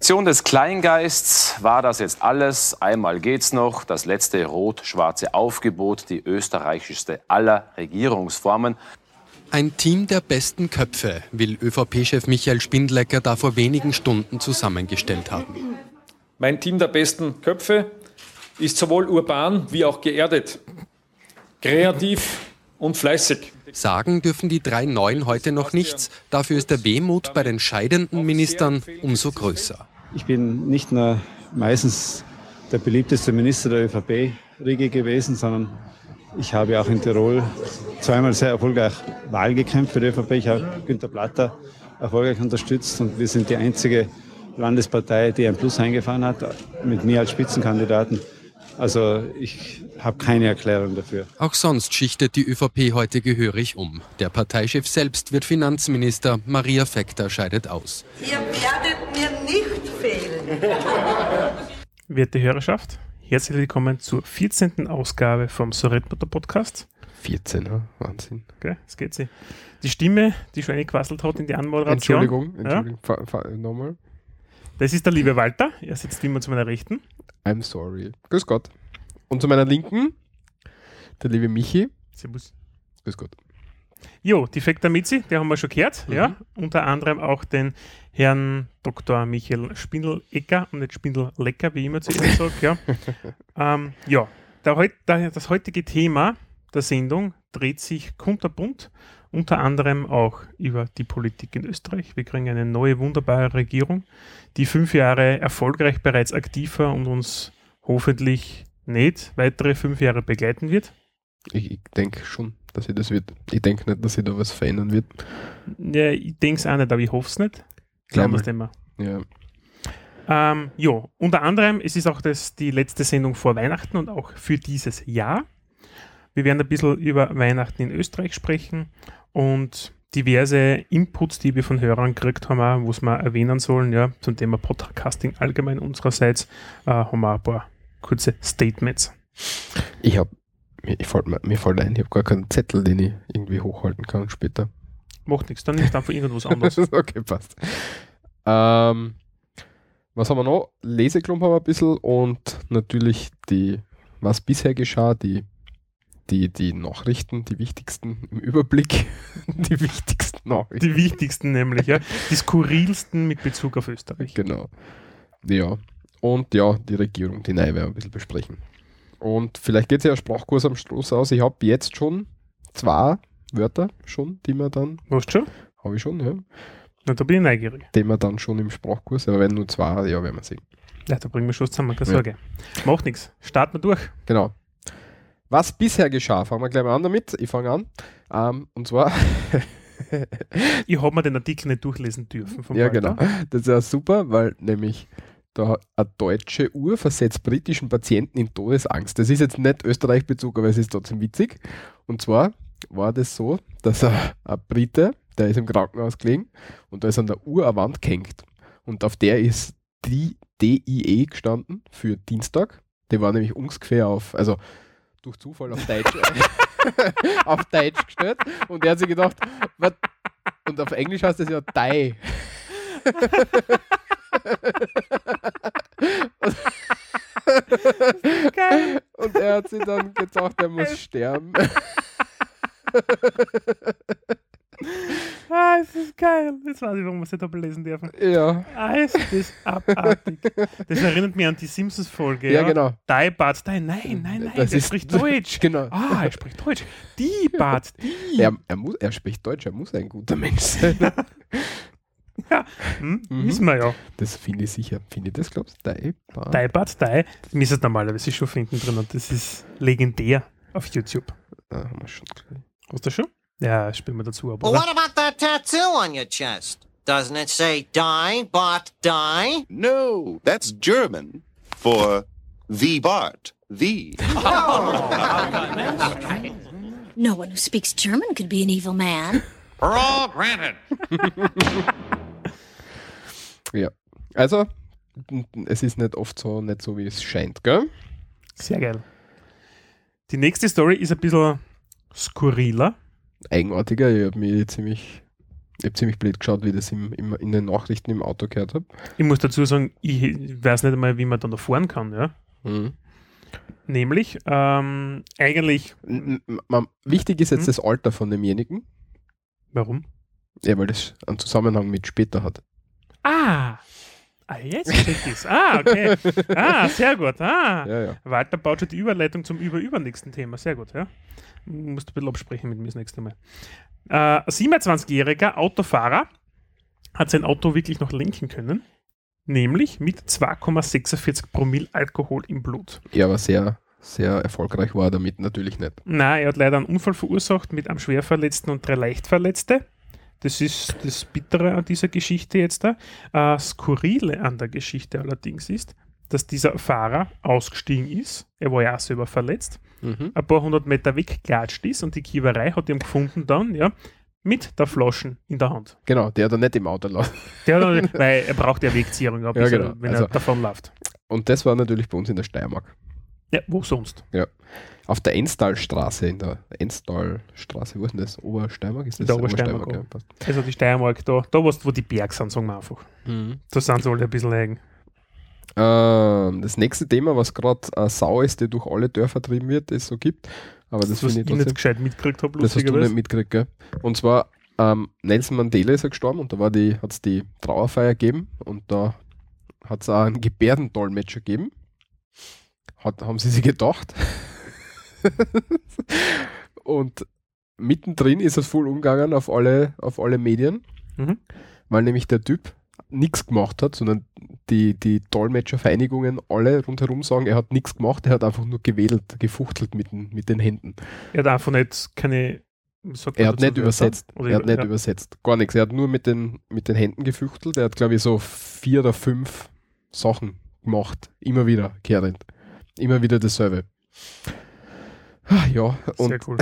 Aktion des Kleingeists war das jetzt alles. Einmal geht's noch. Das letzte rot-schwarze Aufgebot, die österreichischste aller Regierungsformen. Ein Team der besten Köpfe will ÖVP-Chef Michael Spindlecker da vor wenigen Stunden zusammengestellt haben. Mein Team der besten Köpfe ist sowohl urban wie auch geerdet, kreativ und fleißig. Sagen dürfen die drei Neuen heute noch nichts. Dafür ist der Wehmut bei den scheidenden Ministern umso größer. Ich bin nicht nur meistens der beliebteste Minister der ÖVP-Riege gewesen, sondern ich habe auch in Tirol zweimal sehr erfolgreich Wahl gekämpft für die ÖVP. Ich habe Günter Platter erfolgreich unterstützt und wir sind die einzige Landespartei, die ein Plus eingefahren hat, mit mir als Spitzenkandidaten. Also ich habe keine Erklärung dafür. Auch sonst schichtet die ÖVP heute gehörig um. Der Parteichef selbst wird Finanzminister. Maria Fekter scheidet aus. Ihr werdet mir nicht fehlen. Werte Hörerschaft, herzlich willkommen zur 14. Ausgabe vom Soretmotor Podcast. 14er, Wahnsinn. Okay, das geht sie. Die Stimme, die schon eingequasselt hat in die Anmoderation. Entschuldigung, Entschuldigung, ja? nochmal. Das ist der liebe Walter. Er sitzt immer zu meiner Rechten. I'm sorry. Grüß Gott. Und zu meiner Linken der liebe Michi. Servus. Grüß Gott. Jo, die Fekta Mitzi, der haben wir schon gehört. Mhm. Ja, unter anderem auch den Herrn Dr. Michael Spindel-Ecker und nicht Spindel-Lecker, wie ich immer zu ihm sage. Ja, ähm, ja der, das heutige Thema der Sendung dreht sich kunterbunt, unter anderem auch über die Politik in Österreich. Wir kriegen eine neue, wunderbare Regierung, die fünf Jahre erfolgreich bereits aktiv war und uns hoffentlich nicht weitere fünf Jahre begleiten wird. Ich, ich denke schon, dass sie das wird. Ich denke nicht, dass sie da was verändern wird. Ja, ich denke es auch nicht, aber ich hoffe es nicht. Glauben das Thema. Ja. Ähm, ja, unter anderem, es ist auch das, die letzte Sendung vor Weihnachten und auch für dieses Jahr. Wir werden ein bisschen über Weihnachten in Österreich sprechen und diverse Inputs, die wir von Hörern gekriegt haben, was wir erwähnen sollen, ja, zum Thema Podcasting allgemein unsererseits, äh, haben wir ein paar kurze Statements. Ich habe, mir, mir fällt ein, ich habe gar keinen Zettel, den ich irgendwie hochhalten kann später. Macht nichts, dann nimmst du einfach irgendwas anderes. okay, passt. Ähm, was haben wir noch? Leseklump haben wir ein bisschen und natürlich die, was bisher geschah, die die, die Nachrichten, die wichtigsten im Überblick. die wichtigsten Nachrichten. Die wichtigsten nämlich, ja. Die skurrilsten mit Bezug auf Österreich. Genau. Ja. Und ja, die Regierung, die wir ein bisschen besprechen. Und vielleicht geht es ja Sprachkurs am Schluss aus. Ich habe jetzt schon zwei Wörter schon, die man dann. Hast du schon? Habe ich schon, ja. Na, da bin ich neugierig. Die wir dann schon im Sprachkurs, aber wenn nur zwei, ja, werden wir sehen. Ja, da bringen wir schon zusammen, keine Sorge. Ja. Macht nichts. Starten wir durch. Genau. Was bisher geschah, fangen wir gleich mal an damit. Ich fange an. Ähm, und zwar. ich habe mir den Artikel nicht durchlesen dürfen. ja, Walter. genau. Das ist ja super, weil nämlich da eine deutsche Uhr versetzt britischen Patienten in Todesangst. Das ist jetzt nicht Österreich-Bezug, aber es ist trotzdem witzig. Und zwar war das so, dass ein, ein Brite, der ist im Krankenhaus gelegen und da ist an der Uhr eine Wand gehängt. Und auf der ist die DIE gestanden für Dienstag. Die war nämlich ungefähr auf, also durch Zufall auf Deutsch, auf Deutsch gestellt und er hat sich gedacht, was? und auf Englisch heißt das ja Die. und er hat sich dann gedacht, er muss sterben. Ah, es ist geil. Jetzt weiß ich, warum wir es nicht doppelt lesen dürfen. Ja. Ah, es ist abartig. Das erinnert mich an die Simpsons-Folge. Ja, ja, genau. Die Bart, die, nein, nein, nein, das er ist, spricht Deutsch. Genau. Ah, er spricht Deutsch. Die Bart, die. Er, er, muss, er spricht Deutsch, er muss ein guter Mensch sein. ja, hm, mhm. wissen wir ja. Das finde ich sicher. Finde ich das, glaubst du? Die Bart. Die Bart, die. Ihr normalerweise schon finden drin und das ist legendär auf YouTube. Da haben wir schon. Hast du schon? Ja, spielen wir dazu ab. Well, what about that tattoo on your chest? Doesn't it say die, Bart, die? No, that's German for the Bart. The. no one who speaks German could be an evil man. For all granted. ja, also es ist nicht oft so, nicht so wie es scheint, gell? Sehr geil. Die nächste Story ist ein bisschen skurriler eigenartiger. Ich habe mich ziemlich Ich habe ziemlich blöd geschaut, wie ich das im, im, in den Nachrichten im Auto gehört habe. Ich muss dazu sagen, ich weiß nicht einmal, wie man dann da fahren kann. Ja? Mhm. Nämlich, ähm, eigentlich, M- Wichtig ist jetzt Mhm. das Alter von demjenigen. warum? Ja, weil das einen Zusammenhang mit später hat. Ah! Ah, jetzt check ich's. Ah, okay. Ah, sehr gut. Ah. Ja, ja. Walter baut schon die Überleitung zum über-übernächsten Thema. Sehr gut, ja. Musst ein bisschen absprechen mit mir das nächste Mal. Äh, 27-jähriger Autofahrer hat sein Auto wirklich noch lenken können. Nämlich mit 2,46 Promille Alkohol im Blut. Er aber sehr, sehr erfolgreich war er damit natürlich nicht. Na, er hat leider einen Unfall verursacht mit einem Schwerverletzten und drei Leichtverletzte. Das ist das Bittere an dieser Geschichte jetzt da. Äh, Skurrile an der Geschichte allerdings ist, dass dieser Fahrer ausgestiegen ist. Er war ja auch selber verletzt. Mhm. Ein paar hundert Meter weggeklatscht ist und die Kiewerei hat ihn gefunden dann, ja, mit der Flaschen in der Hand. Genau, der hat er nicht im Auto lassen. Der hat, dann- weil er braucht ja Wegziehung, ein Ja, genau. wenn Also- er davonläuft. Und das war natürlich bei uns in der Steiermark. Ja, wo sonst? Auf der Enstalstraße, in der Enstalstraße, wo ist denn das? Obersteiermark? Ist das Der Obersteiermark, ja, passt. Also die Steiermark, da, da was, wo die Berge sind, sagen wir einfach. Da sind sie alle ein bisschen eigen. Ähm, das nächste Thema, was gerade eine Sau ist, die durch alle Dörfer trieben wird, es so gibt. Aber das, Das, was finde ich ich nicht trotzdem. gescheit mitgekriegt habe, Das hast du nicht mitgekriegt, gell? Und zwar, ähm, Nelson Mandela ist ja gestorben und da war die, hat es die Trauerfeier gegeben und da hat es auch einen Gebärdendolmetscher gegeben. Hat, haben sie sich gedacht. und mittendrin ist es voll umgegangen auf alle, auf alle Medien, Mhm. weil nämlich der Typ nichts gemacht hat, sondern die, die Dolmetschervereinigungen alle rundherum sagen, er hat nichts gemacht, er hat einfach nur gewedelt, gefuchtelt mit den, mit den Händen. Er hat einfach nicht keine. Er hat nicht übersetzt. Er hat nicht ja. übersetzt. Gar nichts. Er hat nur mit den, mit den Händen gefüchtelt. Er hat, glaube ich, so vier oder fünf Sachen gemacht. Immer wieder kehrend. Immer wieder dasselbe. Ah, Ja, und, Sehr cool.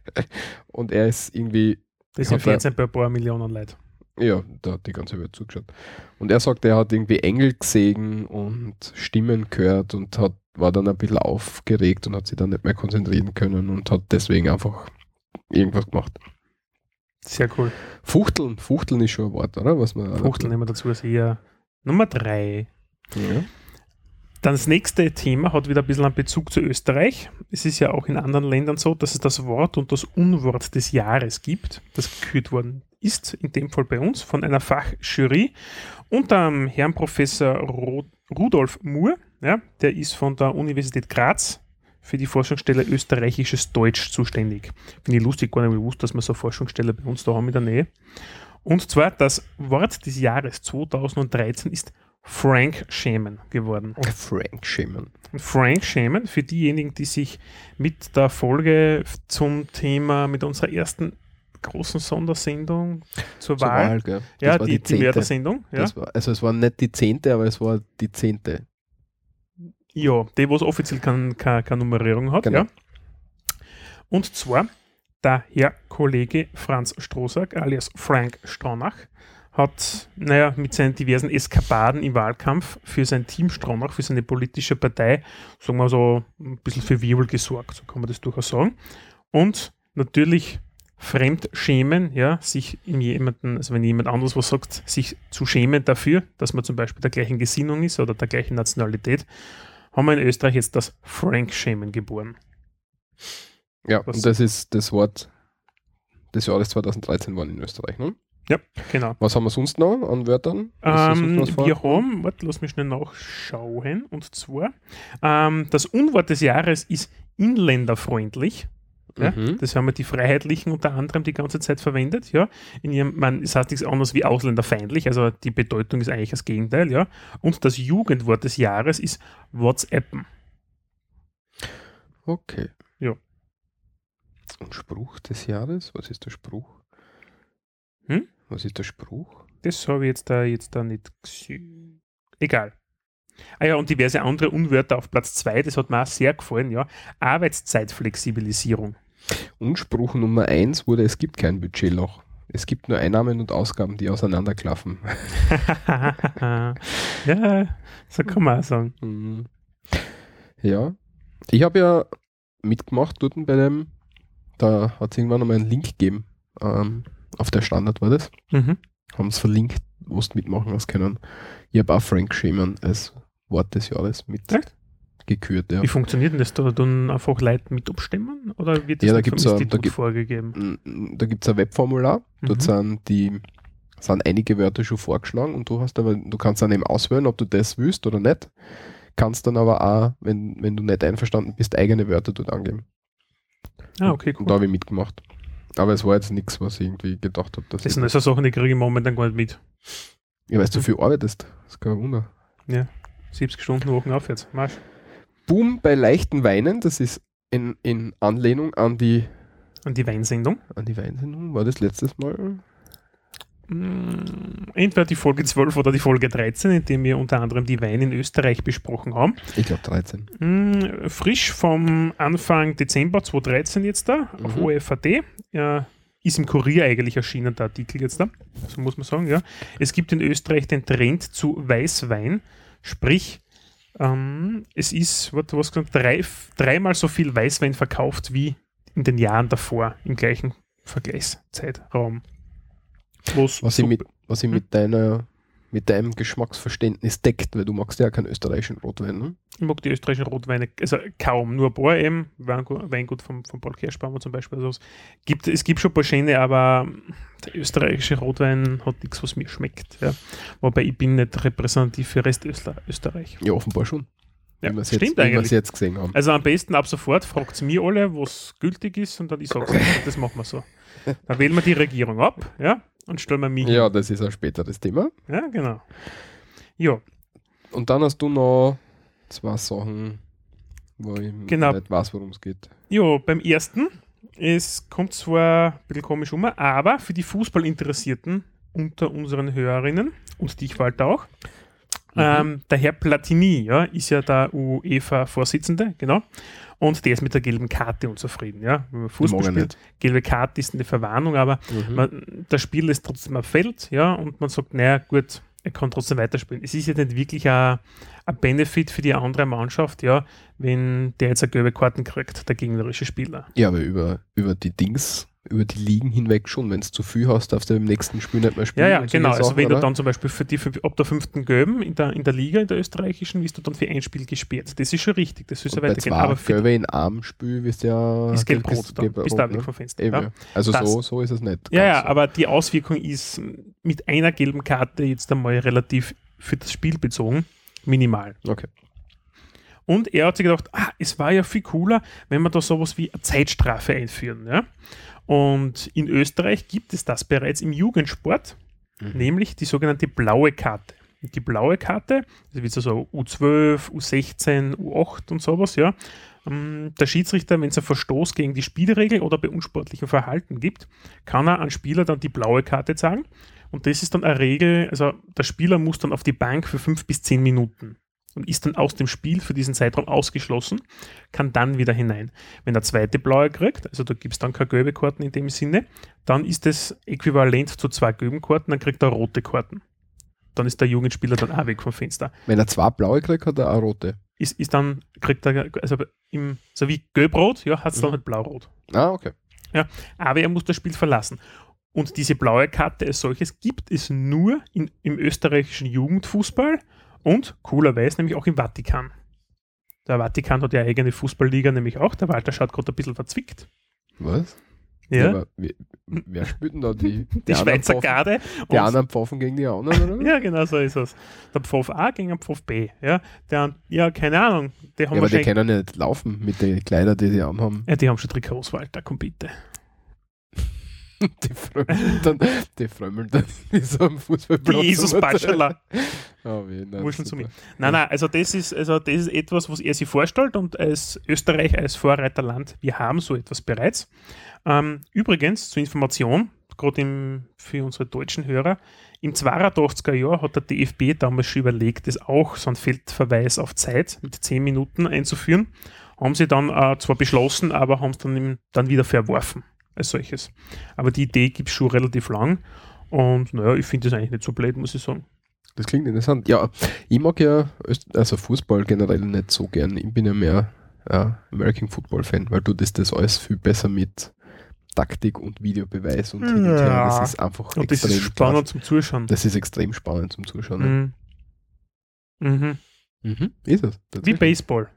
und er ist irgendwie, Das ist er- Fernsehen bei ein paar Millionen Leuten. ja, da hat die ganze Welt zugeschaut. Und er sagt, er hat irgendwie Engel gesehen und Stimmen gehört und hat, war dann ein bisschen aufgeregt und hat sich dann nicht mehr konzentrieren können und hat deswegen einfach irgendwas gemacht. Sehr cool. Fuchteln, Fuchteln ist schon ein Wort, oder? Was man Fuchteln nehmen wir dazu als eher Nummer drei. Ja. Dann das nächste Thema hat wieder ein bisschen einen Bezug zu Österreich. Es ist ja auch in anderen Ländern so, dass es das Wort und das Unwort des Jahres gibt, das gekürt worden ist, in dem Fall bei uns, von einer Fachjury unter dem Herrn Professor Ro Rudolf Muhr, ja, der ist von der Universität Graz für die Forschungsstelle österreichisches Deutsch zuständig. Finde ich lustig, gar nicht gewusst, dass wir so Forschungsstelle bei uns da haben in der Nähe. Und zwar das Wort des Jahres 2013 ist Frank Shaman geworden. Frank Shaman. Und Frank Shaman, für diejenigen, die sich mit der Folge zum Thema, mit unserer ersten großen Sondersendung zur, Zur Wahl, Wahl, ja, die, die, zehnte. Mördersendung, ja, war, also es war nicht die zehnte, aber es war die zehnte. ja, die, wo es offiziell keine, keine, keine Nummerierung hat, Genau. ja. Und zwar der Herr Kollege Franz Strohsack alias Frank Stronach hat, naja, mit seinen diversen Eskapaden im Wahlkampf für sein Team Stronach, für seine politische Partei, sagen wir so, ein bisschen für Wirbel gesorgt, so kann man das durchaus sagen. Und natürlich Fremdschämen, ja, sich in jemanden, also wenn jemand anderes was sagt, sich zu schämen dafür, dass man zum Beispiel der gleichen Gesinnung ist oder der gleichen Nationalität, haben wir in Österreich jetzt das Frank-Schämen geboren. Ja, Was- und das ist das Wort des Jahres 2013 waren in Österreich. Ne? Ja, genau. Was haben wir sonst noch an Wörtern? Ähm, wir haben, warte, lass mich schnell nachschauen. Und zwar, ähm, das Unwort des Jahres ist inländerfreundlich. Ja, Mhm. Das haben wir die Freiheitlichen unter anderem die ganze Zeit verwendet. Ja. In ihrem, man, es heißt nichts anderes wie ausländerfeindlich, also die Bedeutung ist eigentlich das Gegenteil. Ja. Und das Jugendwort des Jahres ist WhatsAppen. Okay. Ja. Und Spruch des Jahres? Was ist der Spruch? Hm? Was ist der Spruch? Das habe ich jetzt da, jetzt da nicht gesehen. Egal. Ah ja, und diverse andere Unwörter auf Platz 2, das hat mir auch sehr gefallen, ja. Arbeitszeitflexibilisierung. Und Spruch Nummer eins wurde, es gibt kein Budgetloch. Es gibt nur Einnahmen und Ausgaben, die auseinanderklaffen. ja, so kann man auch sagen. Mhm. Ja. Ich habe ja mitgemacht dort bei dem, da hat es irgendwann einmal einen Link gegeben. Ähm, Auf der Standard war das. Mhm. Haben es verlinkt, wo du mitmachen hast können. Ich habe auch Frank Schemann als Wort des Jahres mit Echt? gekürt. Ja. Wie funktioniert denn das? Da dann einfach Leute mit abstimmen? Oder wird das Ja, da nicht vom gibt's da Institut gibt- vorgegeben? Da gibt es ein Webformular, dort Mhm. sind die sind einige Wörter schon vorgeschlagen und du hast aber, du kannst dann eben auswählen, ob du das willst oder nicht. Kannst dann aber auch, wenn, wenn du nicht einverstanden bist, eigene Wörter dort angeben. Ah, okay, Und cool. da habe ich mitgemacht. Aber es war jetzt nichts, was ich irgendwie gedacht habe, Das sind also Sachen, die kriege ich momentan gar nicht mit. Ja, weißt du, viel arbeitest. Das ist kein Wunder. 70 Stunden Wochen aufwärts. Marsch. Boom bei leichten Weinen, das ist in, in Anlehnung an die, Und die Weinsendung. an die Weinsendung, war das letztes Mal? Mm, Entweder die Folge 12 oder die Folge 13, in dem wir unter anderem die Weine in Österreich besprochen haben. Ich glaube 13. Mm, Frisch vom Anfang Dezember 2013 jetzt da auf Mhm. OFAT. Ja, ist im Kurier eigentlich erschienen, der Artikel jetzt da. So muss man sagen, ja. Es gibt in Österreich den Trend zu Weißwein, sprich, ähm, es ist, warte, was gesagt, drei, dreimal so viel Weißwein verkauft wie in den Jahren davor, im gleichen Vergleichszeitraum. Was, Was ich, super- mit, was ich Hm? mit deiner mit deinem Geschmacksverständnis deckt, weil du magst ja keinen österreichischen Rotwein, ne? Ich mag die österreichischen Rotweine, also kaum, nur ein paar eben. Weingut, vom, vom Paul Kirschbaumer zum Beispiel. Also es, gibt, es gibt schon ein paar schöne, aber der österreichische Rotwein hat nichts, was mir schmeckt. Ja. Wobei ich bin nicht repräsentativ für Rest Öster, Österreich. Ja, offenbar schon. Ja, es stimmt jetzt, eigentlich. es jetzt gesehen haben. Also am besten ab sofort fragt mir alle, was gültig ist und dann ich sage das machen wir so. Dann wählen wir die Regierung ab ja, und stellen wir mich Ja, das ist ein späteres Thema. Ja, genau. Ja, Und dann hast du noch zwei Sachen, wo ich Genau. nicht weiß, worum es geht. Ja, beim ersten, es kommt zwar ein bisschen komisch um, aber für die Fußballinteressierten unter unseren Hörerinnen und dich, Walter, auch, Mhm. ähm, der Herr Platini ja, ist ja der UEFA-Vorsitzende, genau, und der ist mit der gelben Karte unzufrieden. Ja. Wenn man Fußball Mag er spielt, gelbe Karte ist eine Verwarnung, aber Mhm. man, das Spiel ist trotzdem ein Feld, ja, und man sagt, naja, gut, er kann trotzdem weiterspielen. Es ist ja nicht wirklich ein, ein Benefit für die andere Mannschaft, ja, wenn der jetzt eine gelbe Karten kriegt, der gegnerische Spieler. Ja, aber über, über die Dings, über die Ligen hinweg schon. Wenn du zu viel hast, darfst du im nächsten Spiel nicht mehr spielen. Ja, ja, genau. Also Sachen, wenn du oder? dann zum Beispiel für die, für, ab der fünften Gelben in der, in der Liga, in der österreichischen, bist du dann für ein Spiel gesperrt. Das ist schon richtig, das Und bei weitergehen. Aber für in einem Spiel wirst du ja... ist gelb-rot, dann gelb- bist du rot, weg ne? vom Fenster. Ja. ja. Also Das- so, so ist es nicht. Ja, ja, so. aber die Auswirkung ist mit einer gelben Karte jetzt einmal relativ für das Spiel bezogen minimal. Okay. Und er hat sich gedacht, ah, es war ja viel cooler, wenn wir da sowas wie eine Zeitstrafe einführen. Ja? Und in Österreich gibt es das bereits im Jugendsport, nämlich die sogenannte blaue Karte. Die blaue Karte, das wird so U12, U16, U8 und sowas, ja. Ähm, Der Schiedsrichter, wenn es einen Verstoß gegen die Spielregel oder bei unsportlichem Verhalten gibt, kann er an Spieler dann die blaue Karte zeigen. Und das ist dann eine Regel, also der Spieler muss dann auf die Bank für fünf bis zehn Minuten und ist dann aus dem Spiel für diesen Zeitraum ausgeschlossen, kann dann wieder hinein. Wenn der zweite blaue kriegt, also da gibt es dann keine gelbe Karten in dem Sinne, dann ist das äquivalent zu zwei gelben Karten, dann kriegt er rote Karten. Dann ist der Jugendspieler dann auch weg vom Fenster. Wenn er zwei blaue kriegt, hat er auch rote. Ist, ist dann, kriegt er, also im, so wie gelb-rot, ja, hat es dann halt blau-rot. Ah, okay. Aber er muss das Spiel verlassen. Und diese blaue Karte als solches gibt es nur in, im österreichischen Jugendfußball und coolerweise nämlich auch im Vatikan. Der Vatikan hat ja eigene Fußballliga, nämlich auch. Der Walter schaut gerade ein bisschen verzwickt. Was? Ja, aber wer, wer spielt denn da die, die anderen Schweizer Pfaffen- Garde. Die anderen Pfaffen gegen die anderen, oder? ja, genau so ist es. Der Pfoff A gegen den Pfoff B. Ja, der, ja keine Ahnung. Die haben, Ja, aber die können ja nicht laufen mit den Kleidern, die sie anhaben. ja, die haben schon Trikots, Walter, komm bitte. Die frömmeln dann, die frömmeln dann wie so am Fußballplatz. Jesus Baschala. Oh, wie, nein, Wuscheln zu mir. Nein, nein, also das ist, also das ist etwas, was er sich vorstellt und als Österreich, als Vorreiterland, wir haben so etwas bereits. Ähm, übrigens, zur Information, gerade für unsere deutschen Hörer, im 82er Jahr hat der DFB damals schon überlegt, das auch so einen Feldverweis auf Zeit mit 10 Minuten einzuführen. Haben sie dann äh, zwar beschlossen, aber haben es dann, dann wieder verworfen als solches. Aber die Idee gibt es schon relativ lang und naja, ich finde das eigentlich nicht so blöd, muss ich sagen. Das klingt interessant. Ja, ich mag ja also Fußball generell nicht so gern. Ich bin ja mehr ja, American Football Fan, weil du das, das alles viel besser mit Taktik und Videobeweis und hin und. Ja. Das ist einfach Und das ist extrem spannend krass. zum Zuschauen. Das ist extrem spannend zum Zuschauen. ne? Mhm. Mhm. Mhm. Ist es. Wie. Baseball.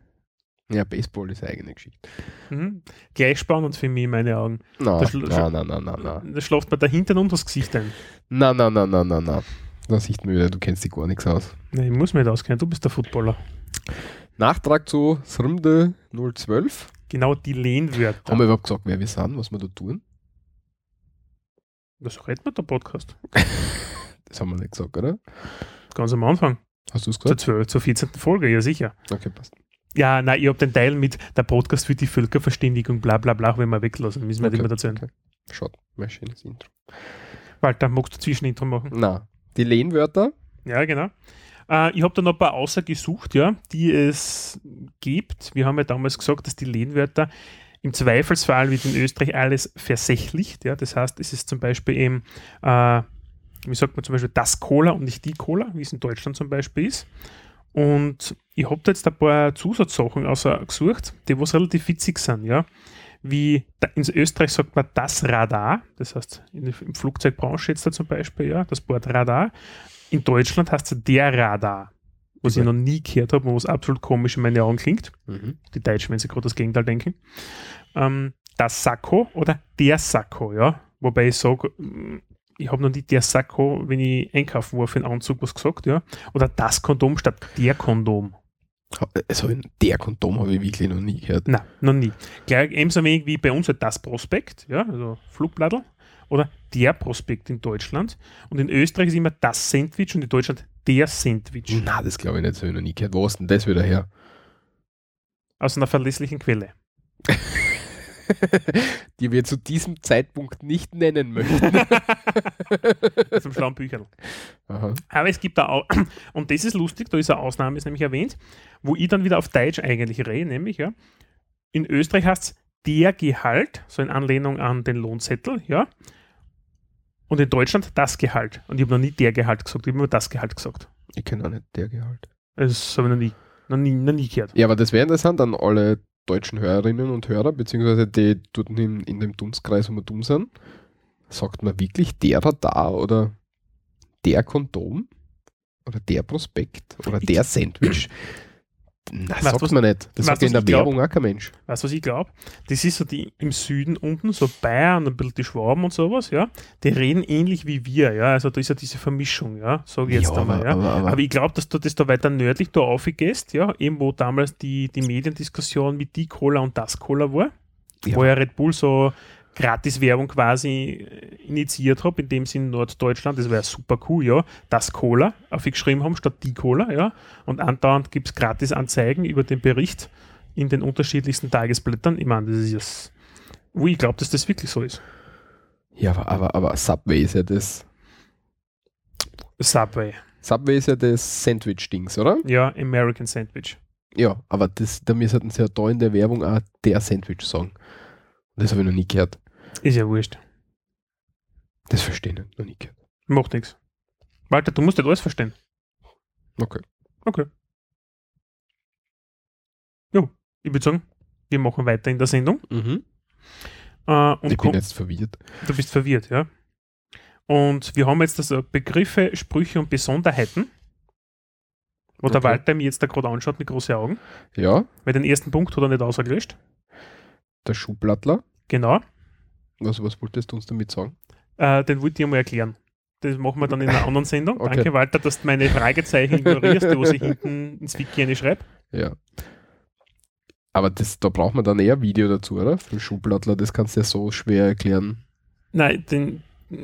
Ja, Baseball ist eine eigene Geschichte. Mhm. Gleich spannend für mich in meine Augen. Da na, na, na, na, na. Da schläft man dahinter und das Gesicht ein. Na, na, na, na, na, na. Da sieht man wieder, du kennst dich gar nichts aus. Nee, ich muss mir nicht auskennen, du bist der Footballer. Nachtrag zu Srmde 012. Genau die Lehnwörter. Haben wir überhaupt gesagt, wer wir sind, was wir da tun? Was redet man der Podcast? Das haben wir nicht gesagt, oder? Ganz am Anfang. Hast du es Zur, gesagt? 12, zur 14. Folge, ja sicher. Okay, passt. Ja, nein, ich habe den Teil mit der Podcast für die Völkerverständigung, bla bla bla, wenn wir weglassen. Müssen wir Okay, mehr erzählen. okay. Schaut, mein schönes Intro. Walter, magst du Zwischenintro machen? Na, die Lehnwörter. Ja, genau. Äh, ich habe da noch ein paar Außer gesucht, ja, die es gibt. Wir haben ja damals gesagt, dass die Lehnwörter im Zweifelsfall wird in Österreich alles versächlicht. Ja, das heißt, es ist zum Beispiel eben, äh, wie sagt man zum Beispiel, das Cola und nicht die Cola, wie es in Deutschland zum Beispiel ist. Und ich habe da jetzt ein paar Zusatzsachen gesucht, die was relativ witzig sind, ja. Wie in Österreich sagt man das Radar, das heißt in der im Flugzeugbranche jetzt da zum Beispiel, ja, das Wort Radar. In Deutschland heißt es der Radar, was ich noch nie gehört habe und was absolut komisch in meinen Augen klingt. Mhm. Die Deutschen, wenn sie gerade das Gegenteil denken. Ähm, das Sakko oder der Sakko, ja. Wobei ich sage, ich habe noch nie der Sakko, wenn ich einkaufen war für einen Anzug, was gesagt, ja. Oder das Kondom statt der Kondom. Also der Kondom habe ich wirklich noch nie gehört. Nein, noch nie. Gleich ebenso wenig wie bei uns halt das Prospekt, ja, also Flugbladel. Oder der Prospekt in Deutschland. Und in Österreich ist immer das Sandwich und in Deutschland der Sandwich. Na, das glaube ich nicht, das habe ich noch nie gehört. Wo ist denn das wieder her? Aus einer verlässlichen Quelle. Die wir zu diesem Zeitpunkt nicht nennen möchten. Zum schlauen Bücherl. Aha. Aber es gibt da auch, und das ist lustig, da ist eine Ausnahme, ist nämlich erwähnt, wo ich dann wieder auf Deutsch eigentlich rede, nämlich, ja, in Österreich heißt es der Gehalt, so in Anlehnung an den Lohnzettel, ja, und in Deutschland das Gehalt. Und ich habe noch nie der Gehalt gesagt, ich habe nur das Gehalt gesagt. Ich kenne auch nicht der Gehalt. Das habe ich noch nie, noch nie, noch nie gehört. Ja, aber das wäre interessant an alle deutschen Hörerinnen und Hörer, beziehungsweise die dort in, in dem Dunstkreis, wo wir dumm sind. Sagt man wirklich der Radar oder der Kondom? Oder der Prospekt? Oder der Sandwich? Na, Weißt sagt was- man nicht. Das weißt sagt in der ich glaub? Werbung auch kein Mensch. Weißt du, was ich glaube? Das ist so die im Süden unten, so Bayern, ein bisschen die Schwaben und sowas, ja. Die reden ähnlich wie wir, ja. Also da ist ja diese Vermischung, ja, sage ich jetzt Ja, einmal, aber- ja. aber- aber- Aber ich glaube, dass du das da weiter nördlich da aufgehst, ja, eben wo damals die, die Mediendiskussion mit die Cola und das Cola war, Ja. wo ja Red Bull so Gratis-Werbung quasi äh, initiiert hat, in dem Sinn Norddeutschland, das wäre super cool, ja, das Cola aufgeschrieben haben statt die Cola, ja, und andauernd gibt es Gratis-Anzeigen über den Bericht in den unterschiedlichsten Tagesblättern. Ich meine, das ist jetzt, wo ich glaube, dass das wirklich so ist. Ja, aber, aber, aber Subway ist ja das. Subway, Subway ist ja das Sandwich-Dings, oder? ja, American Sandwich. Ja, aber das, da müssten sie ja da in der Werbung auch der Sandwich sagen. Das habe ich noch nie gehört. Ist ja wurscht. Das verstehe ich noch gehört. Macht nichts. Walter, du musst nicht alles verstehen. Okay. Okay. Jo, ich würde sagen, wir machen weiter in der Sendung. Mhm. Äh, Ich bin jetzt verwirrt. Du bist verwirrt, ja. Und wir haben jetzt also Begriffe, Sprüche und Besonderheiten. Wo der Okay. Walter mir jetzt da gerade anschaut mit großen Augen. Ja, Weil den ersten Punkt hat er nicht ausgelöscht. der Schuhblattler. Genau. Was, was wolltest du uns damit sagen? Äh, den wollte ich einmal erklären. Das machen wir dann in einer anderen Sendung. Okay. Danke, Walter, dass du meine Fragezeichen ignorierst, die was ich hinten ins Wiki eine schreibe. Ja. Aber das, da braucht man dann eher Video dazu, oder? Für den Schuhblattler, das kannst du ja so schwer erklären. Nein, den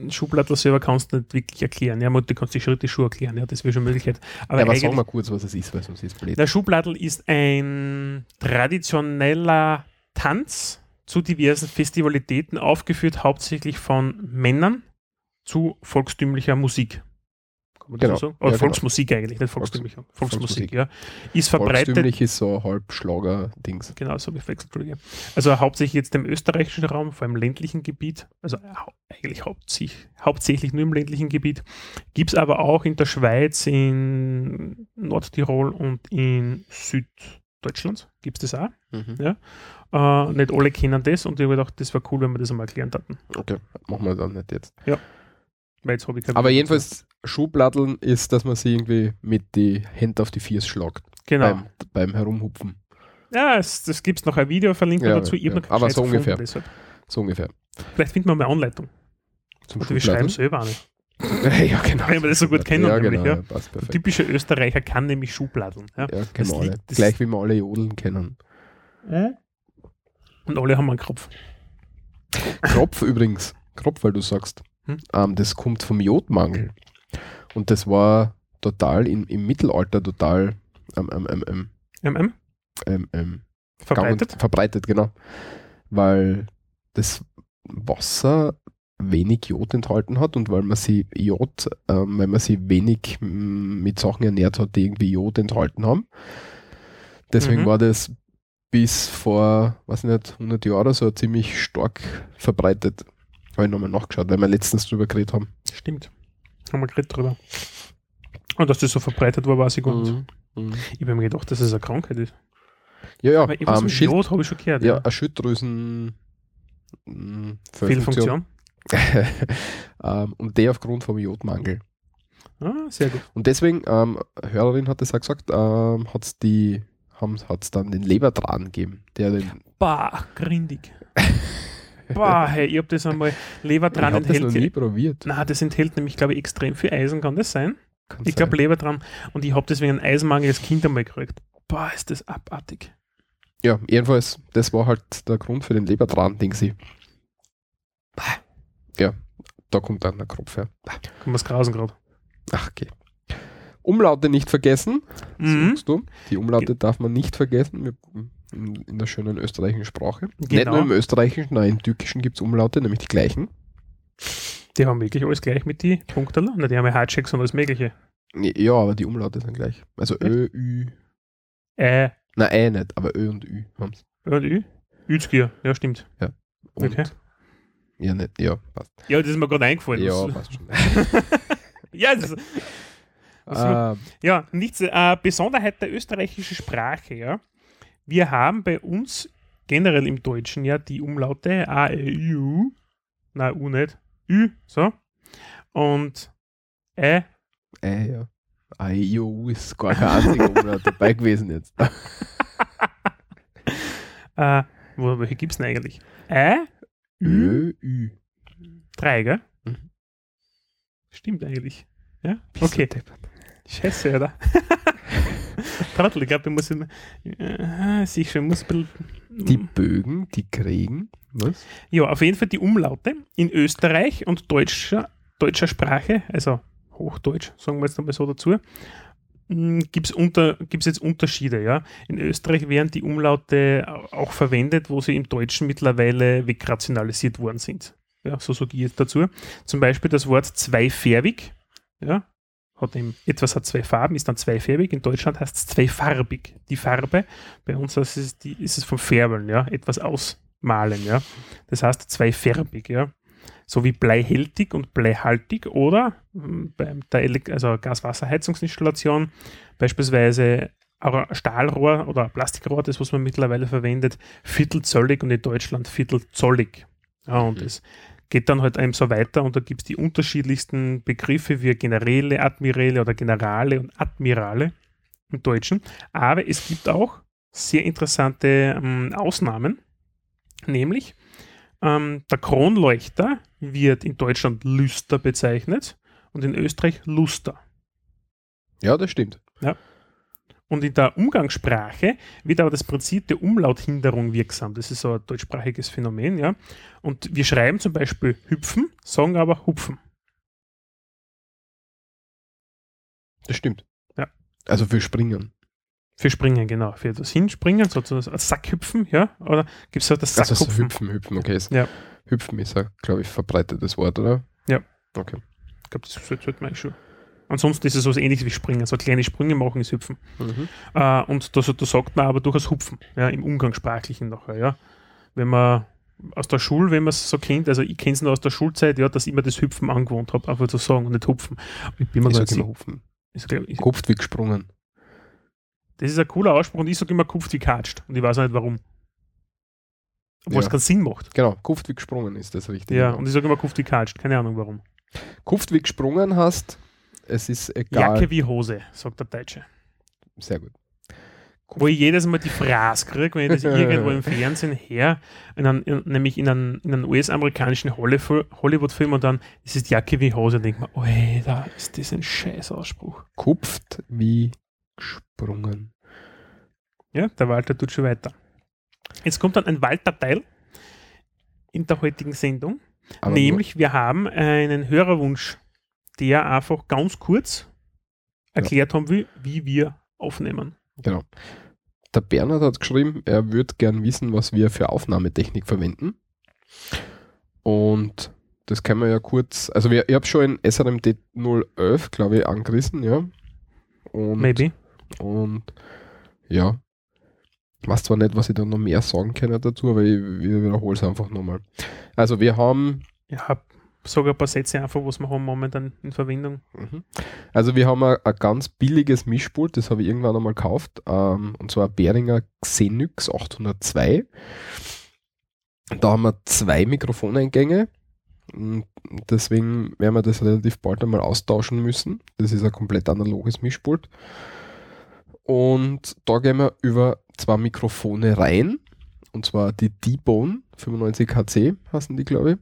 Schublattler selber kannst du nicht wirklich erklären. Ja, du kannst die Schritte schon erklären, ja, das wäre schon Möglichkeit. Aber, ja, aber sag mal kurz, was es ist, weil sonst ist blöd. der Schublattl ist ein traditioneller Tanz zu diversen Festivalitäten, aufgeführt hauptsächlich von Männern zu volkstümlicher Musik. Kann man das Genau. so sagen? Ja, Oder genau. Volksmusik eigentlich, nicht volkstümlicher. Volksmusik, Volksmusik. ja. Ist verbreitet Volkstümlich ist so Halbschlager-Dings. Genau, so geflext, Entschuldige. Also hauptsächlich jetzt im österreichischen Raum, vor allem ländlichen Gebiet, also eigentlich hauptsächlich, hauptsächlich nur im ländlichen Gebiet, gibt es aber auch in der Schweiz, in Nordtirol und in Deutschlands. Gibt es das auch? Mhm. Ja. Äh, nicht alle kennen das und ich habe gedacht, das wäre cool, wenn wir das einmal erklären hätten. Okay, machen wir dann nicht jetzt. Weil jetzt habe ich Aber jedenfalls, Schubladeln ist, dass man sie irgendwie mit die Hände auf die Fiers schlagt. Genau. Beim, beim Herumhupfen. Ja, es, das gibt es noch ein Video, verlinken Ja, dazu. Ja. Aber so gefunden, ungefähr. Deshalb. So ungefähr. Vielleicht finden wir mal eine Anleitung. Zum Oder wir schreiben selber eine. Ja, genau. Wenn wir das so gut kennen, ja, nämlich, genau, ja. passt perfekt. typische Österreicher kann nämlich Schubladeln. Ja. Ja, Das kennen wir alle. Gleich wie wir alle Jodeln kennen. Und alle haben einen Kropf. Kropf übrigens, Kropf, weil du sagst, Hm? ähm, das kommt vom Jodmangel. Und das war total in, im Mittelalter total ähm, ähm, ähm, ähm, MM? ähm, ähm, Verbreitet? gang und- verbreitet, genau. Weil das Wasser wenig Jod enthalten hat und weil man sie Jod, ähm, weil man sie wenig mm, mit Sachen ernährt hat, die irgendwie Jod enthalten haben. Deswegen Mhm. war das bis vor, weiß nicht, 100 Jahren oder so ziemlich stark verbreitet. Habe ich nochmal nachgeschaut, weil wir letztens drüber geredet haben. Stimmt. Haben wir geredet drüber. Und dass das so verbreitet war, weiß ich gar nicht. Mhm. Ich habe mir gedacht, dass es eine Krankheit ist. Ja, ja, Aber ähm, Schild, Jod habe ich schon gehört. ja, eine Schilddrüsen mm, Fehlfunktion. Ähm, und der aufgrund vom Jodmangel. Ah, sehr gut. Und deswegen, ähm, Hörerin hat es auch gesagt, ähm, hat es die, hat es dann den Lebertran gegeben, der den, Bah, grindig. Bah, hey, ich habe das einmal Leber ich dran habe das noch enthält. nie probiert. Na, das enthält nämlich, glaube ich, extrem viel Eisen, kann das sein? Kann Ich glaube, Leber dran. Und ich habe deswegen einen Eisenmangel als Kind einmal gekriegt. Boah, ist das abartig. Ja, jedenfalls, das war halt der Grund für den Lebertran, Ding sie. Ja, da kommt dann der Kropf her. Kann man es grausen gerade. Ach, okay. Umlaute nicht vergessen, Mhm. sagst du. Die Umlaute darf man nicht vergessen in, in der schönen österreichischen Sprache. Nicht Genau. nur im österreichischen, nein, im türkischen gibt es Umlaute, nämlich die gleichen. Die haben wirklich alles gleich mit die Punkten. Na, die haben ja Hardchecks und alles Mögliche. Ja, aber die Umlaute sind gleich. Also Ö, Ü, Ä nein, Ä nicht, aber Ö und Ü haben und Ü. Üzgier, ja, stimmt. Und Okay. Ja, nicht, ja, passt. Ja, das ist mir gerade eingefallen. Ja, Das- passt schon. ja, das, das Ah, Ja, nichts. Äh, Besonderheit der österreichischen Sprache, ja. Wir haben bei uns generell im Deutschen ja die Umlaute A, E, I, U. Nein, U nicht. Ü, so. Und Ä, äh, ja. IU ist gar kein einziger Umlaut dabei gewesen jetzt. äh, wo, welche gibt es denn eigentlich? Ä, Ö, Ü. drei, gell? Mhm. Stimmt eigentlich. Ja, okay. Scheiße, oder? Trottel, ich glaube, ich muss. Äh, sicher, ich muss ein. Die Bögen, die Kriegen, was? Ja, auf jeden Fall die Umlaute in Österreich und deutscher, deutscher Sprache, also Hochdeutsch, sagen wir jetzt einmal so dazu, gibt es jetzt Unterschiede. Ja? In Österreich werden die Umlaute au- auch verwendet, wo sie im Deutschen mittlerweile wegrationalisiert worden sind. Ja, so sage ich dazu. Zum Beispiel das Wort zweifärbig. Ja, hat eben, etwas hat zwei Farben, ist dann zweifärbig. In Deutschland heißt es zweifarbig. Die Farbe, bei uns ist es, die, ist es vom Färbeln, ja, etwas ausmalen, ja. Das heißt zweifärbig, ja. So wie bleihältig und bleihaltig oder mm, bei der also Gaswasserheizungsinstallation beispielsweise Stahlrohr oder Plastikrohr, das was man mittlerweile verwendet, viertelzöllig und in Deutschland viertelzollig. Ja, und Mhm. es geht dann halt eben so weiter und da gibt es die unterschiedlichsten Begriffe wie Generäle, Admiräle oder Generale und Admirale im Deutschen. Aber es gibt auch sehr interessante ähm, Ausnahmen, nämlich ähm, der Kronleuchter wird in Deutschland Lüster bezeichnet und in Österreich Luster. Ja, das stimmt. Und in der Umgangssprache wird aber das Prinzip der Umlauthinderung wirksam. Das ist so ein deutschsprachiges Phänomen, ja. Und wir schreiben zum Beispiel hüpfen, sagen aber hupfen. Das stimmt. Ja. Also für Springen. Für springen, genau. Für das Hinspringen, sozusagen Sackhüpfen, ja. Oder gibt es so das Also so hüpfen, hüpfen, okay. Ja. Hüpfen ist ein, glaube ich, verbreitetes Wort, oder? Ja. Okay. Ich glaube, das sollte man schon. Ansonsten ist es so ähnlich wie Springen. So kleine Sprünge machen ist Hüpfen. Mhm. Äh, und da, da sagt man aber durchaus Hupfen, ja, im Umgangssprachlichen nachher, ja. Wenn man aus der Schule, wenn man es so kennt, also ich kenne es noch aus der Schulzeit, ja, dass ich immer das Hüpfen angewohnt habe, einfach zu sagen und nicht Hupfen. Ich bin mir Ich gar sag nicht immer hupfen. Ich, Kopf wie gesprungen. Das ist ein cooler Ausspruch und ich sage immer kupft wie katscht. Und ich weiß auch nicht warum. Obwohl es Ja. keinen Sinn macht. Genau, Kuft wie gesprungen ist das richtig. Ja, und ich sage immer kupft wie katscht. Keine Ahnung warum. Kuft wie gesprungen hast, es ist egal. Jacke wie Hose, sagt der Deutsche. Sehr gut. Wo ich jedes Mal die Phrase kriege, wenn ich das irgendwo im Fernsehen her, in einen, in, nämlich in einen US-amerikanischen Hollywood- Hollywood-Film und dann, es ist Jacke wie Hose, denke ich mir, da ist das ein scheiß Ausspruch. Kupft wie gesprungen. Ja, der Walter tut schon weiter. Jetzt kommt dann ein Walter-Teil in der heutigen Sendung. Aber Nämlich, wir haben einen Hörerwunsch, der einfach ganz kurz erklärt haben will, wie wir aufnehmen. Genau. Der Bernhard hat geschrieben, er würde gern wissen, was wir für Aufnahmetechnik verwenden. Und das können wir ja kurz, also wir, ich habe schon in SRMD 011, glaube ich, angerissen, ja. Und, Maybe. Und ja, weiß zwar nicht, was ich da noch mehr sagen kann dazu, aber ich, ich wiederhole es einfach nochmal. Also wir haben Ich habe sogar ein paar Sätze einfach, was wir haben momentan in Verwendung. Mhm. Also wir haben ein, ein ganz billiges Mischpult, das habe ich irgendwann einmal gekauft, ähm, und zwar ein Behringer Xenix 802. Da haben wir zwei Mikrofoneingänge, und deswegen werden wir das relativ bald einmal austauschen müssen. Das ist ein komplett analoges Mischpult. Und da gehen wir über zwei Mikrofone rein, und zwar die D-Bone 95HC heißen die, glaube ich,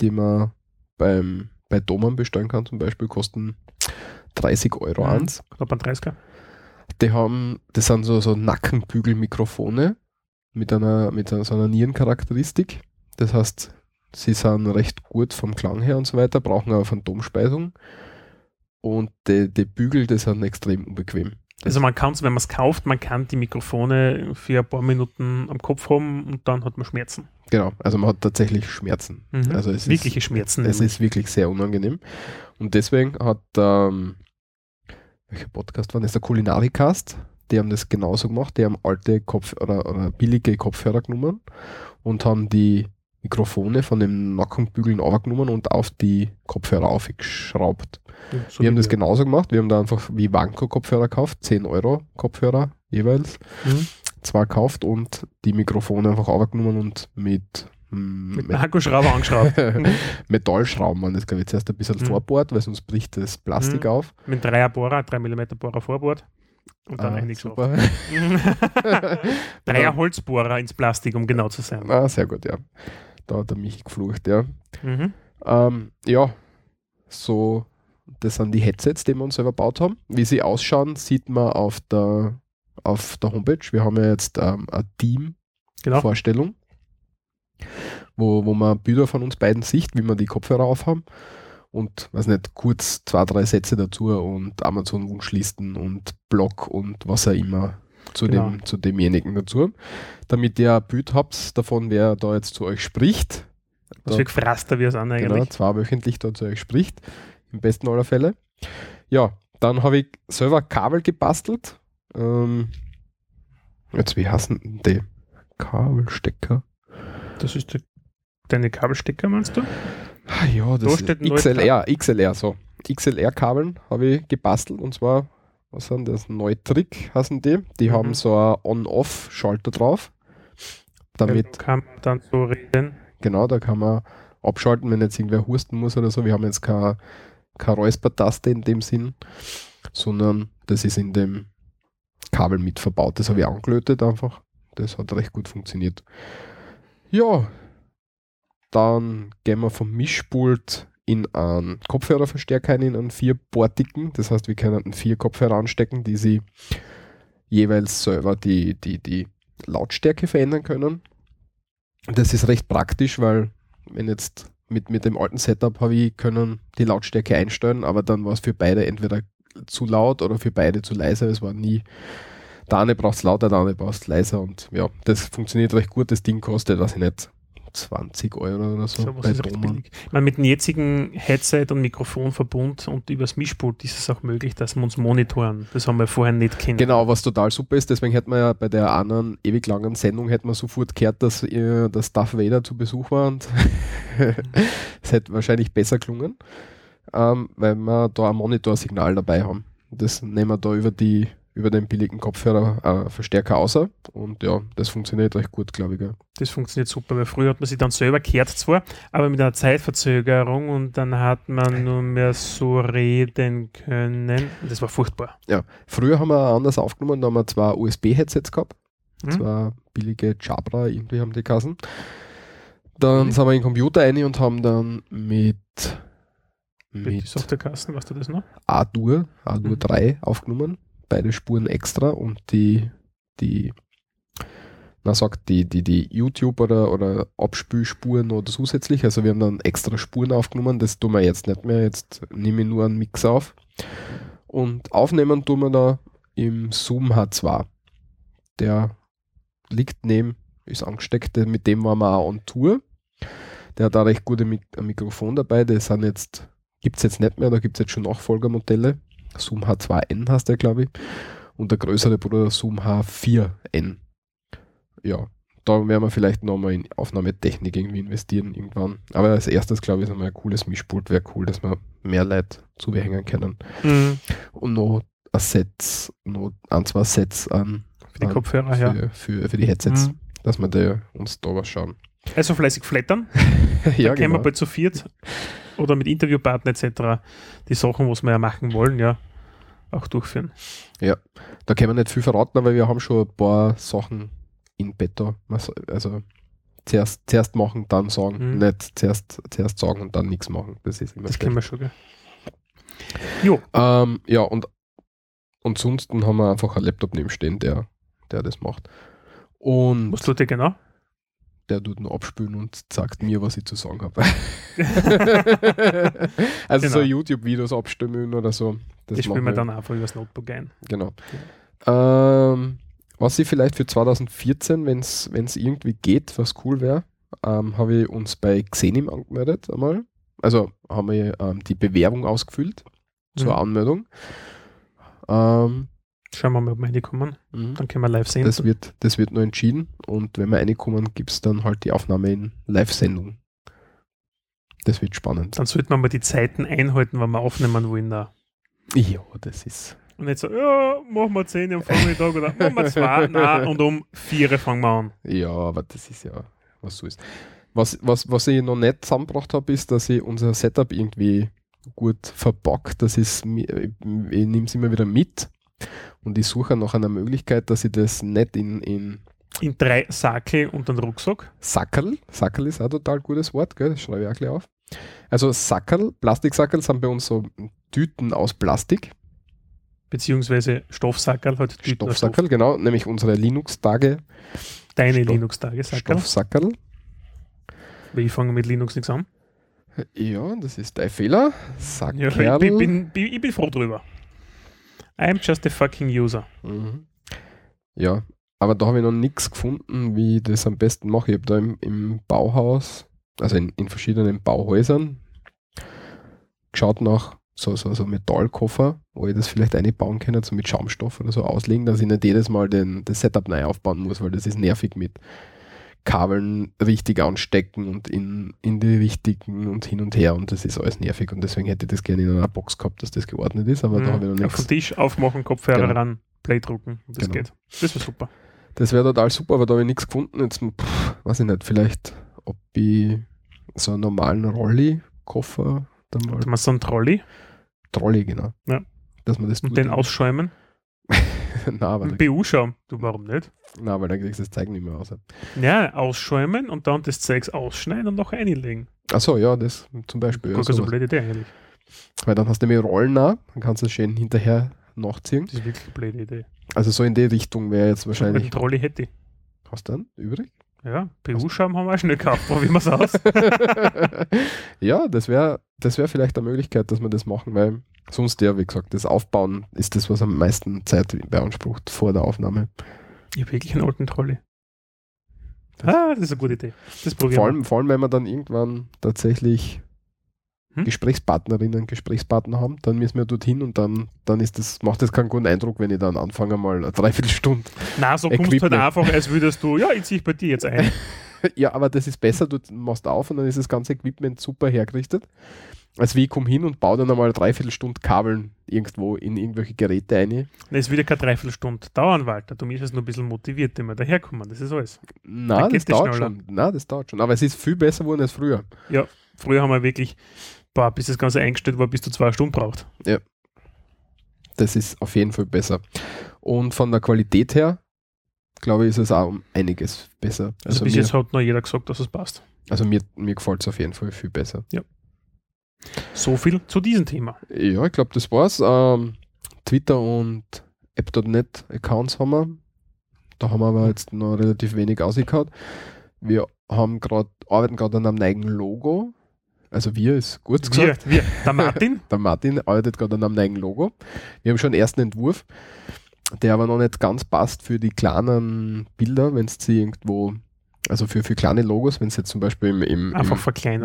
die man beim, bei Doman bestellen kann, zum Beispiel, kosten 30 Euro Mhm. eins. Knapp ein 30er. Die haben, das sind so, so Nackenbügelmikrofone mit einer, mit einer, so einer Nierencharakteristik. Das heißt, sie sind recht gut vom Klang her und so weiter, brauchen aber Phantomspeisung. Und die, die Bügel, die sind extrem unbequem. Also man kann wenn man es kauft, man kann die Mikrofone für ein paar Minuten am Kopf haben und dann hat man Schmerzen. Genau, also man hat tatsächlich Schmerzen. Mhm. Also es Wirkliche ist, Schmerzen. Es nämlich. ist wirklich sehr unangenehm. Und deswegen hat, ähm, welcher Podcast war das? Der Kulinarikast. Die haben das genauso gemacht. Die haben alte Kopf oder, oder billige Kopfhörer genommen und haben die Mikrofone von den Nackenbügeln aufgenommen und auf die Kopfhörer aufgeschraubt. so wir haben das genauso gemacht. Wir haben da einfach wie Wanko-Kopfhörer gekauft, 10 Euro Kopfhörer jeweils. Mhm. Zwei gekauft und die Mikrofone einfach aufgenommen und mit, mm, Mit einem Akkuschrauber angeschraubt. Metallschrauben waren das, glaube ich, zuerst ein bisschen Mhm. vorbohrt, weil sonst bricht das Plastik Mhm. auf. Mit 3er Bohrer, 3 mm Bohrer Vorbord. Und dann Ah, eigentlich super. Dreier Holzbohrer ins Plastik, um genau zu sein. Ah, sehr gut, ja. Da hat er mich geflucht, ja. Mhm. Ähm, ja, so, das sind die Headsets, die wir uns selber gebaut haben. Wie sie ausschauen, sieht man auf der, auf der Homepage. Wir haben ja jetzt ähm, eine Genau. Team-Vorstellung, wo, wo man Bilder von uns beiden sieht, wie wir die Kopfhörer aufhaben. Und, weiß nicht, kurz zwei, drei Sätze dazu und Amazon-Wunschlisten und Blog und was auch immer zu, Genau. dem, zu demjenigen dazu. Damit ihr ein Bild habt davon, wer da jetzt zu euch spricht. Was für Gefraster wir sind eigentlich. Genau, zweiwöchentlich da zu euch spricht. Im besten aller Fälle. Ja, dann habe ich selber Kabel gebastelt. Ähm, jetzt, wie heißen die? Kabelstecker. Das ist der, deine Kabelstecker, meinst du? Ah, Ja, Da das steht ist XLR, XLR, so. XLR-Kabeln habe ich gebastelt und zwar, was sind das? Neutrick heißen die. Die Mhm. haben so ein On-Off-Schalter drauf. Damit, Da kann man dann so reden. genau, da kann man abschalten, wenn jetzt irgendwer husten muss oder so. Wir haben jetzt keine, keine Räuspertaste in dem Sinn, sondern das ist in dem Kabel mit verbaut. Das habe ich angelötet einfach. Das hat recht gut funktioniert. Ja, dann gehen wir vom Mischpult in einen Kopfhörerverstärker in einen vierportigen. Das heißt, wir können vier Kopfhörer anstecken, die sie jeweils selber die, die, die Lautstärke verändern können. Das ist recht praktisch, weil wenn jetzt mit, mit dem alten Setup habe ich können die Lautstärke einstellen, aber dann war es für beide entweder zu laut oder für beide zu leise. Es war nie, der eine braucht es lauter, der andere braucht es leiser und ja, das funktioniert recht gut. Das Ding kostet, weiß ich nicht, 20 Euro oder so. So was ist recht Thomann. billig. Ich meine, mit dem jetzigen Headset und Mikrofonverbund und übers Mischpult ist es auch möglich, dass wir uns monitoren. Das haben wir vorher nicht kennen. Genau, was total super ist, deswegen hätten wir ja bei der anderen ewig langen Sendung hätten wir sofort gehört, dass, äh, dass Darth Vader zu Besuch war und es hätte wahrscheinlich besser gelungen, ähm, weil wir da ein Monitorsignal dabei haben. Das nehmen wir da über die, über den billigen Kopfhörer äh, Verstärker außer. Und ja, das funktioniert recht gut, glaube ich. Ja. Das funktioniert super, weil früher hat man sich dann selber gehört zwar, aber mit einer Zeitverzögerung und dann hat man nur mehr so reden können. Das war furchtbar. ja. Früher haben wir anders aufgenommen, da haben wir zwei USB-Headsets gehabt. Hm? Zwei billige Jabra, irgendwie haben die Kassen. Dann sind wir in den Computer rein und haben dann mit, Mit mit der Kasten, weißt du das noch? A-Dur, A-Dur Mhm. 3 aufgenommen. Beide Spuren extra und die, die, na sagt, die, die, die YouTube- oder, oder Abspülspuren oder zusätzlich. Also wir haben dann extra Spuren aufgenommen. Das tun wir jetzt nicht mehr. Jetzt nehme ich nur einen Mix auf. Und aufnehmen tun wir da im Zoom H2. Der liegt neben, ist angesteckt, mit dem waren wir auch on Tour. Der hat auch recht gute Mik Mikrofon dabei. Das sind jetzt, gibt es jetzt nicht mehr, da gibt es jetzt schon Nachfolgermodelle. Zoom H2N heißt der, glaube ich. Und der größere Bruder Zoom H4N. Ja, da werden wir vielleicht nochmal in Aufnahmetechnik irgendwie investieren irgendwann. Aber als erstes, glaube ich, ist einmal ein cooles Mischpult. Wäre cool, dass wir mehr Leute zuhängen können. Mhm. Und noch ein Set, noch ein, zwei Sets an Für die Kopfhörer, ja. für, für, für die Headsets, Mhm. dass wir da uns da was schauen. Also fleißig flattern. ja, da können wir genau. bald zu viert oder mit Interviewpartnern etc. die Sachen, was wir ja machen wollen, ja, auch durchführen. Da können wir nicht viel verraten, aber wir haben schon ein paar Sachen in. Was- Also zuerst, zuerst machen, dann sagen. Mhm. Nicht zuerst, zuerst sagen und dann nichts machen. Das ist immer Das kennen wir schon, gell? Jo, Ähm, ja, und ansonsten haben wir einfach einen Laptop nebenstehen, der, der das macht. Und was tut ihr genau? Der tut nur abspülen und sagt mir, was ich zu sagen habe. also so Genau. YouTube-Videos abstimmen oder so. Das, Das, spielen machen wir dann einfach übers Notebook ein. Genau. Ähm, was ich vielleicht für 2014, wenn es irgendwie geht, was cool wäre, ähm, habe ich uns bei Xenim angemeldet einmal. Also haben wir ähm, die Bewerbung ausgefüllt zur Mhm. Anmeldung. Ähm, Schauen wir mal, ob wir reinkommen. mhm. Dann können wir live sehen. das, wird, das wird nur entschieden und wenn wir reinkommen, gibt es dann halt die Aufnahme in Live-Sendung. Das wird spannend. Dann sollten wir mal die Zeiten einhalten, wenn wir aufnehmen wollen. Da. Ja, das ist. Und nicht so, ja, machen wir 10 am Vormittag oder machen wir 2, nein, und um 4 fangen wir an. Ja, aber das ist ja, was so ist. Was, was, was ich noch nicht zusammengebracht habe, ist, dass ich unser Setup irgendwie gut verpackt. Das ist, ich, ich nehme es immer wieder mit und ich suche nach einer Möglichkeit, dass ich das nicht in, in In drei Sackel und einen Rucksack. Sackerl, Sackerl ist auch ein total gutes Wort, gell? das schreibe ich auch gleich auf. Also Sackerl, Plastiksackerl sind bei uns so Tüten aus Plastik, Beziehungsweise Stoffsackerl, halt Tüten Stoffsackerl, genau, nämlich unsere Linux-Tage, Stoff. Deine Stoff- Linux-Tage, Sackerl. Stoffsackerl. Weil ich fange mit Linux nichts an. Ja, das ist dein Fehler. Ja, Sackerl. ich, bin, bin, bin, ich bin froh drüber. I'm just a fucking user. Mhm. Ja, aber da habe ich noch nichts gefunden, wie ich das am besten mache. Ich habe da im, im Bauhaus, also in, in verschiedenen Bauhäusern, geschaut nach so, so, so Metallkoffer, wo ich das vielleicht einbauen kann, so mit Schaumstoff oder so auslegen, dass ich nicht jedes Mal den, das Setup neu aufbauen muss, weil das ist nervig mit Kabeln richtig anstecken und in, in die richtigen und hin und her und das ist alles nervig und deswegen hätte ich das gerne in einer Box gehabt, dass das geordnet ist, aber da habe ich noch Mhm. Auf nichts. den Tisch aufmachen, Kopfhörer Genau. ran, Play drucken. Und das Genau. geht. Das war super. Das wäre total super, aber da habe ich nichts gefunden. Jetzt, pff, weiß ich nicht, vielleicht, ob ich so einen normalen Rolli-Koffer dann mal. Da man so einen Trolley Trolley, genau. Ja. Dass man das und den ausschäumen. na, BU-Schaum. Du, warum nicht? na, weil dann kriegst du das Zeug nicht mehr raus. Ja, ausschäumen und dann das Zeugs ausschneiden und noch einlegen. Achso, ja, das zum Beispiel. Ja, keine so sowas. blöde Idee eigentlich. weil dann hast du nämlich Rollen auch, dann kannst du es schön hinterher nachziehen. Das ist wirklich eine blöde Idee. Also so in die Richtung wäre jetzt wahrscheinlich. den Trolley hätte ich. Hast du dann übrig? Ja, BU-Schaum haben wir auch schnell gekauft. Probieren wir es aus. ja, das wäre das wär vielleicht eine Möglichkeit, dass wir das machen, weil sonst ja, wie gesagt, das Aufbauen ist das, was am meisten Zeit beansprucht vor der Aufnahme. Ich habe wirklich einen alten Trolley. Ah, das ist eine gute Idee. Das probieren Vor wir. allem, vor allem, wenn wir dann irgendwann tatsächlich Hm? Gesprächspartnerinnen, Gesprächspartner haben, dann müssen wir dorthin und dann, dann ist das, macht das keinen guten Eindruck, wenn ich dann anfange, mal eine Dreiviertelstunde. Na, so kommst du halt Equipment. einfach, als würdest du, ja, ich ziehe bei dir jetzt ein. Ja, aber das ist besser, du machst auf und dann ist das ganze Equipment super hergerichtet. Als wie ich komme hin und baue dann einmal eine Dreiviertelstunde Kabeln irgendwo in irgendwelche Geräte ein. Es wird ja keine Dreiviertelstunde dauern, Walter. Du musst es nur ein bisschen motiviert, immer daherkommen. Das ist alles. Na, Dann das dauert schneller. schon. Na, das dauert schon. Aber es ist viel besser geworden als früher. Ja, früher haben wir wirklich, boah, bis das Ganze eingestellt war, bis du zwei Stunden braucht. Das ist auf jeden Fall besser. Und von der Qualität her, glaube ich, ist es auch um einiges besser. Also, Also, bis mir, jetzt hat noch jeder gesagt, dass es passt. also mir, mir gefällt es auf jeden Fall viel besser. So viel zu diesem Thema. Ja, ich glaube, das war's. Ähm, Twitter und App.net Accounts haben wir. Da haben wir aber jetzt noch relativ wenig ausgekaut. Wir haben gerade, arbeiten gerade an einem neuen Logo. Also wir ist Wir, gesagt. wir, der Martin, Der Martin arbeitet gerade an einem neuen Logo. Wir haben schon einen ersten Entwurf, der aber noch nicht ganz passt für die kleinen Bilder, wenn es sie irgendwo, also für, für kleine Logos, wenn es jetzt zum Beispiel im, im, im.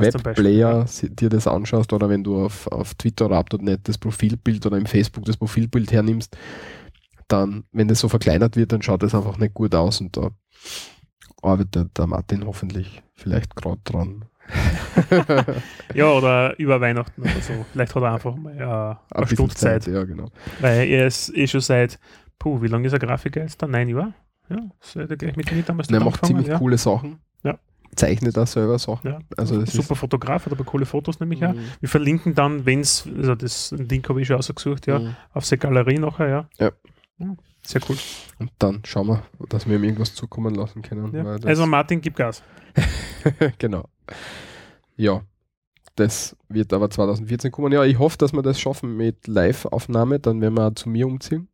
Webplayer dir das anschaust oder wenn du auf, auf Twitter oder App.net das Profilbild oder im Facebook das Profilbild hernimmst, dann, wenn das so verkleinert wird, dann schaut das einfach nicht gut aus und da arbeitet der Martin hoffentlich vielleicht gerade dran. Ja, oder über Weihnachten oder so. Vielleicht hat er einfach mal äh, eine Stunde Zeit. Ja, genau. Weil er ist eh schon seit, puh, wie lange ist er Grafiker jetzt? Da neun Jahre? Ja, hat er gleich mit mir damals er macht ziemlich ja. coole Sachen. Ja. Zeichnet auch selber Sachen. Ja. Also Super Fotograf, hat aber coole Fotos nämlich auch. Mhm. Wir verlinken dann, wenn es, also das Link habe ich schon ausgesucht, ja, Mhm. auf seine Galerie nachher, ja. Ja. Sehr cool. Und dann schauen wir, dass wir ihm irgendwas zukommen lassen können. Ja. Also Martin, gib Gas. genau. Ja, das wird aber 2014 kommen. Ja, ich hoffe, dass wir das schaffen mit Live-Aufnahme. Dann werden wir auch zu mir umziehen,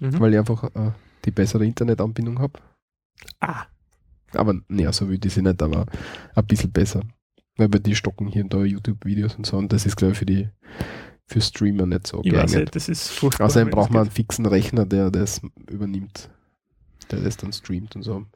Mhm. weil ich einfach äh, die bessere Internetanbindung habe. Ah, Aber naja, so will ich sie nicht, aber ein bisschen besser. Weil bei die stocken hier und da YouTube-Videos und so. Und das ist, glaube ich, für die für Streamer nicht so ich weiß geeignet. nicht, das ist furchtbar. Außerdem braucht man einen fixen Rechner, der das übernimmt, der das dann streamt und so.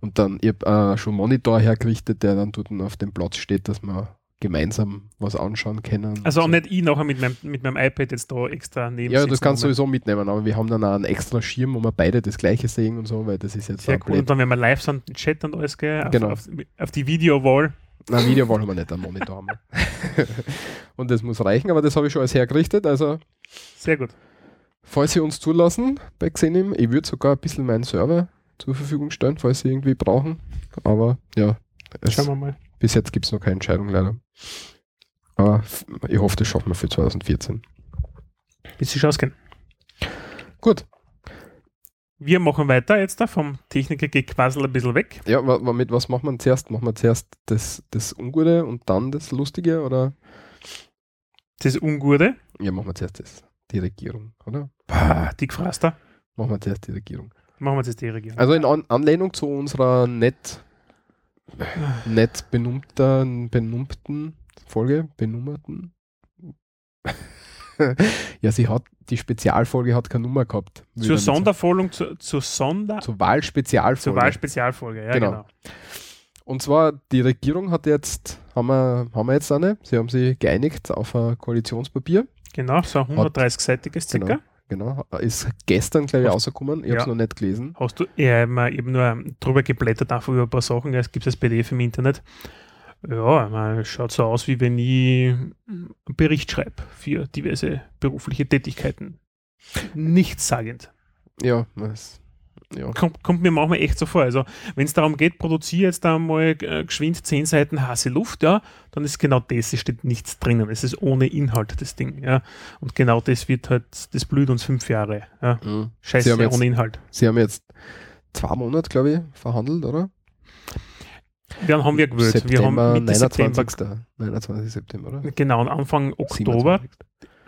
Und dann, ich habe äh, schon einen Monitor hergerichtet, der dann dort auf dem Platz steht, dass wir gemeinsam was anschauen können. Also so. auch nicht ich nachher mit meinem, mit meinem iPad jetzt da extra neben Ja, das kannst du sowieso mitnehmen, aber wir haben dann auch einen extra Schirm, wo wir beide das gleiche sehen und so, weil das ist jetzt Sehr cool. Und dann, wenn wir live sind, im Chat und alles, gell, auf, Genau. auf, auf die Video-Wall. Nein, Videowall haben wir nicht, einen Monitor haben wir. und das muss reichen, aber das habe ich schon alles hergerichtet, also Sehr gut. falls Sie uns zulassen bei Xenim, ich würde sogar ein bisschen meinen Server zur Verfügung stellen, falls Sie irgendwie brauchen. Aber ja, Schauen wir mal. bis jetzt gibt es noch keine Entscheidung leider. Aber ich hoffe, das schaffen wir für 2014. Bis sich ausgehen. Gut, Wir machen weiter jetzt da vom Techniker Gequassel ein bisschen weg. ja, mit was machen wir zuerst? Machen wir zuerst das, das Ungute und dann das Lustige oder? Das Ungute. Ja, machen wir zuerst das, die Regierung, oder? Pah, die Gefraster. Machen wir zuerst die Regierung. Machen wir jetzt die Regierung. Also in An Anlehnung zu unserer nett, nett benummten, benummten Folge, benummerten. ja, sie hat, die Spezialfolge hat keine Nummer gehabt. Zur. Sonderfolge, zur, zur Sonder... Zur Wahlspezialfolge. Zur Wahlspezialfolge, ja Genau. genau. Und zwar, die Regierung hat jetzt, haben wir, haben wir jetzt eine, sie haben sich geeinigt auf ein Koalitionspapier. Genau, so ein 130-seitiges circa. Genau, ist gestern, glaube ich, rausgekommen. Ich habe es Ja. noch nicht gelesen. Hast du, ja, ich habe nur drüber geblättert, einfach über ein paar Sachen. Es gibt das PDF im Internet. Ja, es schaut so aus, wie wenn ich einen Bericht schreibe für diverse berufliche Tätigkeiten. Nichtssagend. Ja, das, ja. Kommt, kommt mir manchmal echt so vor. Also, wenn es darum geht, produziere jetzt einmal äh, geschwind 10 Seiten heiße Luft, ja, dann ist genau das, es steht nichts drinnen. Es ist ohne Inhalt, das Ding, ja. Und genau das wird halt, das blüht uns fünf Jahre, ja. Mhm. Scheiße, jetzt- ohne Inhalt. Sie haben jetzt zwei Monate, glaube ich, verhandelt, oder? Dann haben wir gewählt. wir haben Mitte 29. September 29. September, oder? Genau, und Anfang Oktober, 27..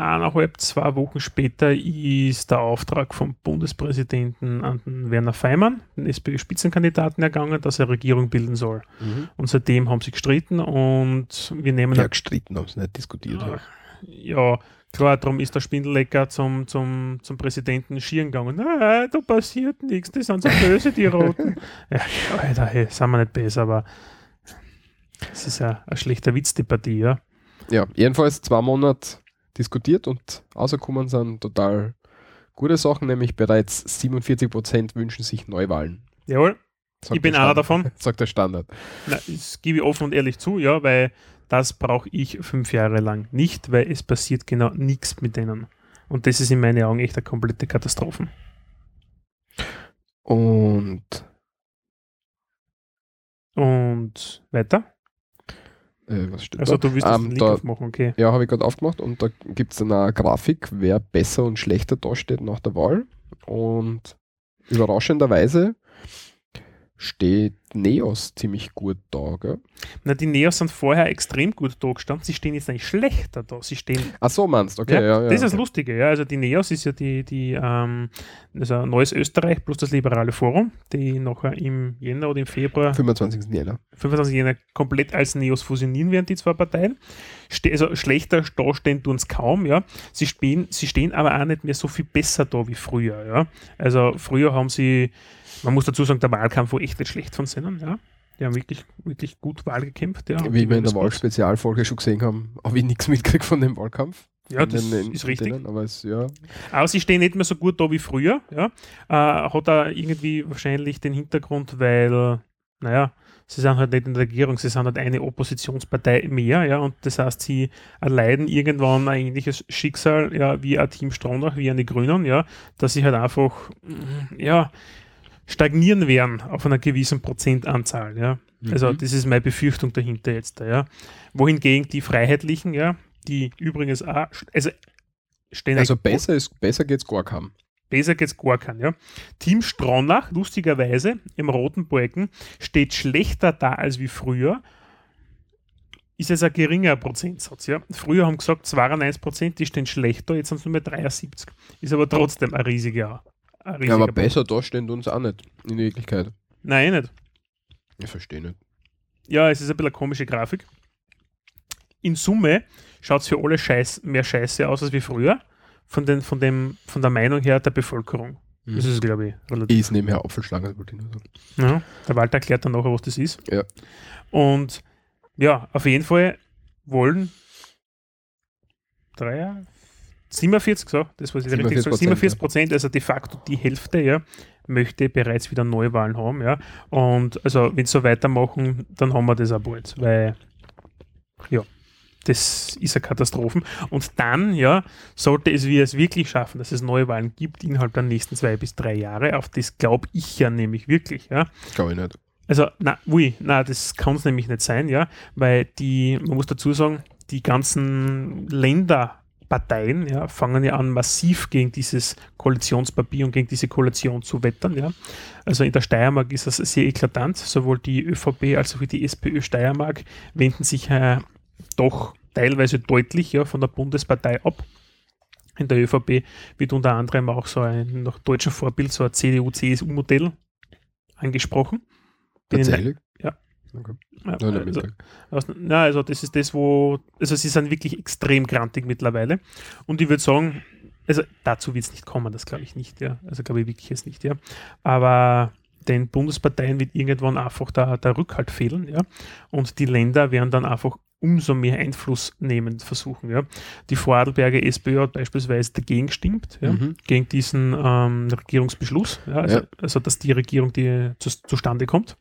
eineinhalb, zwei Wochen später, ist der Auftrag vom Bundespräsidenten an den Werner Feimann, den SPÖ-Spitzenkandidaten, ergangen, dass er Regierung bilden soll. Mhm. Und seitdem haben sie gestritten und wir nehmen Ja, gestritten haben sie nicht diskutiert. Ja. Ja. klar, darum ist der Spindellecker zum, zum, zum Präsidenten schieren gegangen. Ah, da passiert nichts, die sind so böse, die Roten. ja, Alter, hey, sind wir nicht besser, aber es ist ja ein schlechter Witz, die Partie, ja. ja, jedenfalls zwei Monate diskutiert und rausgekommen sind total gute Sachen, nämlich bereits 47 Prozent wünschen sich Neuwahlen. Jawohl. Sagt ich bin einer davon. Sagt der Standard. Na, das gebe ich offen und ehrlich zu, ja, weil das brauche ich fünf Jahre lang nicht, weil es passiert genau nichts mit denen. Und das ist in meinen Augen echt eine komplette Katastrophe. Und Und weiter? Äh, was steht Also da? du willst Ähm, Link da- aufmachen, okay. Ja, habe ich gerade aufgemacht und da gibt es eine Grafik, wer besser und schlechter dasteht nach der Wahl. Und überraschenderweise steht Neos ziemlich gut da. Gell? Na, die Neos sind vorher extrem gut da gestanden, sie stehen jetzt eigentlich schlechter da. Sie stehen Ach so, meinst du? Okay, ja, ja, das ist das. Lustige, ja. Also die NEOS ist ja die, die ähm, also Neues Österreich plus das Liberale Forum, die nachher im Jänner oder im Februar 25. Jänner. 25 Jänner komplett als Neos fusionieren werden, die zwei Parteien. Ste also schlechter dastehen tun es kaum, ja. Sie stehen, sie stehen aber auch nicht mehr so viel besser da wie früher, ja. Also früher haben sie, man muss dazu sagen, der Wahlkampf war echt nicht schlecht von Sinnen, ja. Die haben wirklich, wirklich gut Wahl gekämpft, ja. Wie wir in der. Wahlspezialfolge schon gesehen haben, habe ich nichts mitgekriegt von dem Wahlkampf. Ja, das den- ist von richtig. denen, aber es, ja, Aber sie stehen nicht mehr so gut da wie früher. Ja. Äh, hat da irgendwie wahrscheinlich den Hintergrund, weil, naja, sie sind halt nicht in der Regierung, sie sind halt eine Oppositionspartei mehr, ja, und das heißt, sie erleiden irgendwann ein ähnliches Schicksal, ja, wie ein Team Stronach, wie eine Grünen, ja, dass sie halt einfach, mm, ja, stagnieren werden auf einer gewissen Prozentanzahl, ja. Also, Mhm. das ist meine Befürchtung dahinter jetzt, ja. Wohingegen die Freiheitlichen, ja, die übrigens auch, also, stehen also besser, ist, besser geht's gar kaum. Besser geht's gar kein, ja. Team Stronach, lustigerweise, im roten Balken, steht schlechter da als wie früher. Ist es ein geringer Prozentsatz, ja. Früher haben gesagt 92 Prozent, die stehen schlechter, jetzt sind es nur mehr 73. Ist aber trotzdem ein riesiger. Ein Ja, aber besser dastehen uns auch nicht, in Wirklichkeit. Nein, nicht. Ich verstehe nicht. Ja, es ist ein bisschen eine komische Grafik. In Summe schaut es für alle Scheiß, mehr Scheiße aus als wie früher. Von, den, von, dem, von der Meinung her der Bevölkerung. Das ist, glaube ich, relativ. Ist nebenher Apfelschlange, wollte ich nur sagen. Ja, der Walter erklärt dann nachher, was das ist. Ja. Und ja, auf jeden Fall wollen drei, 47, so, das was ich richtig 47%, sagen, 47 Prozent, also de facto die Hälfte, ja, möchte bereits wieder Neuwahlen haben, ja. Und also, wenn sie so weitermachen, dann haben wir das auch bald, weil ja, das ist eine Katastrophe. Und dann, ja, sollte es wir es wirklich schaffen, dass es Neuwahlen gibt innerhalb der nächsten zwei bis drei Jahre, auf das glaube ich ja nämlich wirklich, ja. Glaube ich nicht. Also, na, ui, na, das kann es nämlich nicht sein, ja, weil die, man muss dazu sagen, die ganzen Länderparteien, ja, fangen ja an, massiv gegen dieses Koalitionspapier und gegen diese Koalition zu wettern, ja. Also in der Steiermark ist das sehr eklatant, sowohl die ÖVP als auch die SPÖ Steiermark wenden sich äh, doch teilweise deutlich ja, von der Bundespartei ab. In der ÖVP wird unter anderem auch so ein nach deutschem Vorbild so ein CDU-CSU-Modell angesprochen. Tatsächlich? Ja. Okay. Ja, also, aus- na, also das ist das, wo, also sie sind wirklich extrem grantig mittlerweile. Und ich würde sagen, also dazu wird es nicht kommen, das glaube ich nicht, ja. Also glaube ich wirklich jetzt nicht, ja. Aber den Bundesparteien wird irgendwann einfach der, der Rückhalt fehlen, ja. Und die Länder werden dann einfach umso mehr Einfluss nehmen versuchen, ja. Die Vorarlberger SPÖ hat beispielsweise dagegen gestimmt, ja, Mhm. gegen diesen ähm, Regierungsbeschluss, ja, also, Ja. also dass die Regierung die zu, zustande kommt.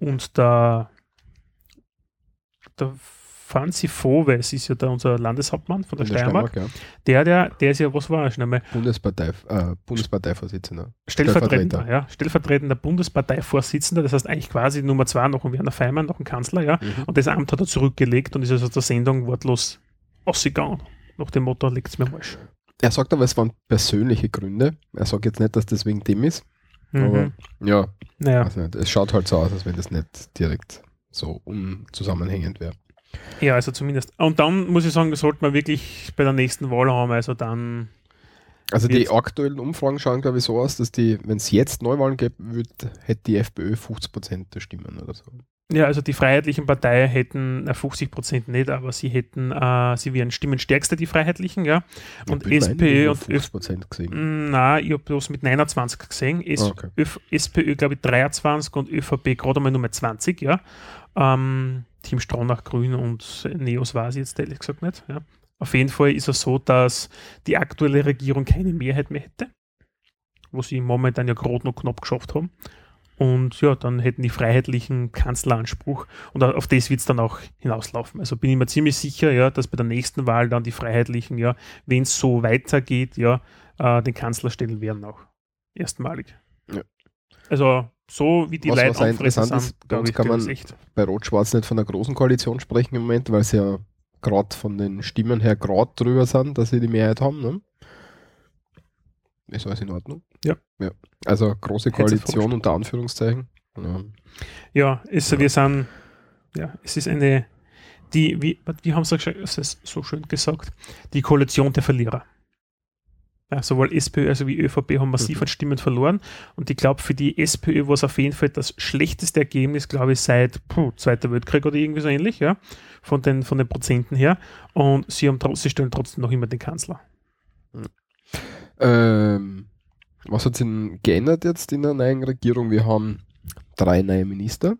Und da der Franzi Foves ist ja da unser Landeshauptmann von der, der Steiermark. Steiermark, ja. Der, der, der ist ja, was war er schon einmal? Bundespartei, äh, Bundesparteivorsitzender. Stellvertretender, ja, stellvertretender Bundesparteivorsitzender, das heißt eigentlich quasi Nummer zwei nach dem Werner Feimann, nach dem Kanzler, ja. Mhm. Und das Amt hat er zurückgelegt und ist also aus der Sendung wortlos ausgegangen. Nach dem Motto, legt es mir mal. Er sagt aber, es waren persönliche Gründe. Er sagt jetzt nicht, dass das wegen dem ist. Aber Mhm. ja, Naja, weiß nicht. es schaut halt so aus, als wenn das nicht direkt so unzusammenhängend wäre. ja, also zumindest. Und dann muss ich sagen, sollte man wirklich bei der nächsten Wahl haben, also dann Also die aktuellen Umfragen schauen, glaube ich, so aus, dass die, wenn es jetzt Neuwahlen geben würde, hätte die FPÖ 50% der Stimmen oder so. Ja, also die Freiheitlichen Partei hätten äh, 50 Prozent nicht, aber sie hätten, äh, sie wären stimmenstärkste, die Freiheitlichen, ja. Und Ich SPÖ und 50% gesehen. Nein, ich habe bloß mit 29 gesehen. S Ah, okay. SPÖ, glaube ich, 23 und ÖVP gerade einmal nur mit 20, ja. Ähm, Team Stronach Grün und Neos weiß ich jetzt ehrlich gesagt nicht. Ja. Auf jeden Fall ist es so, dass die aktuelle Regierung keine Mehrheit mehr hätte, wo sie momentan ja gerade noch knapp geschafft haben. Und ja, dann hätten die Freiheitlichen Kanzleranspruch und auf das wird es dann auch hinauslaufen. Also bin ich mir ziemlich sicher, ja, dass bei der nächsten Wahl dann die Freiheitlichen, ja, wenn es so weitergeht, ja, äh, den Kanzler stellen werden auch. Erstmalig. Ja. Also so wie die Was- Leute was auch interessant ist, glaub uns ich, kann man- ist echt. bei Rot-Schwarz nicht von einer großen Koalition sprechen im Moment, weil sie ja gerade von den Stimmen her gerade drüber sind, dass sie die Mehrheit haben. Ne? Ist alles in Ordnung? Ja. ja. Also große Koalition unter Anführungszeichen. Ja. Ja, es, wir sind, ja, es ist eine, die, wie, wie haben sie es ist so schön gesagt, die Koalition der Verlierer. Ja, sowohl SPÖ als auch wie ÖVP haben massiv Mhm. an Stimmen verloren und ich glaube, für die SPÖ war es auf jeden Fall das schlechteste Ergebnis, glaube ich, seit puh, Zweiter Weltkrieg oder irgendwie so ähnlich, ja, von den, von den Prozenten her. Und sie, haben, sie stellen trotzdem noch immer den Kanzler. Ähm, was hat sich denn geändert jetzt in der neuen Regierung? Wir haben drei neue Minister.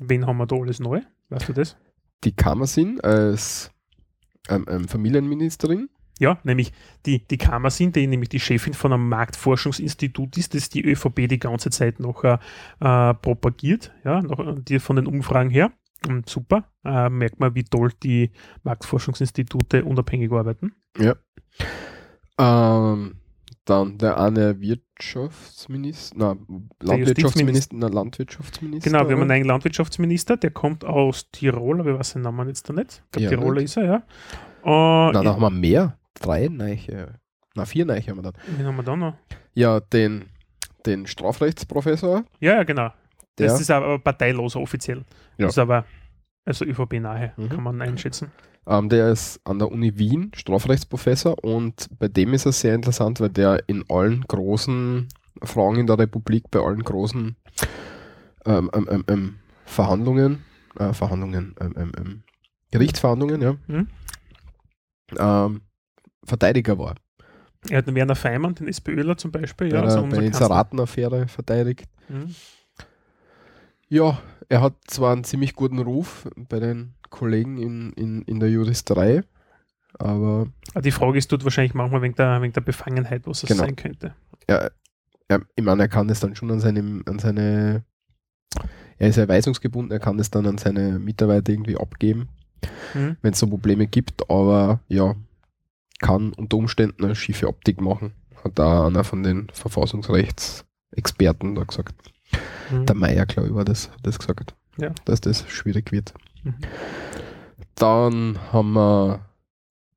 Wen haben wir da alles neu? Weißt du das? Die Kammersin als ähm, ähm, Familienministerin. Ja, nämlich die, die Kammersin, die nämlich die Chefin von einem Marktforschungsinstitut ist, das die ÖVP die ganze Zeit noch äh, äh, propagiert, ja, noch, äh, die von den Umfragen her. Und super, äh, merkt man, wie toll die Marktforschungsinstitute unabhängig arbeiten. Ähm, dann der eine Wirtschaftsminister, na, Landwirtschaftsminister, na, Landwirtschaftsminister. Genau, wir haben einen Landwirtschaftsminister, der kommt aus Tirol, aber ich weiß den Namen jetzt da nicht. Ich glaube, Ja, Tiroler nicht. ist er, ja. Äh, Na, da haben wir mehr. Drei Neiche. Na, vier Neiche haben wir dann. wen haben wir da noch? Ja, den, den Strafrechtsprofessor. Ja, ja, genau. Der, Das ist aber parteilos offiziell. Ja. Das ist aber also ÖVP nahe, Mhm. kann man einschätzen. Ähm, der ist an der Uni Wien Strafrechtsprofessor und bei dem ist es sehr interessant, weil der in allen großen Fragen in der Republik, bei allen großen ähm, ähm, ähm, ähm, Verhandlungen, äh, Verhandlungen, ähm, ähm, ähm, Gerichtsverhandlungen, ja, ähm, Verteidiger war. Er hat den Werner Feimann, den SPÖler zum Beispiel, bei ja, der, also bei der. Inseratenaffäre verteidigt. Mhm. Ja, er hat zwar einen ziemlich guten Ruf bei den Kollegen in, in, in der Juristerei, aber Aber die Frage ist dort wahrscheinlich manchmal wegen der, wegen der Befangenheit, was es Genau. sein könnte. er, er, ich meine, er kann es dann schon an, seinem, an seine, er ist ja weisungsgebunden, er kann es dann an seine Mitarbeiter irgendwie abgeben, Mhm. wenn es so Probleme gibt, aber ja, kann unter Umständen eine schiefe Optik machen, hat da einer von den Verfassungsrechtsexperten da gesagt. Mhm. Der Meier, glaube ich, war das, hat das gesagt. Ja. Dass das schwierig wird. Mhm. Dann haben wir,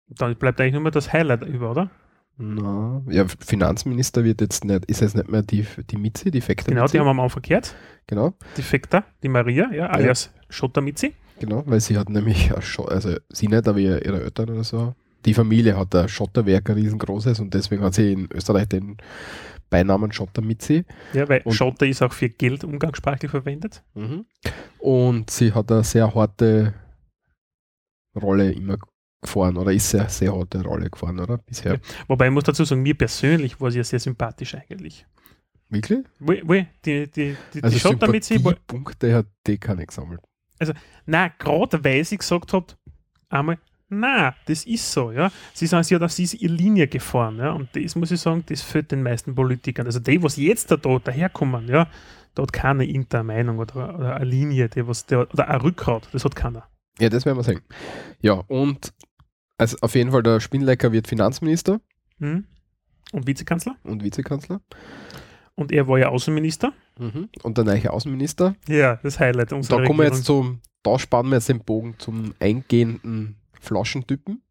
Dann bleibt eigentlich nur mehr das Highlight über, oder? na, ja, Finanzminister wird jetzt nicht, ist jetzt nicht mehr die, die Mitzi, die Fekta Genau, die haben wir am Anfang gehört. Genau, Die Fekta, die Maria, ja, alias Schotter Mitzi. genau, weil sie hat nämlich, also sie nicht, aber ihre ihre Eltern oder so, die Familie hat ein Schotterwerk, ein riesengroßes und deswegen hat sie in Österreich den Beinamen Schotter Mitzi. Ja, weil Und- Schotter ist auch für Geld umgangssprachlich verwendet. Und sie hat eine sehr harte Rolle immer gefahren oder ist sehr, sehr harte Rolle gefahren, oder? Bisher. Ja. Wobei ich muss dazu sagen, mir persönlich war sie ja sehr sympathisch eigentlich. Wirklich? Wo, wo, die, die, die, Also die Schotter Mitzi, Punkte hat die keine gesammelt. nein, gerade weil sie gesagt hat, einmal, na, das ist so, ja. Sie sagen, sie hat auf ihre Linie gefahren, ja. Und das muss ich sagen, das fehlt den meisten Politikern. Also die, was jetzt da, da daherkommen, ja, da hat keine Intermeinung oder, oder eine Linie, die was, der, oder ein Rückgrat, das hat keiner. Ja, das werden wir sehen. Ja, und also auf jeden Fall der Spinlecker wird Finanzminister Mhm. Und Vizekanzler. und Vizekanzler. Und er war ja Außenminister. Und der neue Außenminister. Ja, das Highlight Da unserer kommen wir jetzt zum, da spannen wir jetzt den Bogen zum eingehenden Flaschentypen.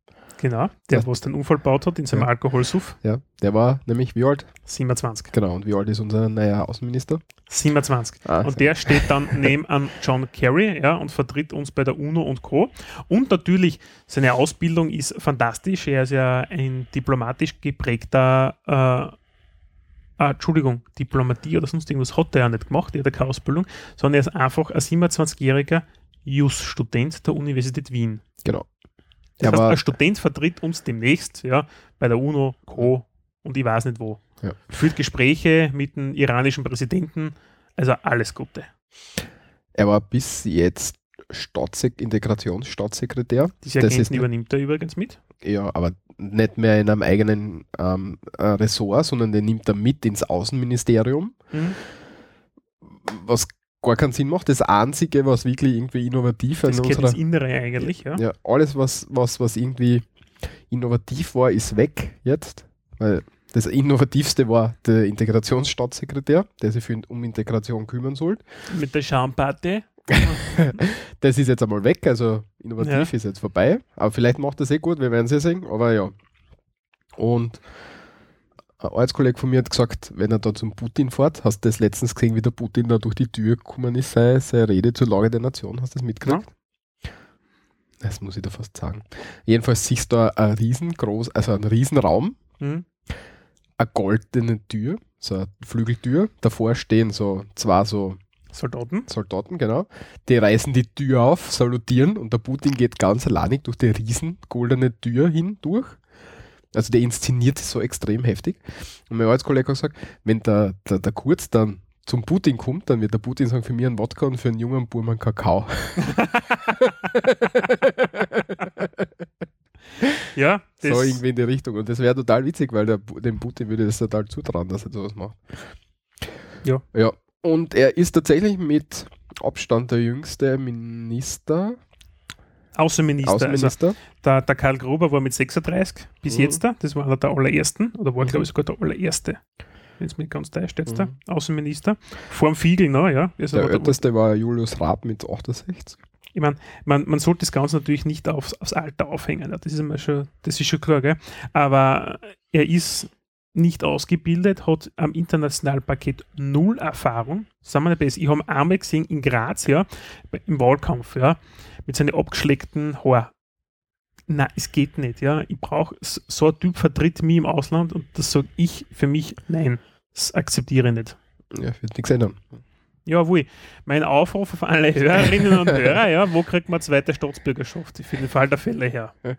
Genau, der, Das- was den Unfall gebaut hat in seinem Ja. Alkoholsuff. Ja, der war nämlich wie alt? 27. Genau, und wie alt ist unser neuer Außenminister? 27. Ah, Und der steht dann neben an John Kerry ja, und vertritt uns bei der UNO und Co. Und natürlich, seine Ausbildung ist fantastisch. Er ist ja ein diplomatisch geprägter, äh, ah, Entschuldigung, Diplomatie oder sonst irgendwas hat er ja nicht gemacht, er hat keine Ausbildung, sondern er ist einfach ein 27-jähriger Jus-Student der Universität Wien. genau. Das Er heißt, ein Student vertritt uns demnächst ja, bei der UNO, Co. und ich weiß nicht wo. Ja. Führt Gespräche mit dem iranischen Präsidenten. Also alles Gute. Er war bis jetzt Staatssek Integrationsstaatssekretär. Diese Das ist Agenten übernimmt er übrigens mit. Ja, aber nicht mehr in einem eigenen ähm, äh, Ressort, sondern den nimmt er mit ins Außenministerium. Mhm. was gar keinen Sinn macht. Das Einzige, was wirklich irgendwie innovativ Das unserer ins Innere eigentlich, ja. ja, alles, was, was, was irgendwie innovativ war, ist weg jetzt. Weil das Innovativste war der Integrationsstaatssekretär, der sich für, um Integration kümmern soll. Mit der Schamparty. Das ist jetzt einmal weg, also innovativ Ja. ist jetzt vorbei. Aber vielleicht macht das eh gut, wir werden es ja sehen. Aber ja. Und ein Arbeitskollege von mir hat gesagt, wenn er da zum Putin fährt, hast du das letztens gesehen, wie der Putin da durch die Tür gekommen ist, seine, seine Rede zur Lage der Nation, hast du das mitgekriegt? Das muss ich da fast sagen. Jedenfalls siehst du da ein riesengroß, also einen Riesenraum, Hm? eine goldene Tür, so eine Flügeltür. Davor stehen so zwei so Soldaten. Soldaten, genau. Die reißen die Tür auf, salutieren und der Putin geht ganz alleinig durch die riesen goldene Tür hindurch. Also der inszeniert es so extrem heftig. Und mein Arbeitskollege hat gesagt, wenn der, der, der Kurz dann zum Putin kommt, dann wird der Putin sagen, für mich ein Wodka und für einen jungen Burm ein Kakao. Ja, das, so irgendwie in die Richtung. Und das wäre total witzig, weil der, dem Putin würde das total zutrauen, dass er sowas macht. Ja. Ja. Und er ist tatsächlich mit Abstand der jüngste Minister, Außenminister. Also Außenminister. der, der Karl Gruber war mit 36 bis Mhm. jetzt da. Das war einer der allerersten. Oder war, Mhm. glaube ich, sogar der allererste. Wenn es mir ganz täuscht, jetzt Mhm. der Außenminister. Vor dem Fiegel noch, ja. Also Der älteste war Julius Raab mit 68. ich meine, man, man sollte das Ganze natürlich nicht aufs, aufs Alter aufhängen. Das ist einmal schon, das ist schon klar, gell? Aber er ist nicht ausgebildet, hat am internationalen Paket null Erfahrung. Sagen wir besser. Ich habe ihn einmal gesehen in Graz, ja, im Wahlkampf, ja, mit seinen abgeschleckten Haar. Nein, es geht nicht, ja. Ich brauche, so ein Typ vertritt mich im Ausland und das sage ich für mich, nein, das akzeptiere ich nicht. Ja, wird nichts ändern. Jawohl. Mein Aufruf auf alle Hörerinnen und Hörer, ja, wo kriegt man zweite Staatsbürgerschaft? Für den Fall der Fälle her.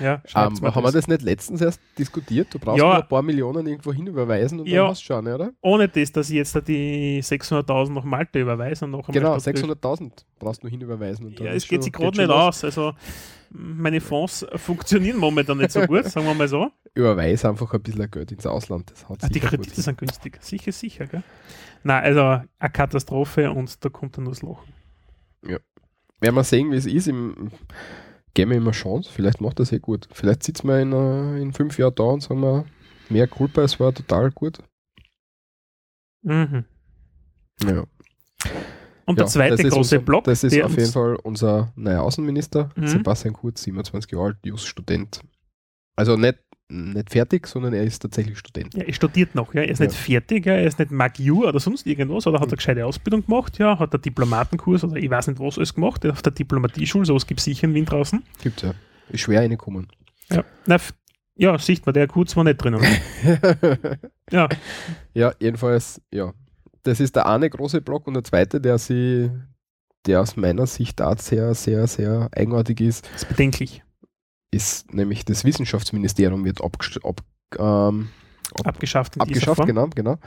Ja, Ähm, schreibt's mir haben wir das nicht letztens erst diskutiert? Du brauchst Ja. ein paar Millionen irgendwo hin überweisen und Ja. dann hast du schon, oder? Ohne das, dass ich jetzt da die 600.000 nach Malta überweise und noch einmal Genau, Staatsbürger- 600.000 brauchst du nur hin überweisen. Und dann Ja, es geht sich gerade nicht los. aus. Also, meine Fonds funktionieren momentan nicht so gut, sagen wir mal so. Überweise einfach ein bisschen Geld ins Ausland. Das hat Ah, die Kredite sind günstig. Sicher, sicher, gell? Nein, also eine Katastrophe und da kommt dann nur das Loch. Werden wir sehen, wie es ist. Im, geben wir ihm eine Chance. Vielleicht macht das eh gut. Vielleicht sitzen wir in, äh, in fünf Jahren da und sagen wir, mehr Culpa, es war total gut. Mhm. Ja. Und Ja, der zweite das ist große unser, Block, Das ist auf jeden Fall unser neuer Außenminister, Mhm. Sebastian Kurz, 27 Jahre alt, Just-Student. Also nicht, nicht fertig, sondern er ist tatsächlich Student. Ja, er studiert noch, ja. Er ist nicht Ja. fertig, ja. er ist nicht Magiu oder sonst irgendwas, oder hat eine gescheite Ausbildung gemacht, ja, hat einen Diplomatenkurs oder ich weiß nicht was alles gemacht, auf der Diplomatieschule, sowas gibt es sicher in Wien draußen. Gibt's ja. Ist schwer reinkommen. Ja, Na, ja sieht man, der Kurz war nicht drinnen. ja, ja, jedenfalls, ja. Das ist der eine große Block und der zweite, der sie, der aus meiner Sicht auch sehr, sehr, sehr eigenartig ist, ist bedenklich. Ist nämlich das Wissenschaftsministerium wird abgest- ab, ähm, ab, Abgeschafft abgeschafft, genau, genau.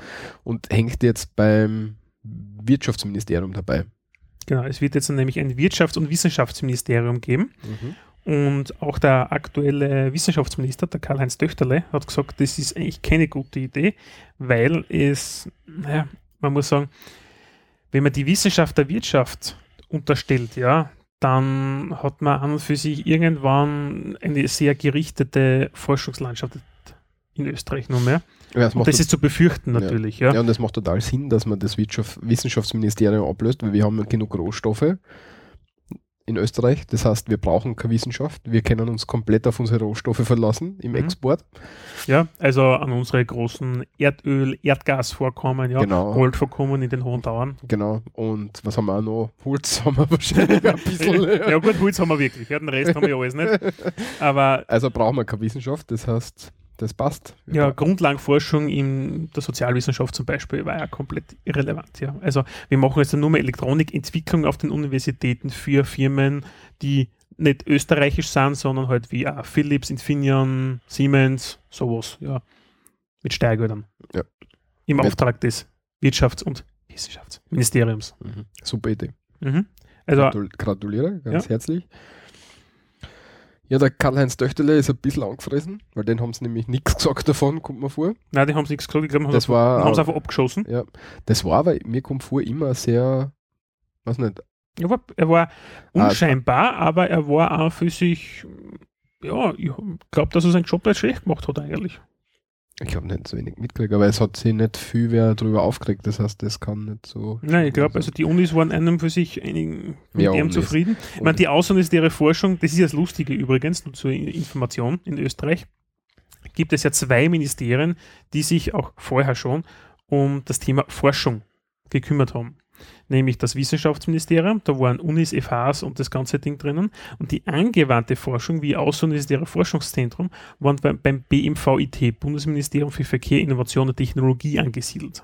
Und hängt jetzt beim Wirtschaftsministerium dabei. Genau, es wird jetzt nämlich ein Wirtschafts- und Wissenschaftsministerium geben. Und auch der aktuelle Wissenschaftsminister, der Karl-Heinz Töchterle, hat gesagt, das ist eigentlich keine gute Idee, weil es, naja, man muss sagen, wenn man die Wissenschaft der Wirtschaft unterstellt, ja, dann hat man an und für sich irgendwann eine sehr gerichtete Forschungslandschaft in Österreich nur mehr. Ja, das das ist zu befürchten natürlich, ja. Ja, und das macht total Sinn, dass man das Wirtschaft Wissenschaftsministerium ablöst, weil wir haben genug Rohstoffe in Österreich. Das heißt, wir brauchen keine Wissenschaft. Wir können uns komplett auf unsere Rohstoffe verlassen im Mhm. Export. Ja, also an unsere großen Erdöl, Erdgasvorkommen, ja, Genau. Goldvorkommen in den hohen Tauern. Genau. Und was haben wir auch noch? Holz haben wir wahrscheinlich ein bisschen. ja gut, Holz haben wir wirklich, ja, den Rest haben wir alles nicht. Aber Also brauchen wir keine Wissenschaft, das heißt, das passt. Ja, Grundlagenforschung in der Sozialwissenschaft zum Beispiel war ja komplett irrelevant. Ja. Also wir machen jetzt nur mehr Elektronikentwicklung auf den Universitäten für Firmen, die nicht österreichisch sind, sondern halt wie auch Philips, Infineon, Siemens, sowas, ja. Mit Steuergeldern. Ja. Im Mit- Auftrag des Wirtschafts- und Wissenschaftsministeriums. Mhm. Super Idee. Mhm. Also Gratul gratuliere, ganz Ja. herzlich. Ja, der Karl-Heinz Töchterle ist ein bisschen angefressen, weil den haben sie nämlich nichts gesagt davon, kommt mir vor. Nein, die haben nichts gesagt, glaube, haben Das sie einfach abgeschossen. Ja, das war aber, mir kommt vor, immer sehr, weiß nicht, Er war, er war Ah, unscheinbar, aber er war auch für sich, ja, ich glaube, dass er seinen Job nicht schlecht gemacht hat eigentlich. Ich habe nicht so wenig mitgekriegt, aber es hat sich nicht viel wer darüber aufgeregt, das heißt, das kann nicht so. Nein, ich glaube, also die Unis waren einem für sich einigen mit Ja, Unis. zufrieden. Ich meine, die außeruniversitäre Forschung, das ist ja das Lustige übrigens, nur zur Information in Österreich, gibt es ja zwei Ministerien, die sich auch vorher schon um das Thema Forschung gekümmert haben. Nämlich das Wissenschaftsministerium, da waren Unis, FHs und das ganze Ding drinnen. Und die angewandte Forschung, wie Außeruniversitäre Forschungszentrum, waren beim, beim BMVIT, Bundesministerium für Verkehr, Innovation und Technologie, angesiedelt.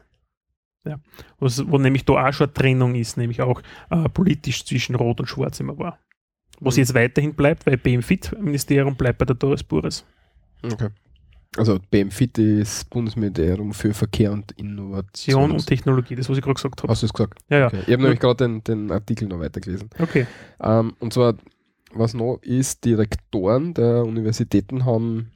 Ja. Was, wo nämlich da auch schon eine Trennung ist, nämlich auch äh, politisch zwischen Rot und Schwarz immer war. Was Mhm. jetzt weiterhin bleibt, weil BMFIT-Ministerium bleibt bei der Doris Bures. Okay. Also BMFIT ist Bundesministerium für Verkehr und Innovation. Und Technologie, das, was ich gerade gesagt habe. Hast du es gesagt? Ja, ja. Okay. Ich habe nämlich gerade den, den Artikel noch weitergelesen. Okay. Ähm, und zwar, was noch ist, die Rektoren der Universitäten haben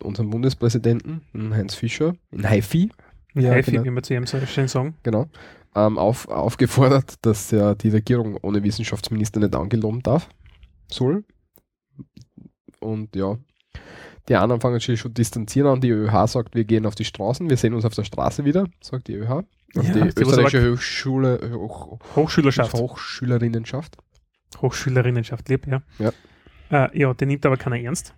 unseren Bundespräsidenten, den Heinz Fischer, in Haifi, Ja, wie genau. wir zu ihm so schön sagen. genau, ähm, auf, aufgefordert, dass ja die Regierung ohne Wissenschaftsminister nicht angeloben darf, soll. Und ja, die anderen fangen sich schon distanzieren an. Die ÖH sagt, wir gehen auf die Straßen, wir sehen uns auf der Straße wieder, sagt die ÖH. Ja, die österreichische Hochschule, Hoch, Hochschülerschaft. Hochschülerinnenschaft. Hochschülerinnenschaft, lieb, ja. Ja. Äh, ja, den nimmt aber keiner ernst.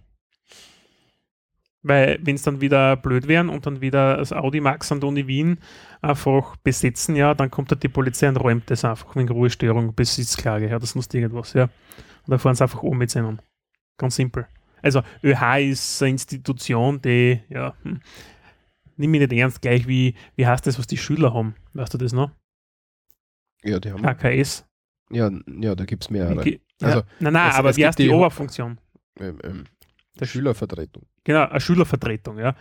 Weil, wenn es dann wieder blöd wären und dann wieder das Audi Max an der Uni Wien einfach besetzen, ja, dann kommt da die Polizei und räumt das einfach wegen Ruhestörung, Besitzklage, ja, das muss irgendwas, ja. Und dann fahren sie einfach um mit seinem. Ganz simpel. Also, ÖH ist eine Institution, die, ja, hm, nimm mich nicht ernst, gleich wie, wie heißt das, was die Schüler haben? Weißt du das noch? Ja, die haben. AKS. Ja, ja da gibt es mehrere. Okay. Also, ja, nein, nein, es- aber es wie heißt die, die- Oberfunktion? Ähm, ähm, Der Schülervertretung. Genau, eine Schülervertretung, ja.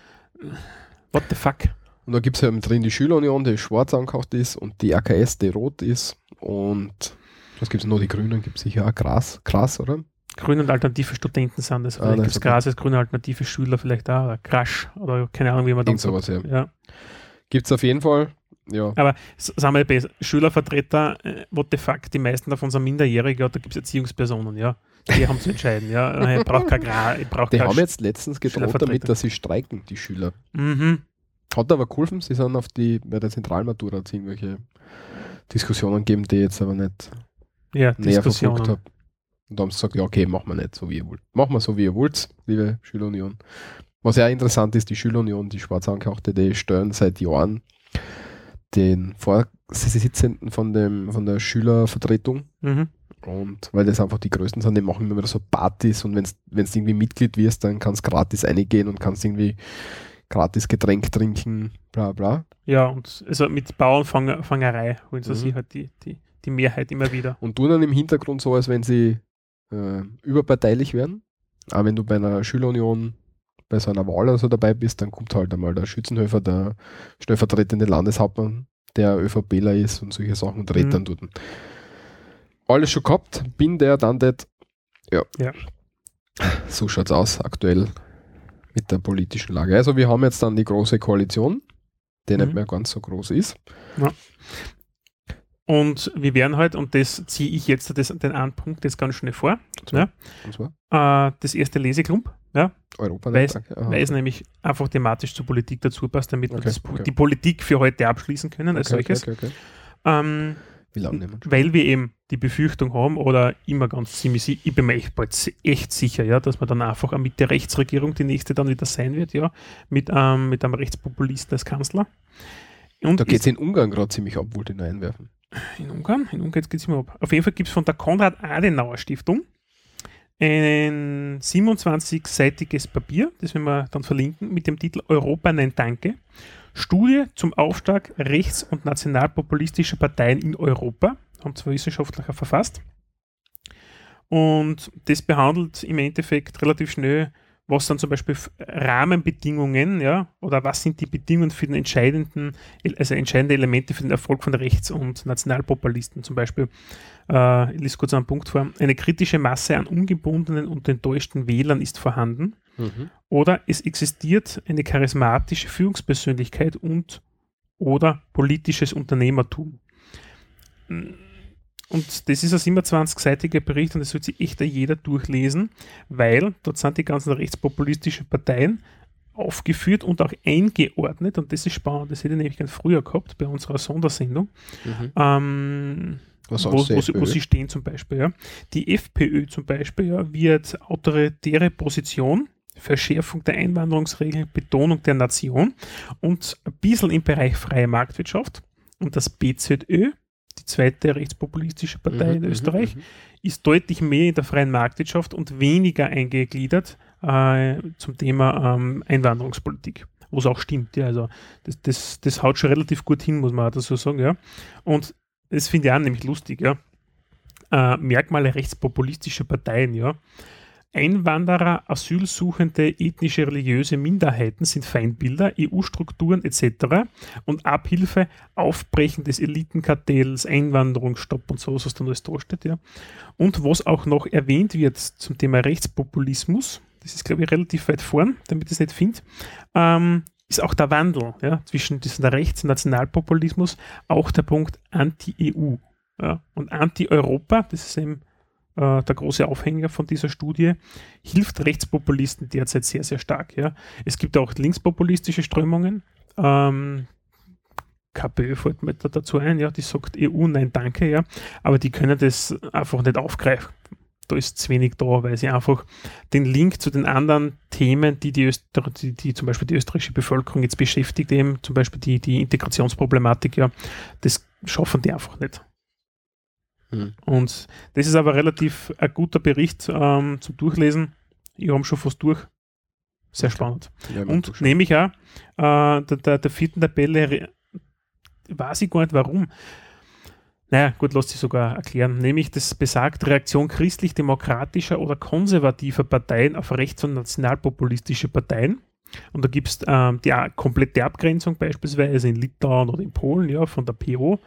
What the fuck? Und da gibt es ja drin die Schülerunion, die schwarz angehaucht ist und die AKS, die rot ist. Und was gibt es noch? Die Grünen gibt es sicher auch Gras, Gras, oder? Grüne und alternative Studenten sind das. Ah, Vielleicht das gibt es. Gras als grüne alternative Schüler vielleicht auch, oder Crash, oder keine Ahnung, wie man Irgend sowas, ja. ja. Gibt es auf jeden Fall. Ja. Aber sagen wir besser, Schülervertreter, äh, what the fuck, die meisten davon sind minderjährige, da gibt es Erziehungspersonen, ja. Die haben zu entscheiden, ja. Ich brauche kein Gra, ich brauche Die haben jetzt letztens gedroht damit, dass sie streiken, die Schüler. Mhm. Hat aber geholfen, sie sind auf die, bei der Zentralmatura hat es irgendwelche Diskussionen gegeben, die jetzt aber nicht Ja, näher verfolgt habe. Und da haben sie gesagt, ja, okay, machen wir nicht so wie ihr wollt. Machen wir so wie ihr wollt, liebe Schülerunion. Was ja interessant ist, die Schülerunion, die schwarz angehauchte, die stellen seit Jahren den Vorsitzenden von, dem, von der Schülervertretung Mhm. und weil das einfach die größten sind, die machen immer wieder so Partys und wenn du irgendwie Mitglied wirst, dann kannst du gratis reingehen und kannst irgendwie gratis Getränk trinken, bla bla. Ja, und also mit Bauernfangerei holen sie Mhm. sich halt die, die, die Mehrheit immer wieder. Und tun dann im Hintergrund so, als wenn sie äh, überparteilich wären. Aber wenn du bei einer Schülerunion bei so einer Wahl oder so dabei bist, dann kommt halt einmal der Schützenhöfer, der stellvertretende Landeshauptmann, der ÖVPler ist und solche Sachen und redet Mhm. dann dort. Alles schon gehabt, bin der, dann das. Ja. Ja. So schaut's aus aktuell mit der politischen Lage. Also wir haben jetzt dann die große Koalition, die nicht Mhm. mehr ganz so groß ist. Und wir werden halt, und das ziehe ich jetzt das, den einen Punkt jetzt ganz schnell vor, Ja. Äh, das erste Leseklump, ja, Europa. Weil es- nämlich einfach thematisch zur Politik dazu passt, damit wir Okay, das, okay. die Politik für heute abschließen können als okay, solches. Ähm, Wie lange nehmen wir? weil wir eben die Befürchtung haben oder immer ganz ziemlich, ich bin mir echt, bald echt sicher, ja, dass man dann einfach eine Mitte-Rechtsregierung die nächste dann wieder sein wird, ja, mit, ähm, mit einem Rechtspopulisten als Kanzler. Und Da geht es in Ungarn gerade ziemlich ab, wollte ich noch einwerfen. In Ungarn, in Ungarn geht es immer ab. Auf jeden Fall gibt es von der Konrad-Adenauer-Stiftung ein 27-seitiges Papier, das werden wir dann verlinken, mit dem Titel Europa Nein Danke. Studie zum Aufstieg rechts- und nationalpopulistischer Parteien in Europa. Haben zwei Wissenschaftler verfasst. Und das behandelt im Endeffekt relativ schnell, was sind zum Beispiel Rahmenbedingungen, ja, oder was sind die Bedingungen für den entscheidenden, also entscheidende Elemente für den Erfolg von Rechts- und Nationalpopulisten zum Beispiel. Äh, ich lese kurz einen Punkt vor. Eine kritische Masse an ungebundenen und enttäuschten Wählern ist vorhanden. Oder es existiert eine charismatische Führungspersönlichkeit und oder politisches Unternehmertum. Und das ist ein 27-seitiger Bericht und das wird sich echt jeder durchlesen, weil dort sind die ganzen rechtspopulistischen Parteien aufgeführt und auch eingeordnet und das ist spannend. Das hätte ich nämlich ganz früher gehabt bei unserer Sondersendung. Ähm, Was wo, wo, sie, wo sie stehen zum Beispiel. Ja. Die FPÖ zum Beispiel ja, wird autoritäre Position, Verschärfung der Einwanderungsregeln, Betonung der Nation und ein bisschen im Bereich freie Marktwirtschaft. Und das BZÖ, die zweite rechtspopulistische Partei Mhm, in mhm, Österreich, mhm. ist deutlich mehr in der freien Marktwirtschaft und weniger eingegliedert äh, zum Thema ähm, Einwanderungspolitik. Wo es auch stimmt, ja. Also das, das, das haut schon relativ gut hin, muss man auch dazu sagen, ja. Und das finde ich auch nämlich lustig, ja. Äh, Merkmale rechtspopulistischer Parteien, ja. Einwanderer, Asylsuchende, ethnische, religiöse Minderheiten sind Feindbilder, EU-Strukturen etc. und Abhilfe, Aufbrechen des Elitenkartells, Einwanderungsstopp und so, was dann alles da steht. Ja. Und was auch noch erwähnt wird zum Thema Rechtspopulismus, das ist, glaube ich, relativ weit vorn, damit ich es nicht finde, ähm, ist auch der Wandel ja, zwischen diesem Rechts- und Nationalpopulismus, auch der Punkt Anti-EU. Ja. Und Anti-Europa, das ist eben äh, der große Aufhänger von dieser Studie, hilft Rechtspopulisten derzeit sehr, sehr stark. Ja. Es gibt auch linkspopulistische Strömungen. Ähm, KPÖ fällt mir da dazu ein, ja, die sagt EU, nein, danke, ja, aber die können das einfach nicht aufgreifen. Da ist zu wenig da, weil sie einfach den Link zu den anderen Themen, die die, Öster die, die zum Beispiel die österreichische Bevölkerung jetzt beschäftigt, eben zum Beispiel die, die Integrationsproblematik, ja, das schaffen die einfach nicht. Hm. Und das ist aber relativ ein guter Bericht ähm, zum Durchlesen. Ich habe schon fast durch. Sehr spannend. Ja, Und nehme ich auch, äh, der, der, der vierten Tabelle, weiß ich gar nicht warum. Naja, gut, lässt sich sogar erklären. Nämlich das besagt Reaktion christlich-demokratischer oder konservativer Parteien auf rechts- und nationalpopulistische Parteien. Und da gibt es ähm, die a- komplette Abgrenzung beispielsweise in Litauen oder in Polen, ja, von der PO.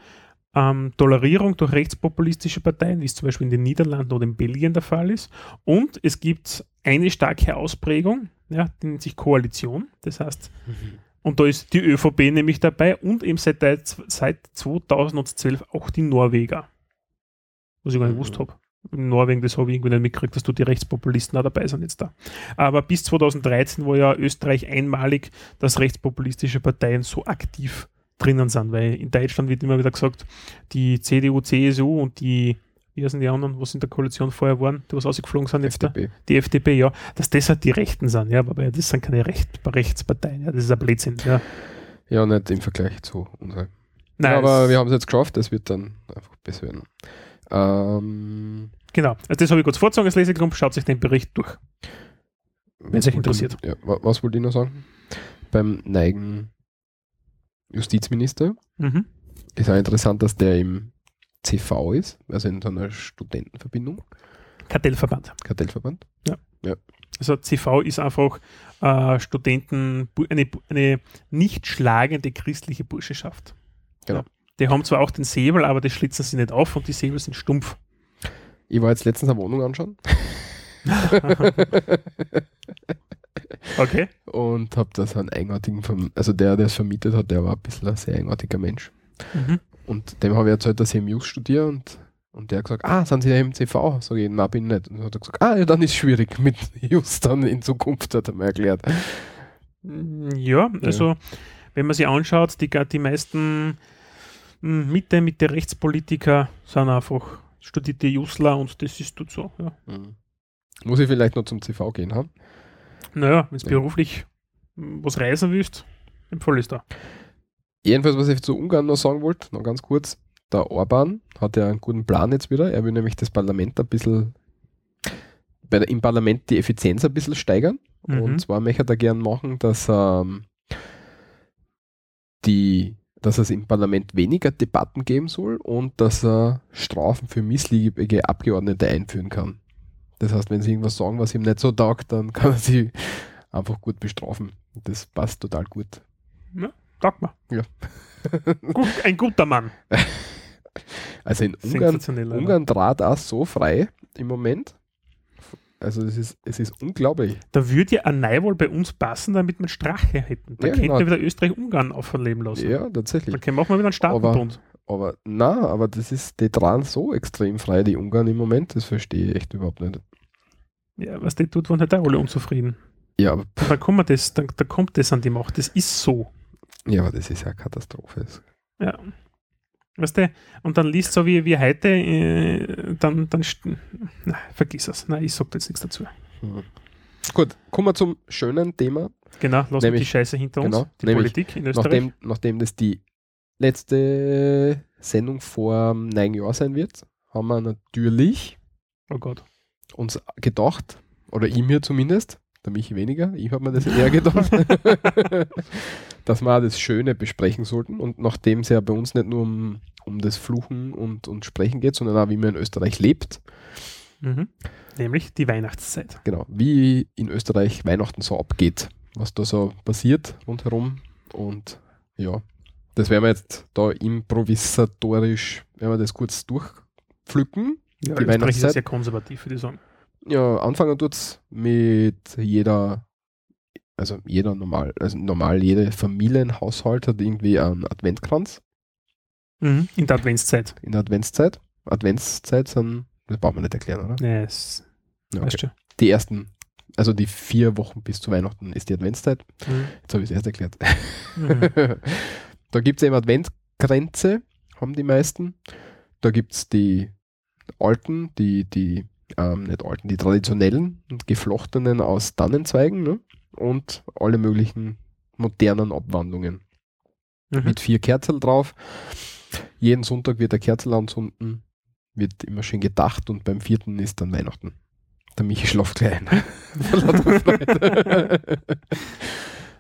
Ähm, Tolerierung durch rechtspopulistische Parteien, wie es zum Beispiel in den Niederlanden oder in Belgien der Fall ist. Und es gibt eine starke Ausprägung, ja, die nennt sich Koalition. Das heißt, und da ist die ÖVP nämlich dabei und eben seit, seit 2012 auch die Norweger. Was ich gar nicht gewusst habe. In Norwegen, das habe ich irgendwie nicht mitgekriegt, dass du die Rechtspopulisten auch dabei sind jetzt da. Aber bis 2013 war ja Österreich einmalig, dass rechtspopulistische Parteien so aktiv drinnen sind, weil in Deutschland wird immer wieder gesagt, die CDU, CSU und die, wie heißen die anderen, was in der Koalition vorher waren, die was ausgeflogen sind jetzt FDP. Die FDP, ja, dass das halt die Rechten sind, ja, aber das sind keine Recht, Rechtsparteien, ja, das ist ein Blödsinn, ja. Ja, nicht im Vergleich zu unseren. Nein, ja, aber wir haben es jetzt geschafft, das wird dann einfach besser werden. Ähm, Genau, also das habe ich kurz vorgezogen, als Lesegrund, schaut sich den Bericht durch. Wenn es euch interessiert. Ja, wa- was wollte ich noch sagen? Beim neigen Justizminister Mhm. ist auch interessant, dass der im CV ist, also in so einer Studentenverbindung, Kartellverband. Kartellverband. Also CV ist einfach äh, Studenten, eine, eine nicht schlagende christliche Burschenschaft. Genau. Ja. Die haben zwar auch den Säbel, aber das schlitzen sie nicht auf und die Säbel sind stumpf. Ich war jetzt letztens eine Wohnung anschauen Okay. und habe da so einen eigenartigen, Verm also der, der es vermietet hat, der war ein bisschen ein sehr eigenartiger Mensch. Mhm. Und dem habe ich erzählt, dass ich im Just studiere und, und der hat gesagt, ah, sind Sie ja im CV? Sag ich, nein, bin ich nicht. Und dann hat er gesagt, ah, ja, dann ist es schwierig mit Just dann in Zukunft, hat er mir erklärt. Mm, Ja, also wenn man sich anschaut, die, die meisten mm, Mitte, Mitte Rechtspolitiker sind einfach studierte Jusler und das ist tut so. Ja. Mhm. Muss ich vielleicht noch zum CV gehen haben? Naja, wenn du Ja. beruflich was reisen willst, empfohlen ist da. Jedenfalls, was ich zu Ungarn noch sagen wollte, noch ganz kurz. Der Orban hat ja einen guten Plan jetzt wieder. Er will nämlich das Parlament ein bisschen, bei der, im Parlament die Effizienz ein bisschen steigern. Mhm. Und zwar möchte er gern machen, dass, ähm, die, dass es im Parlament weniger Debatten geben soll und dass er Strafen für missliebige Abgeordnete einführen kann. Das heißt, wenn sie irgendwas sagen, was ihm nicht so taugt, dann kann er sie einfach gut bestrafen. Das passt total gut. Ja, taugt mir. Ja. Gut, ein guter Mann. Also in Ungarn. Ungarn trat auch so frei im Moment. Also es ist, es ist unglaublich. Da würde ja ein Neuwahl bei uns passen, damit wir Strache hätten. Da Ja, könnten genau. wir wieder Österreich-Ungarn auferleben lassen. Ja, tatsächlich. Dann können- wir wieder einen Staatenbund. Aber na, aber das ist, die tragen so extrem frei, die Ungarn im Moment, das verstehe ich echt überhaupt nicht. Ja, was die tut, waren halt auch alle unzufrieden. Ja, aber, dann kommt, das, dann, da kommt das an die Macht. Das ist so. ja, aber das ist ja Katastrophe. Ja. Weißt du, und dann liest so wie, wie heute, äh, dann, dann na, vergiss es. Nein, ich sag da jetzt nichts dazu. Hm. Gut, kommen wir zum schönen Thema. Genau, lassen wir die Scheiße hinter uns. genau, die Politik in Österreich. Nachdem, nachdem das die letzte Sendung vor neun Jahren sein wird, haben wir natürlich oh Gott. uns gedacht, oder ich mir zumindest, der Michi weniger, ich habe mir das eher gedacht, dass wir das Schöne besprechen sollten. Und nachdem es ja bei uns nicht nur um, um das Fluchen und, und Sprechen geht, sondern auch wie man in Österreich lebt, Mhm. Nämlich die Weihnachtszeit. genau, wie in Österreich Weihnachten so abgeht, was da so passiert rundherum. Und ja, das werden wir jetzt da improvisatorisch, werden wir das kurz durchpflücken. Ja, die Österreich ist ja Weihnachtszeit. sehr konservativ, würde ich sagen. Ja, anfangen tut's mit jeder, also jeder normal, also normal jeder Familienhaushalt hat irgendwie einen Adventkranz Mhm. In der Adventszeit. in der Adventszeit. Adventszeit sind, das braucht man nicht erklären, oder? Ja, es, Ja, weißt okay. du. Die ersten, also die vier Wochen bis zu Weihnachten ist die Adventszeit. Mhm. Jetzt habe ich es erst erklärt. Mhm. da gibt es eben Adventkränze, haben die meisten. Da gibt es die alten, die, die, ähm, nicht alten, die traditionellen und geflochtenen aus Tannenzweigen ne? und alle möglichen modernen Abwandlungen. Mhm. Mit vier Kerzen drauf. Jeden Sonntag wird der Kerzel anzünden, wird immer schön gedacht und beim vierten ist dann Weihnachten. Der Michi schlaft gleich ein.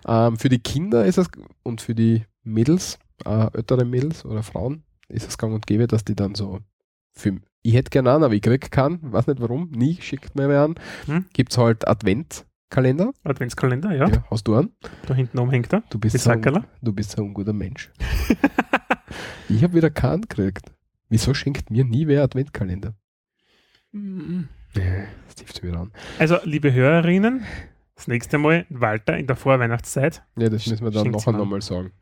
Ähm, für die Kinder ist es und für die Mädels, äh, ältere Mädels oder Frauen, ist es gang und gäbe, dass die dann so für, ich hätte gerne einen, aber ich krieg keinen, weiß nicht warum, nie schickt mir wer an. Hm? Gibt es halt Adventkalender. Adventskalender, ja. Ja, hast du einen? Da hinten oben hängt er. Du bist, so ein, du bist so ein guter Mensch. ich habe wieder keinen gekriegt. Wieso schenkt mir nie wer Adventkalender? Mhm. Das trifft wieder an. Also, liebe Hörerinnen, das nächste Mal, Walter, in der Vorweihnachtszeit, Ja, das müssen wir dann nachher nochmal sagen.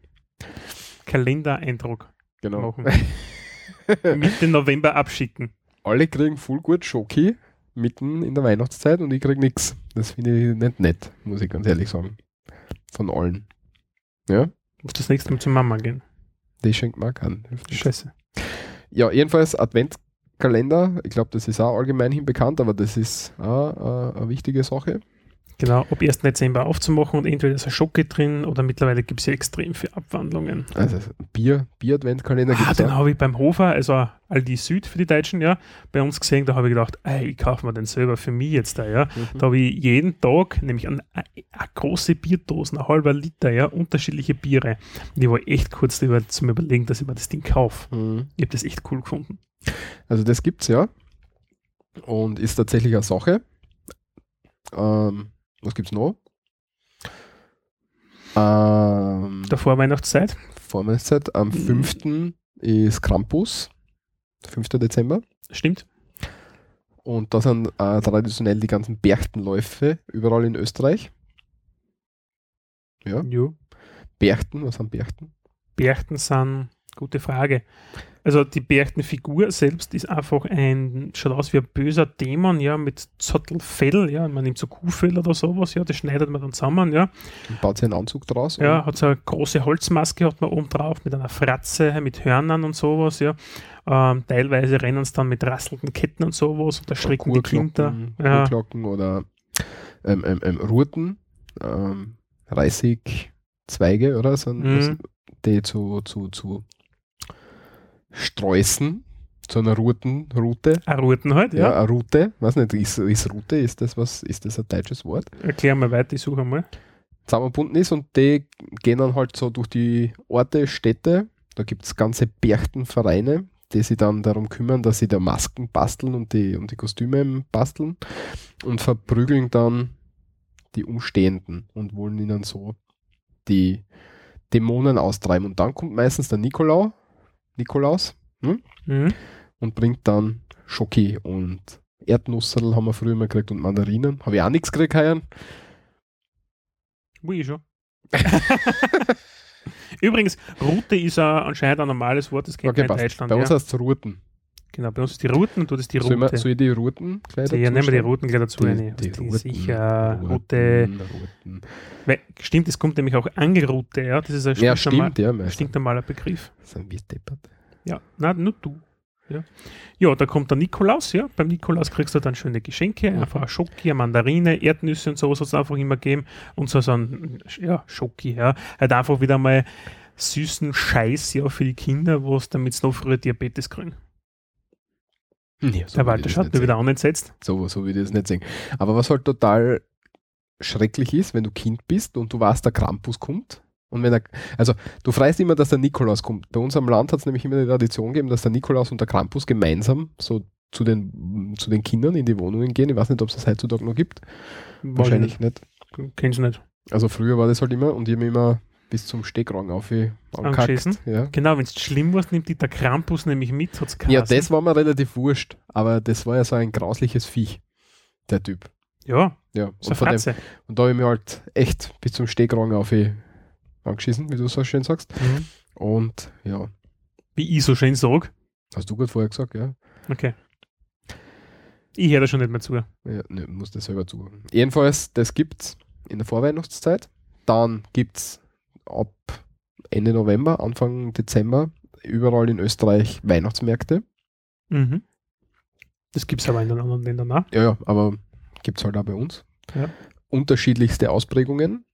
Kalendereindruck Genau. machen. Mitte November abschicken. Alle kriegen voll gut Schoki mitten in der Weihnachtszeit und ich krieg nichts. Das finde ich nicht nett, muss ich ganz ehrlich sagen. Von allen. Ja, Muss das nächste Mal zur Mama gehen. die schenkt man keinen. Scheiße. Ja, jedenfalls Adventkalender. Ich glaube, das ist auch allgemein hin bekannt, aber das ist auch äh, eine wichtige Sache. Genau, ab 1. Dezember aufzumachen und entweder ist ein Schocke drin oder mittlerweile gibt es ja extrem viele Abwandlungen. Also Bier, Bier-Adventkalender Ah, den habe ich beim Hofer, also Aldi Süd für die Deutschen, ja, bei uns gesehen, da habe ich gedacht, ey, ich kaufe mir den selber für mich jetzt da, ja. Mhm. Da habe ich jeden Tag, nämlich eine, eine große Bierdosen, ein halber Liter, ja, unterschiedliche Biere. Und ich war echt kurz darüber zum Überlegen, dass ich mir das Ding kaufe. Mhm. Ich habe das echt cool gefunden. Also das gibt's ja. Und ist tatsächlich eine Sache. Ähm, was gibt's noch? Ähm, Der Vorweihnachtszeit. Vorweihnachtszeit. Am 5. ist Krampus. 5. Dezember. Stimmt. Und da sind äh, traditionell die ganzen Berchtenläufe überall in Österreich. Ja. Jo. Berchten, was sind Berchten? Berchten sind, gute Frage. Also die Berchtenfigur selbst ist einfach ein, schaut aus wie ein böser Dämon, ja, mit Zottelfell, ja, man nimmt so Kuhfell oder sowas, ja, das schneidet man dann zusammen, ja. Und baut sich einen Anzug draus. Ja, hat so eine große Holzmaske hat man oben drauf mit einer Fratze, mit Hörnern und sowas, ja. Ähm, teilweise rennen sie dann mit rasselnden Ketten und sowas da schrecken die Kinder. Ja. Oder ähm, ähm, ähm, Ruten, ähm, Reisigzweige oder so, Mhm. die zu, zu, zu Sträußen, zu einer Rutenroute. Eine Ruten halt, Ja, ja. eine Route, weiß nicht, ist, ist Route, ist das was, ist das ein deutsches Wort? Erklär mal weiter, ich suche mal. Zusammenbunden ist und die gehen dann halt so durch die Orte, Städte, da gibt es ganze Berchtenvereine, die sich dann darum kümmern, dass sie da Masken basteln und die, und die Kostüme basteln und verprügeln dann die Umstehenden und wollen ihnen so die Dämonen austreiben. Und dann kommt meistens der Nikolau, Nikolaus hm? Mhm. und bringt dann Schoki und Erdnusserl haben wir früher mal gekriegt und Mandarinen. Habe ich auch nichts gekriegt heuer. Wo ich schon. Übrigens, Rute ist ja anscheinend ein normales Wort, das kennt Okay, man in passt. Deutschland. Bei uns ja. heißt es Ruten. Genau, bei uns ist die Ruten und du das die Soll, Rute. ich- soll ich die Ruten gleich ja, nehmen wir die? Ruten gleich dazu. Die, rein. die ist sicher Rute. Ruten, Ruten. Weil, stimmt, es kommt nämlich auch Angelrute, ja. Das ist ein Ja, stimmt, ja. meistens. stinknormaler Begriff. Sind wir deppert. Ja, na, nur du. Ja. ja, da kommt der Nikolaus, ja. Beim Nikolaus kriegst du dann schöne Geschenke, Mhm. einfach Schoki, eine Mandarine, Erdnüsse und sowas hat es einfach immer gegeben. Und so, so ein, ja, Schoki, ja. Halt einfach wieder mal süßen Scheiß, ja, für die Kinder, wo es damit noch früher Diabetes kriegen. Ja, so der Walter nicht mir wieder sehen. an entsetzt. So, so will ich das nicht sehen. Aber was halt total schrecklich ist, wenn du Kind bist und du weißt, der Krampus kommt. Und wenn er, also du freust immer, dass der Nikolaus kommt. Bei uns am Land hat es nämlich immer die Tradition gegeben, dass der Nikolaus und der Krampus gemeinsam so zu den, zu den Kindern in die Wohnungen gehen. Ich weiß nicht, ob es das heutzutage noch gibt. Wahrscheinlich nicht. Kennst du nicht. Also früher war das halt immer und ich habe immer bis zum Steckrang auf Angeschissen? Ja. Genau, wenn es schlimm war, nimmt die der Krampus nämlich mit, hat's ja, geheißen. das war mir relativ wurscht, aber das war ja so ein grausliches Viech, der Typ. Ja, Ja, so und, von dem, und da habe ich mir halt echt bis zum Stehkragen auf angeschissen, wie du so schön sagst. Mhm. Und ja, Wie ich so schön sage. hast du gerade vorher gesagt, ja. Okay. Ich höre da schon nicht mehr zu. ja ne, muss das selber zuhören. Jedenfalls, das gibt's in der Vorweihnachtszeit. Dann gibt's ab Ende November, Anfang Dezember überall in Österreich Weihnachtsmärkte. Mhm. Das gibt es aber in den anderen Ländern auch. Ja, ja, aber gibt's halt auch bei uns. Ja. Unterschiedlichste Ausprägungen.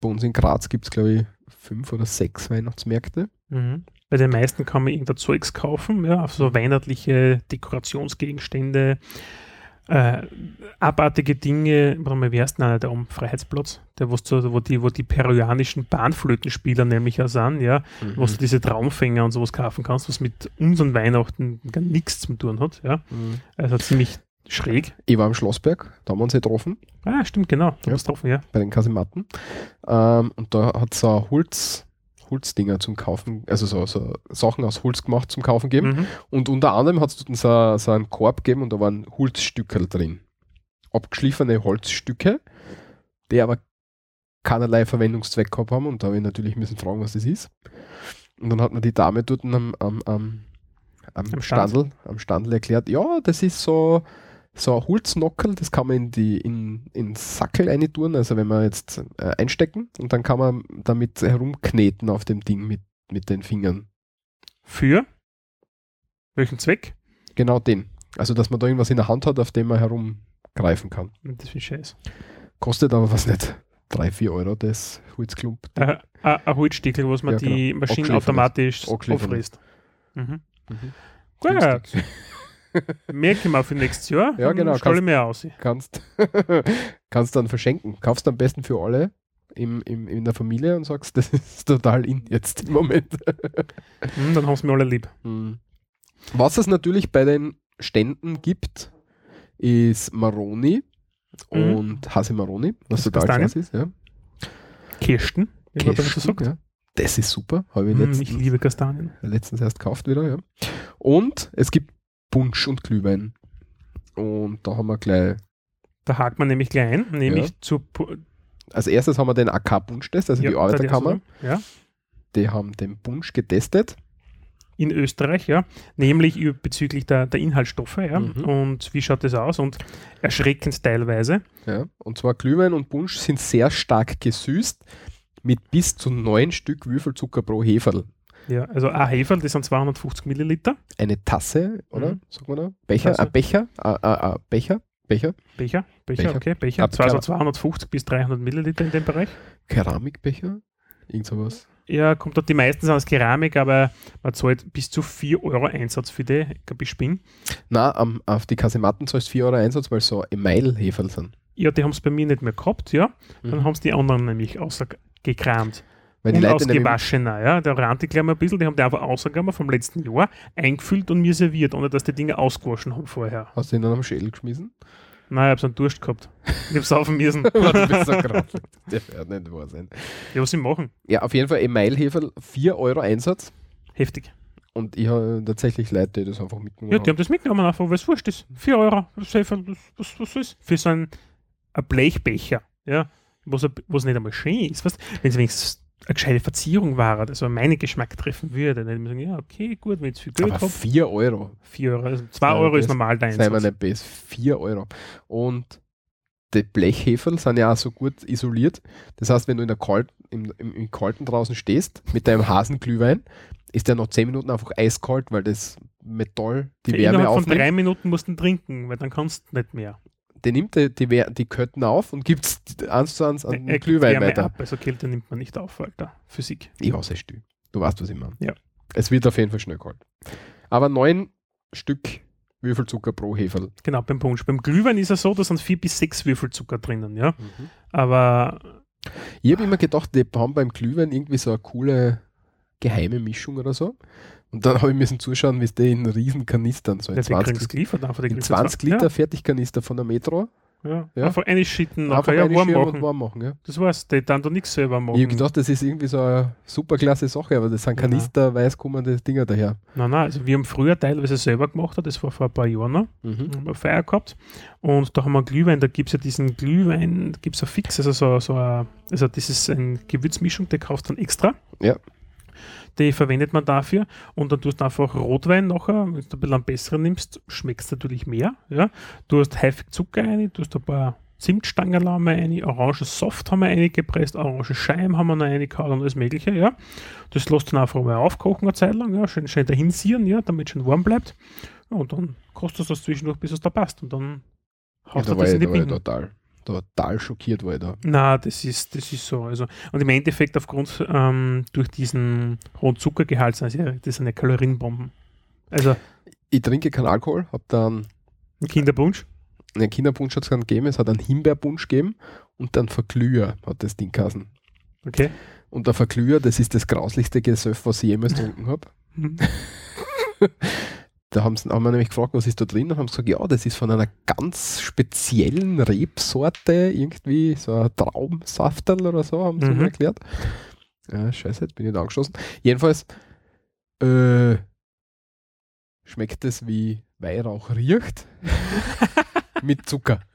Bei uns in Graz gibt's glaube ich, fünf oder sechs Weihnachtsmärkte. Mhm. Bei den meisten kann man irgendein Zeugs kaufen, ja, auf so weihnachtliche Dekorationsgegenstände, äh, abartige Dinge. Warte mal, wie heißt denn einer, der am Freiheitsplatz? Der, wo, so, wo, die, wo die peruanischen Bahnflötenspieler nämlich auch sind, ja, wo du diese Traumfänger und sowas kaufen kannst, was mit unseren Weihnachten gar nichts zu tun hat, ja. Mhm. Also ziemlich schräg. Ich war am Schlossberg, da haben wir uns ja getroffen. Ah, stimmt, genau. Da Ja. drauf, ja. bei den Kasematten. Ähm, und da hat es so Holz, Holzdinger zum Kaufen, also so, so Sachen aus Holz gemacht zum Kaufen gegeben. Mhm. Und unter anderem hat es dort so, so einen Korb gegeben und da waren Holzstückel drin. Abgeschliffene Holzstücke, die aber keinerlei Verwendungszweck gehabt haben. Und da habe ich natürlich müssen fragen, was das ist. Und dann hat mir die Dame dort am, am, am, am, Am Stand. Standel, am Standel erklärt, ja, das ist so, so ein Holznockel, das kann man in die in, in Sackel rein tun, also wenn man jetzt äh, einstecken und dann kann man damit herumkneten auf dem Ding mit, mit den Fingern. Für welchen Zweck? Genau den. Also dass man da irgendwas in der Hand hat, auf dem man herumgreifen kann. Das finde ich scheiße. Kostet aber was nicht. 3, 4 Euro das Holzklump. Äh, Ein ein Holzstickel, was man Ja, die genau. Maschine automatisch auffrisst. Mhm. Mhm. Gut, Merke ich mal für nächstes Jahr. Ja, genau, Stelle kannst- mir aus. kannst, kannst dann verschenken. Kaufst am besten für alle im, im, in der Familie und sagst, das ist total in jetzt im Moment. Hm, dann haben sie mir alle lieb. Mhm. Was es natürlich bei den Ständen gibt, ist Maroni Mhm. und Hase Maroni, was Das total klasse ist. Ja. Kirsten, sagt. ja. Das ist super, habe ich Hm, letztens, ich liebe Kastanien. letztens erst gekauft wieder. Ja. Und es gibt Punsch und Glühwein. Und da haben wir gleich, Da hakt man nämlich gleich ein, nämlich Ja. Pu- als erstes haben wir den AK-Punsch-Test, also ja, die Arbeiterkammer. Ja, Die haben den Punsch getestet. in Österreich, ja. Nämlich bezüglich der, der Inhaltsstoffe, ja. Mhm. Und wie schaut das aus? Und erschreckend teilweise. Ja. Und zwar Glühwein und Punsch sind sehr stark gesüßt mit bis zu neun Stück Würfelzucker pro Heferl. Ja, also ein Heferl, das sind 250 Milliliter. Eine Tasse, oder? Mhm. Sagt man da? Becher? Tasse. Ein Becher? Ein, ein, ein Becher? Becher? Becher, Becher, Becher. okay, Becher. Ab- Also klar. 250 bis 300 Milliliter in dem Bereich. Keramikbecher? Irgend sowas. Ja, kommt dort die meisten sind aus Keramik, aber man zahlt bis zu 4 Euro Einsatz für die, ich glaube, ich spinn. Na, am, auf die Kasematten zahlst du 4 Euro Einsatz, weil so Email-Heferl sind. Ja, die haben es bei mir nicht mehr gehabt, ja. Dann Mhm. haben sie die anderen nämlich außergekramt. Weil die Unausgewaschener, ja. Der Rantiklammer ein bisschen, die haben die einfach ausgegangen vom letzten Jahr, eingefüllt und mir serviert, ohne dass die Dinge ausgewaschen haben vorher. hast du ihn dann am Schädel geschmissen? Nein, ich hab so einen Durst gehabt. Ich hab's saufen müssen. du bist so grauslich. Der wird nicht wahr sein. Ja, was sie machen? Ja, auf jeden Fall Emailheferl, 4 Euro Einsatz. Heftig. Und ich habe tatsächlich Leute, die das einfach mitgenommen Ja, die haben das mitgenommen, einfach, weil es wurscht ist. 4 Euro. Das, einfach- das, was, was ist? Für so einen, ein Blechbecher, ja, was, was nicht einmal schön ist. Wenn es wenigstens eine gescheite Verzierung war, das so meinen Geschmack treffen würde, dann hätte ich sagen, ja, okay, gut, wenn ich viel Geld habe, 4 Euro. 4 Euro. Also 2 Ja, Euro ist normal dein Sei mal Einsatz. nicht best. 4 Euro. Und die Blechheferl sind ja auch so gut isoliert. Das heißt, wenn du in der Kalt, im, im, im Kalten draußen stehst mit deinem Hasenglühwein, ist der nach 10 Minuten einfach eiskalt, weil das Metall die Wärme Innerhalb von aufnimmt. drei Minuten musst du trinken, weil dann kannst du nicht mehr. Der nimmt die, die, die Kötten auf und gibt es eins zu eins an Er den gibt Glühwein weiter. ab, also Kälte nimmt man nicht auf, Alter. Physik. Ich hasse still. Du weißt, was ich meine. Ja. Es wird auf jeden Fall schnell kalt. Aber neun Stück Würfelzucker pro Heferl. Genau, beim Punsch. Beim Glühwein ist es so, da sind vier bis sechs Würfel Zucker drinnen, ja. Aber Ich habe immer gedacht, die haben beim Glühwein irgendwie so eine coole geheime Mischung oder so. Und dann habe ich müssen zuschauen, wie es die in riesen Kanistern, so in ja, die 20, kriegen es geliefert, in kriegen's 20 jetzt- Liter Fertigkanister von der Metro. Ja, ja. Ja. Einfach einschütten, nachher ja, warm machen. und warm machen. Ja. Das war's, die dann da nichts selber machen. Ich habe gedacht, das ist irgendwie so eine super klasse Sache, aber das sind Kanister, weiß kommende Dinger daher. Nein, nein, also wir haben früher teilweise selber gemacht, das war vor ein paar Jahren noch, Mhm. haben wir Feier gehabt und da haben wir Glühwein, da gibt es ja diesen Glühwein, da gibt es ein Fix, also so, so ein, also das ist eine Gewürzmischung, die kaufst du dann extra. Ja. Die verwendet man dafür und dann tust du einfach Rotwein nachher, wenn du ein bisschen einen besseren nimmst, schmeckt es natürlich mehr. Ja. Du hast häufig Zucker rein, du hast ein paar Zimtstangen haben wir rein, Orangensaft haben wir reingepresst, Orangenscheiben haben wir noch reingehauen und alles mögliche, ja. Das lässt dann einfach mal aufkochen eine Zeit lang, ja, schön, schön dahinsieren, ja, damit es schön warm bleibt. Ja, und dann kostest du das zwischendurch, bis es da passt und dann Ja, haust da du das in die total, total schockiert war ich da. Na, das ist, das ist so. Also, und im Endeffekt aufgrund ähm, durch diesen hohen Zuckergehalt sind das sind ja Kalorienbomben. Also Ich trinke keinen Alkohol, habe dann ein Kinderpunsch. einen Kinderpunsch hat es dann gegeben, es hat einen Himbeerpunsch gegeben und dann Verglüher hat das Ding geheißen. Okay. Und der Verglüher, das ist das grauslichste Gesöff, was ich jemals getrunken habe. Da haben, sie, haben wir nämlich gefragt, was ist da drin? Und haben gesagt, ja, das ist von einer ganz speziellen Rebsorte, irgendwie so ein Traumsafterl oder so, haben sie Mhm. mir erklärt. Ja, scheiße, jetzt bin ich da angeschlossen. Jedenfalls äh, schmeckt es wie Weihrauch riecht mit Zucker.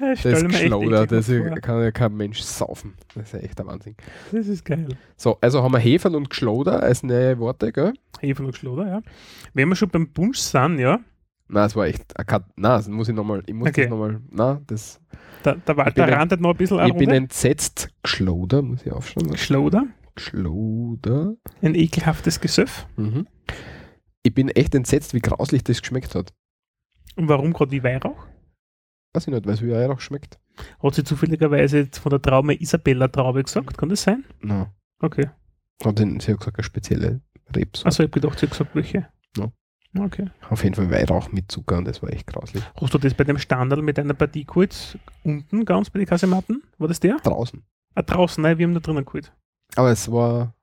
Ich Das stell mir echt Geschlauder, eklig das kann ja kein Mensch saufen. Das ist ja echt der Wahnsinn. Das ist geil. So, also haben wir Heferl und Geschloder als neue Worte, gell? Hefen und Schloder, ja. Wenn wir schon beim Punsch sind, ja, Nein, es war echt. Nein, das muss ich nochmal. Ich muss Okay. das nochmal. Nein, das. da, der Walter bin rantet noch ein bisschen Ich bin Runde. entsetzt. Geschloder, muss ich aufschreiben. Schloder, Geschloder. ein ekelhaftes Gesöff. Mhm. Ich bin echt entsetzt, wie grauslich das geschmeckt hat. Und warum gerade wie Weihrauch? Weiß ich nicht, weil es wie Weihrauch schmeckt. Hat sie zufälligerweise jetzt von der Traume Isabella Traube gesagt? Kann das sein? Nein. Okay. Und den, sie hat gesagt, eine spezielle Rebsorte. Also ich habe gedacht, sie hat gesagt, welche. Ja. Okay. Auf jeden Fall Weihrauch mit Zucker und das war echt grauslich. Hast du das bei dem Standard mit einer Partie geholt? Unten ganz bei den Kasematten? War das der? Draußen. Ah, draußen, nein, wir haben da drinnen geholt. Aber es war.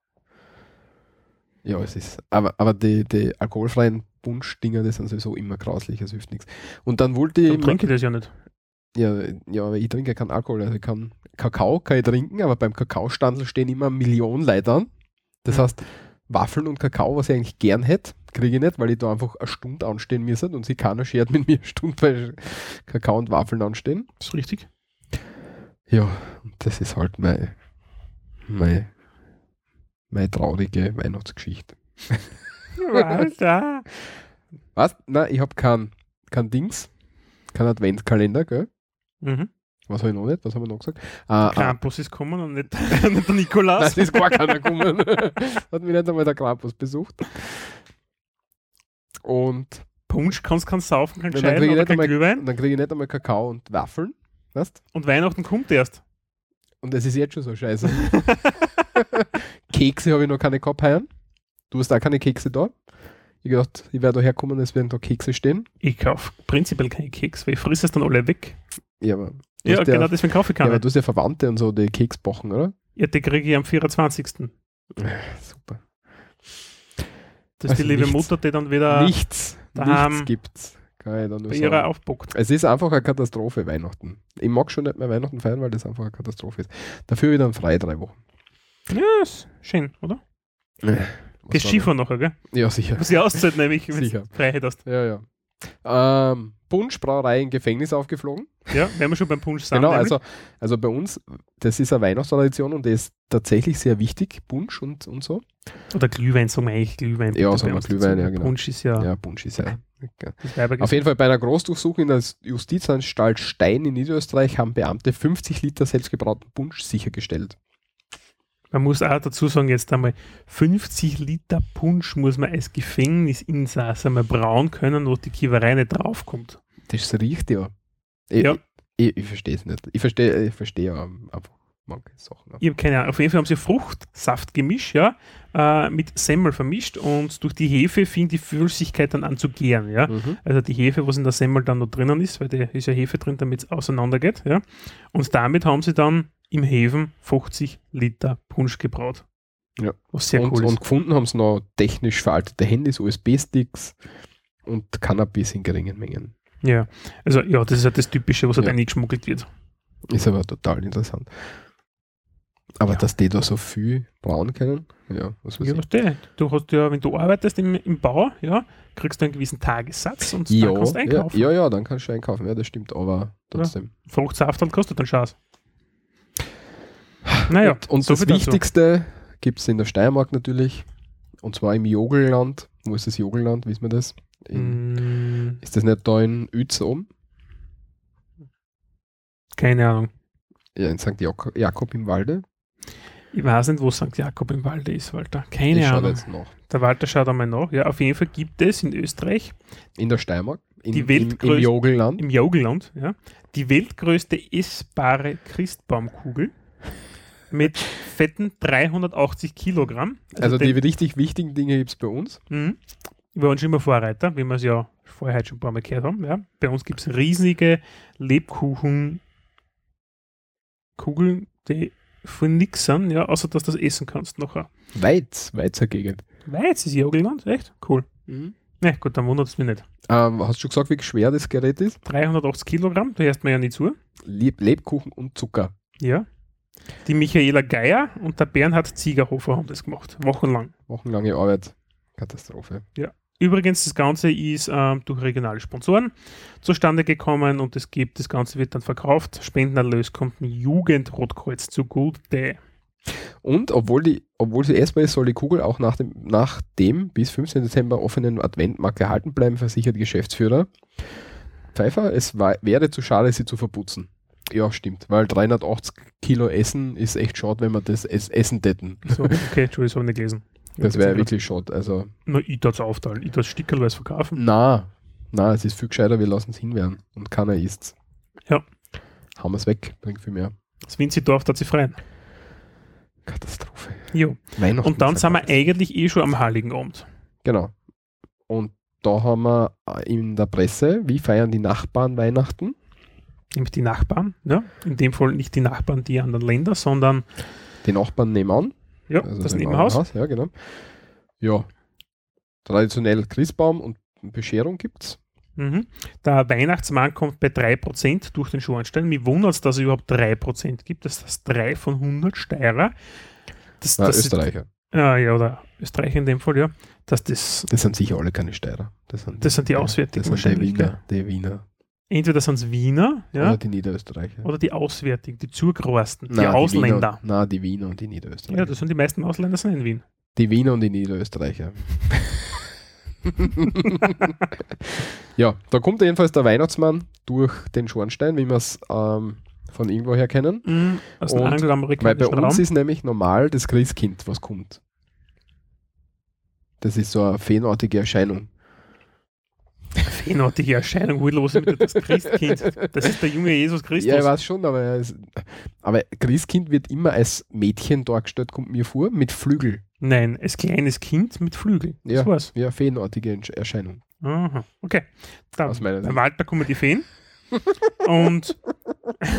Ja, es ist. Aber, aber die, die alkoholfreien Punschdinger, die sind sowieso immer grauslich, es hilft nichts. Und dann wollte ich. Dann trinke ich das ja nicht. Ja, ja, aber ich trinke ja keinen Alkohol. Also ich kann Kakao kann ich trinken, aber beim Kakaostandel stehen immer Millionen Leute an. Das Mhm. heißt, Waffeln und Kakao, was ich eigentlich gern hätte, kriege ich nicht, weil ich da einfach eine Stunde anstehen müsste und sie keiner schert mit mir eine Stunde, weil Kakao und Waffeln anstehen. Das ist richtig. Ja, und das ist halt meine, meine, meine traurige Weihnachtsgeschichte. Walter. Was? Nein, ich habe kein, kein Dings, kein Adventskalender, gell? Mhm. Was habe ich noch nicht? Was haben wir noch gesagt? Ah, ah, Krampus ist gekommen und nicht, nicht der Nikolaus. Nein, es ist gar keiner gekommen. Hat mich nicht einmal der Krampus besucht. Und Punsch kannst kein saufen, kein Scheiden kriege nicht kein einmal- Glühwein. dann krieg ich nicht einmal Kakao und Waffeln. Weißt? Und Weihnachten kommt erst. Und es ist jetzt schon so scheiße. Kekse habe ich noch keine gehabt. Du hast auch keine Kekse da. Ich gedacht, ich werde da herkommen, es werden da Kekse stehen. Ich kaufe prinzipiell keine Keks, weil ich friss es dann alle weg. Ja, aber Ja, genau deswegen kaufe ich Ja, aber keine. du hast ja Verwandte und so, die Keksbochen, oder? Ja, die kriege ich am 24. Super. Das ist Also die liebe nichts. Mutter, die dann wieder nichts, nichts gibt's. Kann ich da nur bei ihrer sagen. aufbockt. Es ist einfach eine Katastrophe, Weihnachten. Ich mag schon nicht mehr Weihnachten feiern, weil das einfach eine Katastrophe ist. Dafür wieder ein frei drei Wochen. Ja, ist schön, oder? Was War Skifahren nachher, gell? das? Ja, sicher. Was die Auszeit nämlich, wenn Sicher. du Freiheit hast. Ja, ja. Ähm, Punschbrauerei im Gefängnis aufgeflogen. Ja, wenn wir schon beim Punsch sind. Genau, nämlich. also, also bei uns, das ist eine Weihnachtstradition und die ist tatsächlich sehr wichtig, Punsch und, und so. Oder Glühwein, sagen wir eigentlich Glühwein. Ja, sagen wir Glühwein, ja, genau. Punsch ist ja, Ja, Punsch ist ja. das Weibergesetz. Auf jeden Fall bei einer Großdurchsuchung in der Justizanstalt Stein in Niederösterreich haben Beamte 50 Liter selbstgebrauten Punsch sichergestellt. Man muss auch dazu sagen, jetzt einmal 50 Liter Punsch muss man als Gefängnisinsass einmal brauen können, wo die Kiewerei nicht draufkommt. Das riecht ja. Ich, Ja. ich, ich verstehe es nicht. Ich verstehe ich verstehe ja einfach manche Sachen. Ich habe keine Ahnung. Auf jeden Fall haben sie Fruchtsaft gemischt, ja, äh, mit Semmel vermischt und durch die Hefe fing die Flüssigkeit dann an zu gären, ja. Mhm. Also die Hefe, was in der Semmel dann noch drinnen ist, weil da ist ja Hefe drin, damit es auseinandergeht, ja. Und damit haben sie dann im Hefen 50 Liter Punsch gebraut. Ja. Was sehr und, cool ist. und gefunden haben sie noch technisch veraltete Handys, USB-Sticks und Cannabis in geringen Mengen. Ja, also ja, das ist ja das Typische, was halt Ja. eingeschmuggelt wird. Ist aber total interessant. Aber Ja. dass die da so viel brauen können, ja, was weiß Ja, ich. der? Du hast ja, wenn du arbeitest im, im Bau, ja, kriegst du einen gewissen Tagessatz und Ja, dann kannst du ja, einkaufen. ja, ja, dann kannst du einkaufen, ja, das stimmt, aber trotzdem. Fruchtsaft dann kostet dann Schaß. Naja, und und so das. Wichtigste gibt es in der Steiermark natürlich, und zwar im Jogelland. Wo ist das Jogelland, wissen wir das? In, Mm, Ist das nicht da in Uetz oben? keine Ahnung. Ja, in St. Jak Jakob im Walde? Ich weiß nicht, wo St. Jakob im Walde ist, Walter. Keine ich Ahnung. jetzt nach. Der Walter schaut einmal nach. Ja, auf jeden Fall gibt es in Österreich, In der Steiermark? In, Die im, weltgrößte- Im Jogelland? im Jogelland, ja, die weltgrößte essbare Christbaumkugel mit fetten 380 Kilogramm. Also den- die richtig wichtigen Dinge gibt es bei uns. Mhm. Wir waren schon immer Vorreiter, wie wir es ja vorher schon ein paar Mal gehört haben. Ja. Bei uns gibt es riesige Lebkuchen Kugeln, die von nix sind, ja, außer dass du das essen kannst nachher. Weiz, Weizer Gegend. Weiz ist Jogelland, echt? Cool. Ne, gut, dann wundert es mich nicht. Ähm, hast du schon gesagt, wie schwer das Gerät ist? 380 Kilogramm, da hörst mir ja nicht zu. Leb Lebkuchen und Zucker. Ja. Die Michaela Geier und der Bernhard Ziegerhofer haben das gemacht, wochenlang. Wochenlange Arbeit. Katastrophe. Übrigens, das Ganze ist ähm, durch regionale Sponsoren zustande gekommen und es gibt, das Ganze wird dann verkauft. Spendenerlös kommt dem Jugendrotkreuz zugute. Und obwohl, die, obwohl sie essbar ist, soll die Kugel auch nach dem, nach dem bis 15. Dezember offenen Adventmarkt erhalten bleiben, versichert die Geschäftsführer. Pfeiffer, es war, wäre zu schade, sie zu verputzen. Ja, stimmt, weil 380 Kilo Essen ist echt schade, wenn wir das es essen täten. So, okay, Entschuldigung, das habe ich nicht gelesen. Das wäre wirklich schade. Also, Nur ich darf es aufteilen. Ich darf es stickerweise verkaufen. na, na, es ist viel gescheiter, wir lassen es hinwerden und keiner isst. Ja. Haben wir es weg, bringt viel mehr. Das Winzi-Dorf darf sich freuen. Katastrophe. Jo. Weihnachten Und dann sind wir eigentlich eh schon am Heiligen Abend. Genau. Und da haben wir in der Presse, wie feiern die Nachbarn Weihnachten? Nämlich die Nachbarn. Ja? In dem Fall nicht die Nachbarn, die anderen Länder, sondern Die Nachbarn nebenan. ja, also das Nebenhaus. Ja, genau. Ja. Traditionell Christbaum und Bescherung gibt's. Mhm. Der Weihnachtsmann kommt bei 3% durch den Schornstein. Mich wundert es, dass es überhaupt 3% gibt. Das ist das 3 von 100 Steirer. Das, Na, das Österreicher. Ist, ja, ja, oder Österreicher in dem Fall, ja. Dass das, Das sind sicher alle keine Steirer. Das sind, Das sind die Auswärtigen Das sind die Wiener. Die Wiener. Entweder sind es Wiener ja, Oder die Niederösterreicher. oder die Auswärtigen, die Zugrosten, die Nein, Ausländer. Wiener, na, die Wiener und die Niederösterreicher. ja, das sind die meisten Ausländer sind in Wien. Die Wiener und die Niederösterreicher. ja, da kommt jedenfalls der Weihnachtsmann durch den Schornstein, wie wir es ähm, von irgendwoher kennen. Mhm. Aus dem Weil bei uns Raum. ist nämlich normal das Christkind, was kommt. Das ist so eine feenartige Erscheinung. Feenartige Erscheinung, wo los ist mit das Christkind. Das ist der junge Jesus Christus. Ja, ich weiß schon, aber, es, aber Christkind wird immer als Mädchen dargestellt, kommt mir vor, mit Flügel. Nein, als kleines Kind mit Flügel. Ja, war's. ja feenartige Erscheinung. Aha. Okay. Da, Aus meiner Sicht. Walter kommen die Feen. Und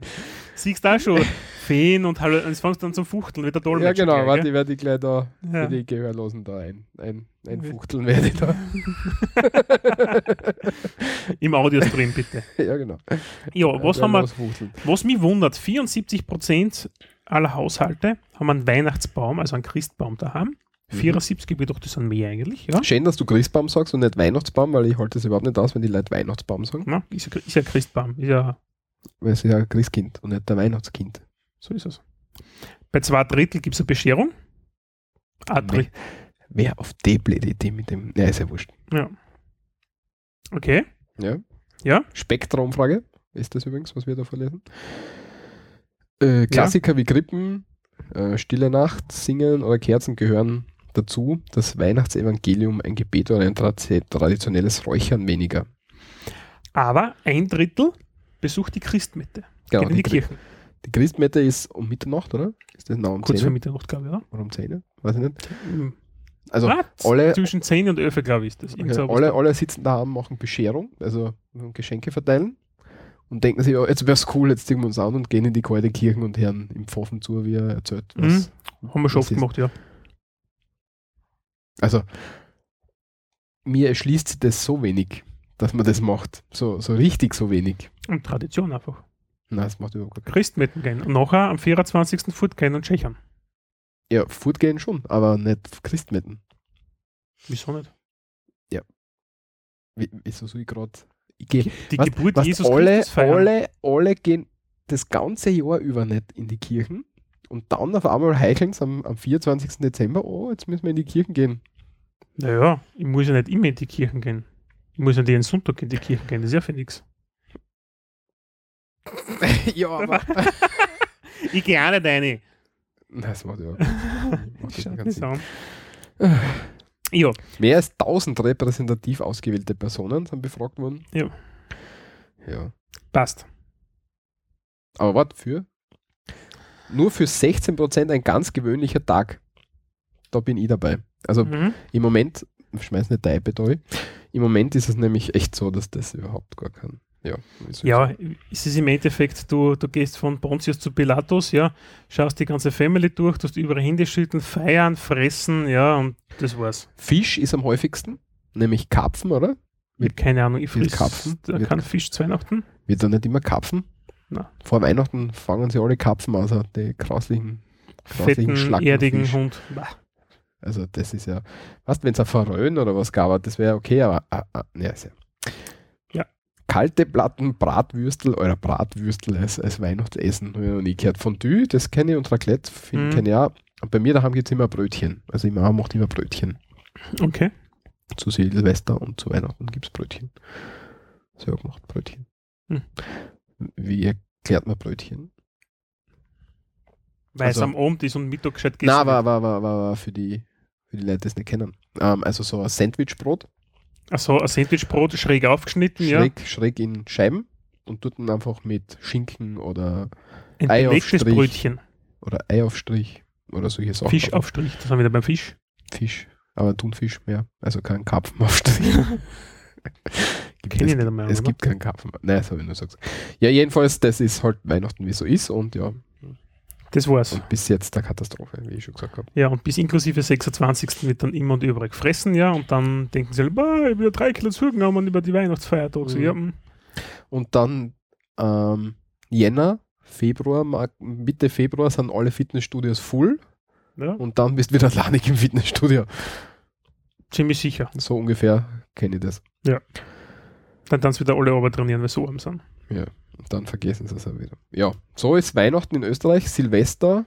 siehst da schon Feen und hallo, es fängst dann zum Fuchteln, wieder toll. Ja, genau, warte, ich werde ich gleich da Ja. die Gehörlosen da ein, ein, ein Fuchteln werde ich da. Im Audiostream, bitte. ja, genau. Ja, was der haben wir, was mich wundert, 74% aller Haushalte haben einen Weihnachtsbaum, also einen Christbaum daheim. Mhm. 74 wird doch das sind mehr eigentlich, ja? Schön, dass du Christbaum sagst und nicht Weihnachtsbaum, weil ich halte das überhaupt nicht aus, wenn die Leute Weihnachtsbaum sagen. Na, ist, ja, ist ja Christbaum, ist ja, Weil es ist ja ein Christkind und nicht der Weihnachtskind. so ist es. Bei zwei Drittel gibt es eine Bescherung. Drittel. Wer auf die blöde Idee mit dem. Ja, ist ja wurscht. Ja. Okay. Ja. Ja. Spektra-Umfrage ist das übrigens, was wir da vorlesen. Äh, Klassiker wie Krippen, äh, Stille Nacht, Singen oder Kerzen gehören dazu. Das Weihnachtsevangelium, ein Gebet oder ein tra traditionelles Räuchern weniger. Aber ein Drittel besucht die Christmette. Genau, Geht in die, die, Chri- Kirche. die Christmette ist um Mitternacht, oder? Ist das noch um Kurz vor 10? Mitternacht, glaube ich, oder? Oder um 10? Weiß ich nicht. Hm. Also alle, Zwischen 10 und 11, glaube ich, ist das. Okay, alle, alle sitzen da und machen Bescherung, also Geschenke verteilen und denken sich, ja, jetzt wäre es cool, jetzt ziehen wir uns an und gehen in die kalte Kirchen und hören im Pfaffen zu, wie er erzählt. Was, Haben wir schon oft gemacht, ja. Also, mir erschließt das so wenig, dass man das macht. So, so richtig so wenig. Und Tradition einfach. Nein, das macht überhaupt keinen Christmetten gehen. Und nachher am 24. fortgehen und schächern. Ja, fortgehen schon, aber nicht Christmetten. Wieso nicht? Wie- Wieso soll ich gerade. Die Was- Geburt was Jesus alle, Christus feiern. alle, alle gehen das ganze Jahr über nicht in die Kirchen und dann auf einmal heicheln sie am, am 24. Dezember, oh, jetzt müssen wir in die Kirchen gehen. Naja, ich muss ja nicht immer in die Kirchen gehen. Ich muss ja jeden Sonntag in die Kirchen gehen. Das ist ja für nichts. ja, aber. Ich gehe auch nicht rein. das macht ja. macht nicht Sinn. an. Ja, Mehr als 1000 repräsentativ ausgewählte Personen sind befragt worden. Ja. Ja. passt. Aber warte, für? Nur für 16% ein ganz gewöhnlicher Tag. Da bin ich dabei. Also Mhm. im Moment, ich schmeiß nicht dein da. Im Moment ist es nämlich echt so, dass das überhaupt gar kein. Ja, Ja, es ist im Endeffekt, du, du gehst von Pontius zu Pilatus, ja, schaust die ganze Family durch, tust überall Hände schütteln, feiern, fressen, ja, und das war's. Fisch ist am häufigsten, nämlich Karpfen, oder? Hab keine Ahnung, ich friss Karpfen? da Wird- kein Fisch zu Weihnachten. Wird da nicht immer Karpfen? Na. Vor Weihnachten fangen sie alle Karpfen aus, also die grauslichen, grauslichen Fetten, erdigen Fisch. Hund. Bah. Also das ist ja, weißt wenn es ein Faröen oder was gab, das wäre okay, aber ah, ah, ja, ist ja. Ja. Kalte Platten, Bratwürstel oder Bratwürstel als, als Weihnachtsessen. Habe ich noch nie gehört. Fondue, das kenne ich und Raclette Mhm. kenne ich auch. Und bei mir daheim gibt es immer Brötchen. Also die Mama macht immer Brötchen. Okay. Zu Silvester und zu Weihnachten gibt es Brötchen. Selber gemacht Brötchen. Hm. Wie erklärt man Brötchen? Weil Also- es am Abend ist und Mittag gescheit Nein, gegessen aber, wird. aber, aber, aber für, die, für die Leute, die es nicht kennen. Ähm, also so ein Sandwichbrot, Achso, ein Sandwichbrot schräg aufgeschnitten, schräg, schräg in Scheiben und dort dann einfach mit Schinken oder, ja. Ein Ei belegtes. Brötchen. oder Eiaufstrich oder solche Sachen. Fischaufstrich, das haben wir wieder beim Fisch. Fisch, aber Thunfisch mehr. Also kein Karpfenaufstrich. Gibt Kenn ich es, nicht einmal, es oder? gibt keinen Karpfen. Nein, das habe ich nur gesagt. Ja, jedenfalls, das ist halt Weihnachten, wie so ist und ja, Das war's. und bis jetzt der Katastrophe, wie ich schon gesagt habe. Ja, und bis inklusive 26. wird dann immer und überall gefressen, ja, und dann denken sie, bah, ich wieder drei Kilo zugenommen über die Weihnachtsfeiertage. Mhm. ja, hm. Und dann ähm, Jänner, Februar, Mitte Februar sind alle Fitnessstudios full ja, und dann bist du wieder alleinig im Fitnessstudio. ziemlich sicher. So ungefähr kenne ich das. Dann dann wieder alle aber trainieren, weil so arm sind. Ja, und dann vergessen sie es auch wieder. Ja, so ist Weihnachten in Österreich. Silvester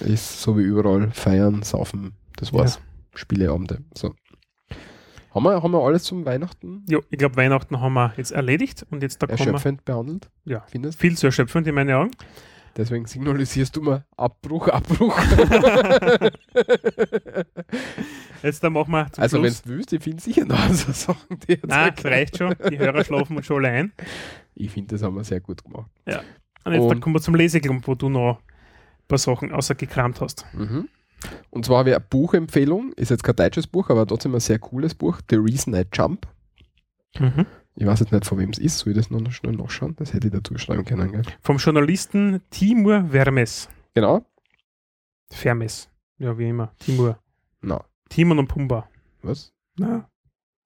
ist so wie überall feiern, saufen, das war's. Spieleabende. So. Haben wir, haben wir alles zum Weihnachten Ja, ich glaube, Weihnachten haben wir jetzt erledigt und jetzt da kommen wir erschöpfend behandelt? Ja. Findest viel zu erschöpfend in meinen Augen. Deswegen signalisierst du mal Abbruch, Abbruch. Jetzt da machen wir zum also, wenn Schluss. du willst, ich finde sicher noch so Sachen, die jetzt Nein, das erklären. reicht schon. Die Hörer schlafen schon alle ein. Ich finde, das haben wir sehr gut gemacht. Und jetzt Und- kommen wir zum Leseklump, wo du noch ein paar Sachen außergekramt hast. Mhm. Und zwar habe ich eine Buchempfehlung, ist jetzt kein deutsches Buch, aber trotzdem ein sehr cooles Buch, The Reason I Jump. Mhm. Ich weiß jetzt nicht, von wem es ist. Soll ich das noch schnell nachschauen? Das hätte ich dazu schreiben können. Gell? Vom Journalisten Timur Vermes. Genau. Vermes. Ja, wie immer. Timur. Na, Timon und Pumba. was? Na,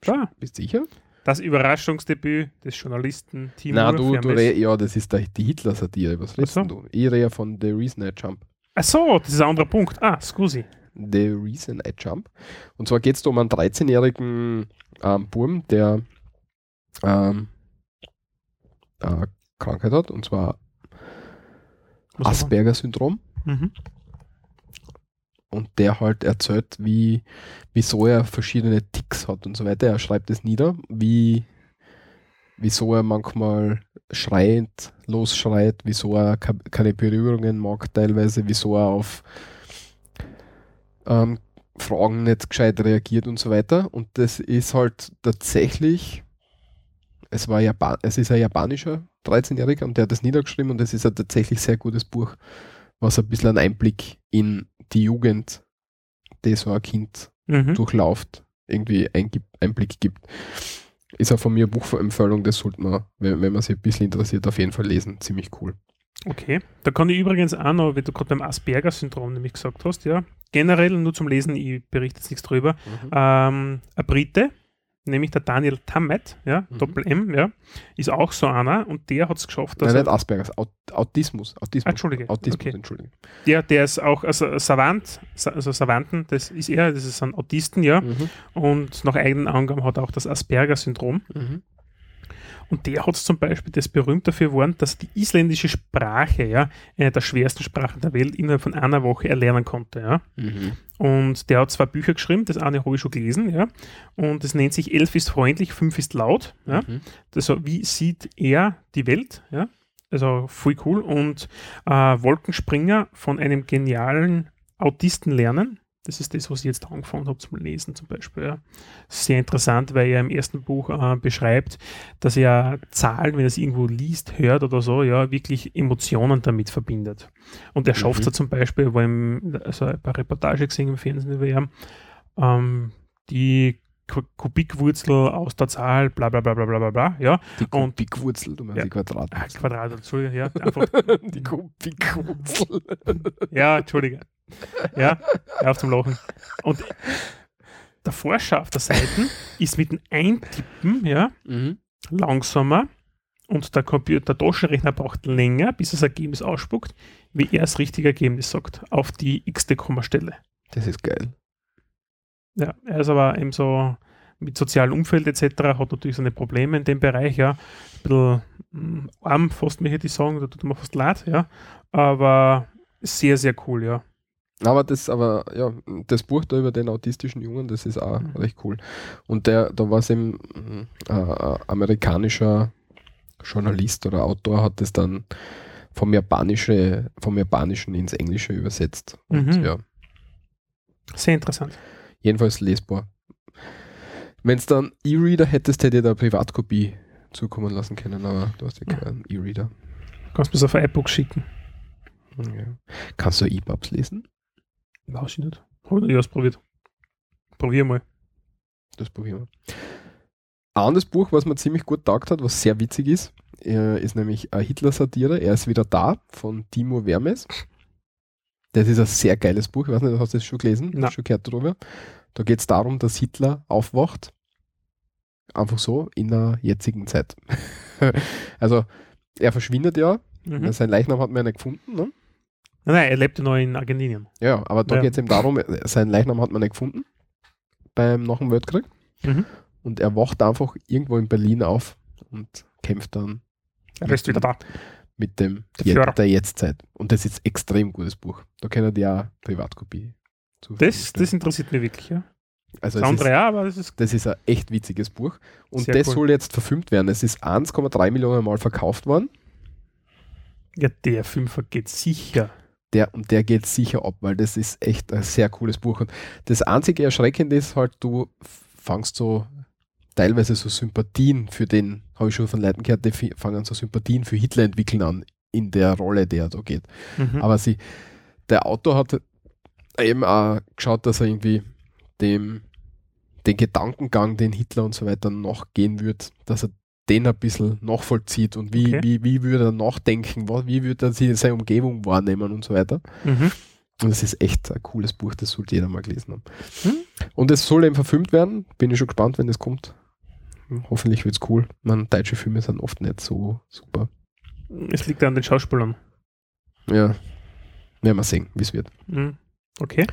klar. Bist du sicher? Das Überraschungsdebüt des Journalisten Timur Na, du, du Vermes. re- ja, das ist die Hitler-Satire. Was redest so. du? Ich rede ja von The Reason I Jump. Ach so, das ist ein anderer Punkt. Ah, scusi. The Reason I Jump. Und zwar geht es um einen 13-jährigen ähm, Burm, der ähm, eine Krankheit hat, und zwar Asperger-Syndrom. Mhm. Und der halt erzählt, wie, wieso er verschiedene Ticks hat und so weiter. Er schreibt es nieder, wie, wieso er manchmal schreiend losschreit, wieso er ke- keine Berührungen mag teilweise, wieso er auf ähm, Fragen nicht gescheit reagiert und so weiter. Und das ist halt tatsächlich, es, war Japan, es ist ein japanischer 13-Jähriger und der hat das niedergeschrieben und es ist ein tatsächlich sehr gutes Buch, was ein bisschen einen Einblick in die Jugend, die so ein Kind Mhm. durchlauft, irgendwie Einblick gibt. Ist auch von mir Buchempfehlung, das sollte man, wenn, wenn man sich ein bisschen interessiert, auf jeden Fall lesen. Ziemlich cool. Okay. Da kann ich übrigens auch noch, wie du gerade beim Asperger-Syndrom nämlich gesagt hast, ja, generell nur zum Lesen, ich berichte jetzt nichts drüber, ähm, ein Brite, nämlich der Daniel Tammet, ja, Mhm. Doppel-M, ja, ist auch so einer und der hat es geschafft, dass Nein, er, nicht Asperger, Aut Autismus. Autismus. Ah, Entschuldige, Autismus, okay. Entschuldige. der, der ist auch, also Savant, Sa- also Savanten, das ist er, das ist ein Autisten, ja, Mhm. und nach eigenen Angaben hat er auch das Asperger-Syndrom. Mhm. Und der hat zum Beispiel das berühmt dafür geworden, dass die isländische Sprache, ja, eine der schwersten Sprachen der Welt, innerhalb von einer Woche erlernen konnte, ja. Mhm. Und der hat zwei Bücher geschrieben, das eine habe ich schon gelesen, ja. Und das nennt sich Elf ist freundlich, fünf ist laut, ja. Mhm. Also wie sieht er die Welt, ja. Also voll cool. Und äh, Wolkenspringer von einem genialen Autisten lernen. Das ist das, was ich jetzt angefangen habe zum Lesen zum Beispiel. Ja. Sehr interessant, weil er im ersten Buch äh, beschreibt, dass er Zahlen, wenn er es irgendwo liest, hört oder so, ja, wirklich Emotionen damit verbindet. Und er schafft es Mhm. ja zum Beispiel, wo ihm, also ein paar Reportage gesehen im Fernsehen über ihn, ähm, die Ku- Kubikwurzel aus der Zahl, bla bla bla bla bla bla, bla ja. Die Kubikwurzel, du meinst Ja. die Quadrat. Ah, Quadrat, Entschuldigung, ja, einfach, die Kubikwurzel. ja, Entschuldige. Ja, auf zum Lachen. Und der Forscher auf der Seite ist mit dem Eintippen, ja, mhm. langsamer und der Computer, der Taschenrechner braucht länger, bis das Ergebnis ausspuckt, wie er das richtige Ergebnis sagt, auf die x-te Kommastelle. Das ist geil. Ja, er ist aber eben so mit sozialem Umfeld etc. hat natürlich seine Probleme in dem Bereich, ja. Ein bisschen mm, arm, fast mir hätte ich sagen, da tut mir fast leid, ja. Aber sehr, sehr cool, ja. Aber das, aber ja, das Buch da über den autistischen Jungen, das ist auch Mhm. recht cool. Und der, da war es eben äh, ein amerikanischer Journalist oder Autor hat das dann vom, Japanische, vom Japanischen ins Englische übersetzt. Und Mhm. ja, Sehr interessant. jedenfalls lesbar. Wenn es dann E-Reader hättest, hätte ich da eine Privatkopie zukommen lassen können, aber du hast ja keinen E-Reader. Kannst du es auf ein iBook schicken? Ja. Kannst du E-Pubs lesen? Weiß ich nicht. Habe ich noch nie ausprobiert. Probier mal. Das probieren wir. Ein anderes Buch, was mir ziemlich gut taugt hat, was sehr witzig ist, äh, ist nämlich eine Hitler-Satire. Er ist wieder da von Timo Vermes. Das ist ein sehr geiles Buch. Ich weiß nicht, hast du das schon gelesen? Nein. Schon gehört darüber? Da geht es darum, dass Hitler aufwacht. Einfach so in der jetzigen Zeit. also, er verschwindet ja. Mhm. Sein Leichnam hat man ja nicht gefunden. Ne? Nein, nein, er lebt ja noch in Argentinien. Ja, aber da Ja. geht es eben darum, äh, sein Leichnam hat man nicht gefunden beim nach dem Weltkrieg. Mhm. Und er wacht einfach irgendwo in Berlin auf und kämpft dann Er ist wieder da. mit dem Der Je der Jetztzeit. Und das ist extrem gutes Buch. Da können die auch Privatkopie zur Das, das interessiert mich wirklich, ja. also Das andere ist, ja, aber das ist das ist ein echt witziges Buch. Und das cool. soll jetzt verfilmt werden. Es ist 1,3 Millionen Mal verkauft worden. ja der Fünfer geht sicher. Der, und der geht sicher ab, weil das ist echt ein sehr cooles Buch. Und das einzige Erschreckende ist halt, du fangst so teilweise so Sympathien für den, habe ich schon von Leuten gehört, die fangen so Sympathien für Hitler entwickeln an, in der Rolle, der da geht. Mhm. Aber sie, der Autor hat eben auch geschaut, dass er irgendwie dem den Gedankengang, den Hitler und so weiter nachgehen wird, dass er den ein bisschen nachvollzieht und wie, Okay. wie, wie würde er nachdenken, wie würde er sie- seine Umgebung wahrnehmen und so weiter. Mhm. Und es ist echt ein cooles Buch, das sollte jeder mal gelesen haben. Hm? Und es soll eben verfilmt werden. Bin ich schon gespannt, wenn das kommt. Hoffentlich wird es cool. Man, deutsche Filme sind oft nicht so super. Es liegt an den Schauspielern. Ja. Werden wir sehen, wie es wird. Mhm. Okay.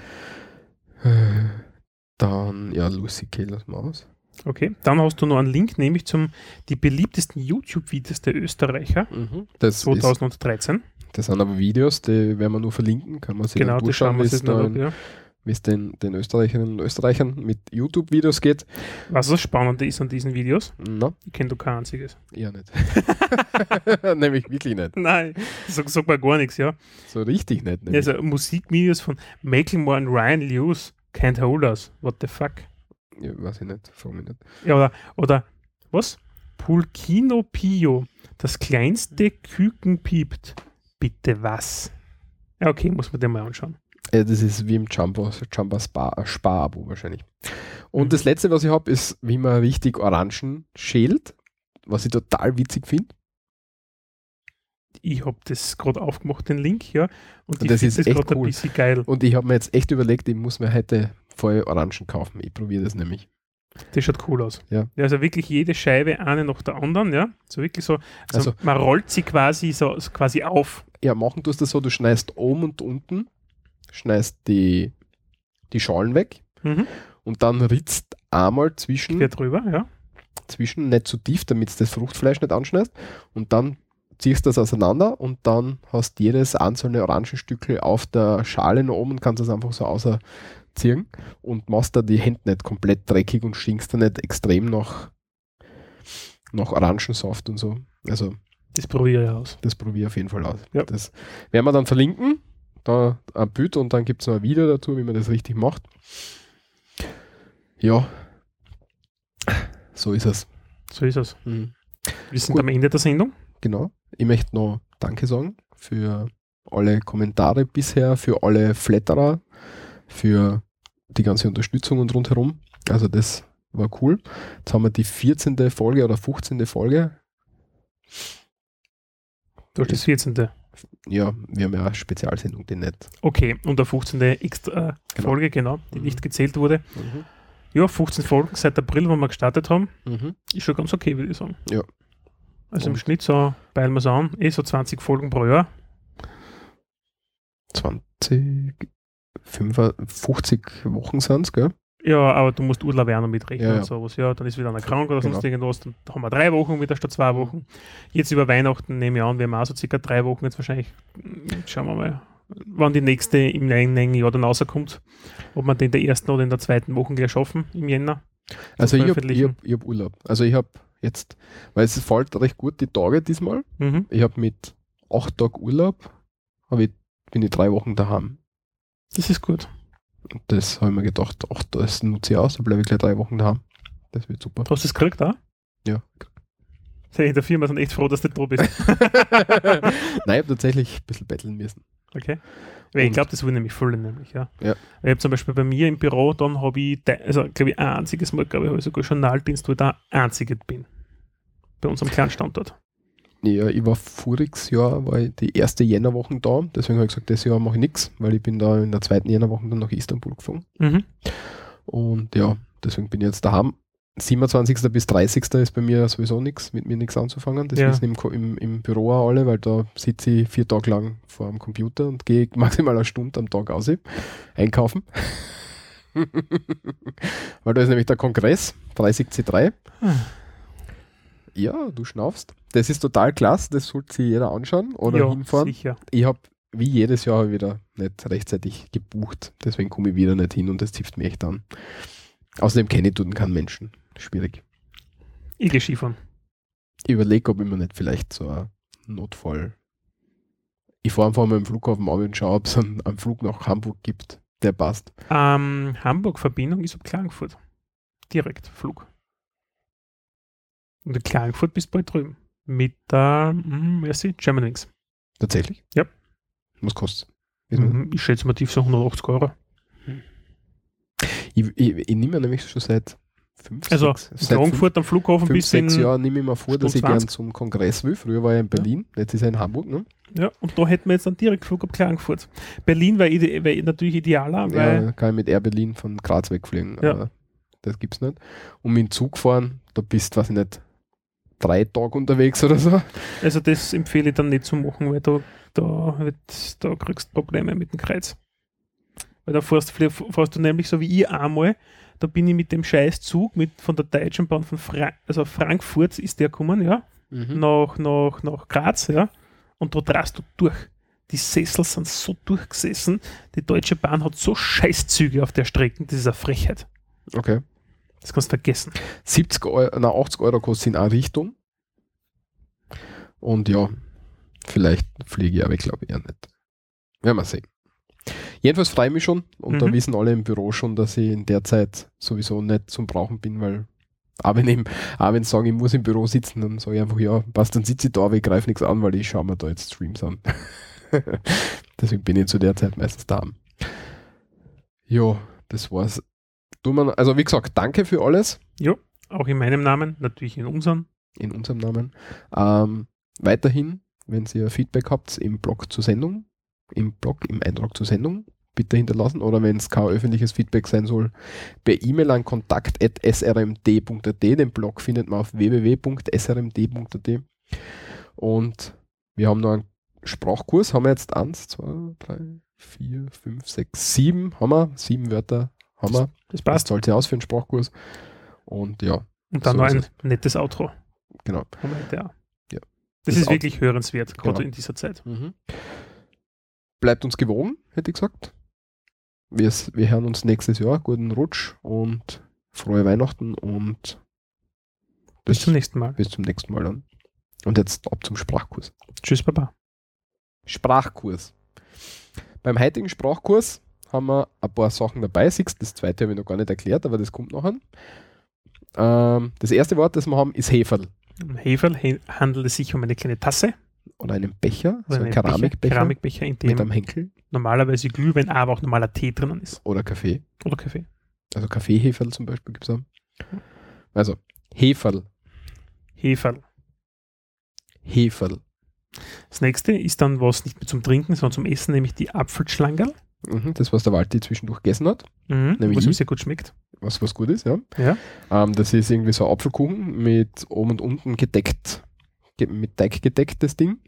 Dann, ja, Lucy Kay, lass mal aus. Okay. Dann hast du noch einen Link, nämlich zum die beliebtesten YouTube-Videos der Österreicher Das, ist, 2013. das sind aber Videos, die werden wir nur verlinken. Kann man sich Genau, dann das schauen wie es ja. wie es den, den Österreicherinnen und Österreichern mit YouTube-Videos geht. Was das Spannende ist an diesen Videos, Na, ich kenne du kein einziges. eher nicht. Nämlich wirklich nicht. Nein, sag, sag mal gar nichts, ja. So richtig nicht. Nämlich. Also Musikvideos von Macklemore und Ryan Lewis, Can't Hold Us, what the fuck. Ja, weiß ich nicht, frag mich nicht. Ja, oder, oder was? Pulkino Pio, das kleinste Küken piept. Bitte was? Ja, okay, muss man den mal anschauen. Äh, das ist wie im Jumbo, Jumbo Spa, äh, Spar-Abo wahrscheinlich. Und Mhm. das letzte, was ich habe, ist, wie man richtig Orangen schält, was ich total witzig finde. Ich habe das gerade aufgemacht, den Link, ja. Und Und das ist das echt cool. bisschen geil. Und ich habe mir jetzt echt überlegt, ich muss mir heute voll Orangen kaufen. Ich probiere das nämlich. Das schaut cool aus. Ja. Also wirklich jede Scheibe eine nach der anderen, ja. So wirklich so. Also, Also- man rollt sie quasi so so quasi auf. Ja, machen tust du das so, du schneidest oben und unten, schneidest die, die Schalen weg Mhm. und dann ritzt einmal zwischen, Quer drüber, ja. zwischen nicht zu tief, damit du das Fruchtfleisch nicht anschneidest und dann ziehst du das auseinander und dann hast jedes einzelne Orangenstückel auf der Schale noch oben und kannst das einfach so auserziehen und machst da die Hände nicht komplett dreckig und stinkst da nicht extrem nach, nach Orangensaft und so. Also Das probiere ich aus. das probiere ich auf jeden Fall aus. Ja. Das werden wir dann verlinken. Da ein Bild und dann gibt es noch ein Video dazu, wie man das richtig macht. Ja. So ist es. So ist es. Mhm. Wir sind Gut. am Ende der Sendung. Genau. Ich möchte noch Danke sagen für alle Kommentare bisher, für alle Flatterer, für die ganze Unterstützung und rundherum. Also das war cool. Jetzt haben wir die 14. Folge oder 15. Folge. Du hast das 14. Ja, wir haben ja eine Spezialsendung, die nicht. Okay, und der 15. extra Genau. Folge, genau, die Mhm. nicht gezählt wurde. Ja, 15 Folgen seit April, wo wir gestartet haben. Mhm. Ist schon ganz okay, würde ich sagen. Ja. Also im Und- Schnitt so, peilen wir es an, eh so 20 Folgen pro Jahr. 20, 55 Wochen sind es, gell? Ja, aber du musst Urlaub auch noch mitrechnen Ja, ja. und sowas. Ja, dann ist wieder einer krank oder sonst Genau. irgendwas. Dann haben wir drei Wochen wieder statt zwei Wochen. Jetzt über Weihnachten nehme ich an, wir haben auch so circa drei Wochen jetzt wahrscheinlich. Jetzt Schauen wir mal, wann die nächste im nächsten Jahr dann rauskommt. Ob wir den in der ersten oder in der zweiten Woche gleich schaffen im Jänner. Also ich habe hab, ich hab Urlaub. Also ich habe jetzt, weil es fällt recht gut die Tage diesmal. Mhm. Ich habe mit acht Tagen Urlaub, ich, bin ich drei Wochen daheim. Das ist gut. Das habe ich mir gedacht, ach, das nutze ich aus, da bleibe ich gleich drei Wochen daheim. Das wird super. Hast du es gekriegt auch? Ja. Die in der Firma sind echt froh, dass du da bist. Nein, ich habe tatsächlich ein bisschen betteln müssen. Okay. Weil ich glaube, das will nämlich voll nämlich, ja. Ja. Ich habe zum Beispiel bei mir im Büro, dann habe ich, also glaube ich, ein einziges Mal, glaube ich, habe ich sogar Journaldienst, wo ich da einzige bin. Bei unserem kleinen Ja, ich war voriges Jahr, war die erste Jännerwoche da, deswegen habe ich gesagt, das Jahr mache ich nichts, weil ich bin da in der zweiten Jännerwoche dann nach Istanbul geflogen. Mhm. Und ja, deswegen bin ich jetzt daheim. 27. bis 30. ist bei mir sowieso nichts, mit mir nichts anzufangen. Das Ja. wissen im, im, im Büro auch alle, weil da sitze ich vier Tage lang vor dem Computer und gehe maximal eine Stunde am Tag aus einkaufen. weil da ist nämlich der Kongress, 30C3. Ja, du schnaufst. Das ist total klasse, das sollte sich jeder anschauen oder ja, hinfahren. sicher. Ich habe wie jedes Jahr wieder nicht rechtzeitig gebucht. Deswegen komme ich wieder nicht hin und das zipft mich echt an. Außerdem kenne ich dort keinen Menschen. Schwierig. Ich gehe Skifahren. Ich überlege, ob ich mir nicht vielleicht so ein Notfall. Ich fahre einfach mal im Flughafen ab und schaue, ob es einen, einen Flug nach Hamburg gibt. Der passt. Ähm, Hamburg-Verbindung ist ab Klagenfurt. Direkt Flug. Und in Klagenfurt bist du bald drüben. Mit der, hm, wer ist sie? Tatsächlich? Ja. Was kostet? Mhm, ich schätze mal tief so 180 Euro. Ich, ich, ich nehme nämlich schon seit fünf, Also sechs, seit Frankfurt am Flughafen fünf, bis sechs in. Jahren nehme ich mir vor, dass Stunde ich gern 20. zum Kongress will. Früher war er in Berlin, jetzt ist er in Hamburg. Ne? Ja, und da hätten wir jetzt einen Direktflug ab Klagenfurt. Berlin wäre ide wär natürlich idealer, weil Ja, kann ich mit Air Berlin von Graz wegfliegen. Ja. Aber das gibt's nicht. Und mit dem Zug fahren, da bist du, weiß ich nicht, drei Tage unterwegs oder so. also das empfehle ich dann nicht zu machen, weil da, da, wird, da kriegst du Probleme mit dem Kreuz. Weil da fährst, fährst du nämlich so wie ich einmal, da bin ich mit dem scheiß Zug mit, von der Deutschen Bahn von Fra also Frankfurt ist der gekommen, ja, Mhm. nach, nach, nach Graz, ja, und da drast du durch. Die Sessel sind so durchgesessen, die Deutsche Bahn hat so Scheißzüge auf der Strecke, das ist eine Frechheit. Okay. Das kannst du vergessen. 70 Euro, na, 80 Euro kostet in eine Richtung. Und ja, vielleicht fliege ich, aber ich glaube eher nicht. Werden wir sehen. Jedenfalls freue ich mich schon und da Mhm. wissen alle im Büro schon, dass ich in der Zeit sowieso nicht zum Brauchen bin, weil auch wenn, eben, auch wenn sie sagen, ich muss im Büro sitzen, dann sage ich einfach, ja, passt, dann sitze ich da, aber ich greife nichts an, weil ich schaue mir da jetzt Streams an. Deswegen bin ich zu der Zeit meistens da. Ja, das war's. Tun wir, also wie gesagt, danke für alles Auch in meinem Namen, natürlich in unserem. in unserem Namen. Ähm, weiterhin, wenn ihr Feedback habt im Blog zur Sendung, im Blog, im Eintrag zur Sendung, bitte hinterlassen oder wenn es kein öffentliches Feedback sein soll, per E-Mail an kontakt.srmd.at. Den Blog findet man auf www.srmd.at. Und wir haben noch einen Sprachkurs, haben wir jetzt eins, zwei, drei, vier, fünf, sechs, sieben, haben wir, sieben Wörter wir. Das Das passt. zahlt sich aus für einen Sprachkurs. Und ja, Und dann so noch ein es. nettes Outro. genau. Heute auch. Ja. Das, Das ist Out- wirklich hörenswert, gerade Genau. in dieser Zeit. Mhm. Bleibt uns gewogen, hätte ich gesagt. Wir, wir hören uns nächstes Jahr. Guten Rutsch und frohe Weihnachten und Bis zum nächsten Mal. bis zum nächsten Mal dann. Und jetzt ab zum Sprachkurs. Tschüss, Baba. Sprachkurs. Beim heutigen Sprachkurs haben wir ein paar Sachen dabei. Siehst, das zweite habe ich noch gar nicht erklärt, aber das kommt noch an. Ähm, das erste Wort, das wir haben, ist Heferl. Im Heferl he- handelt es sich um eine kleine Tasse, Oder einen Becher, so oder ein einen Keramikbecher Becher, Keramikbecher, in mit dem einem Henkel normalerweise Glühwein, aber auch normaler Tee drinnen ist. oder Kaffee. Oder Kaffee. Also Kaffeeheferl zum Beispiel gibt es auch. Also Heferl, Heferl. Heferl. Das nächste ist dann was nicht mehr zum Trinken, sondern zum Essen, nämlich die Apfelschlangerl. Mhm, das, was der Walti zwischendurch gegessen hat, Mhm, Nämlich was ihm sehr gut schmeckt. was, was gut ist, ja. Ja. Ähm, das ist irgendwie so ein Apfelkuchen mit oben und unten gedeckt, ge- mit Teig gedeckt, das Ding.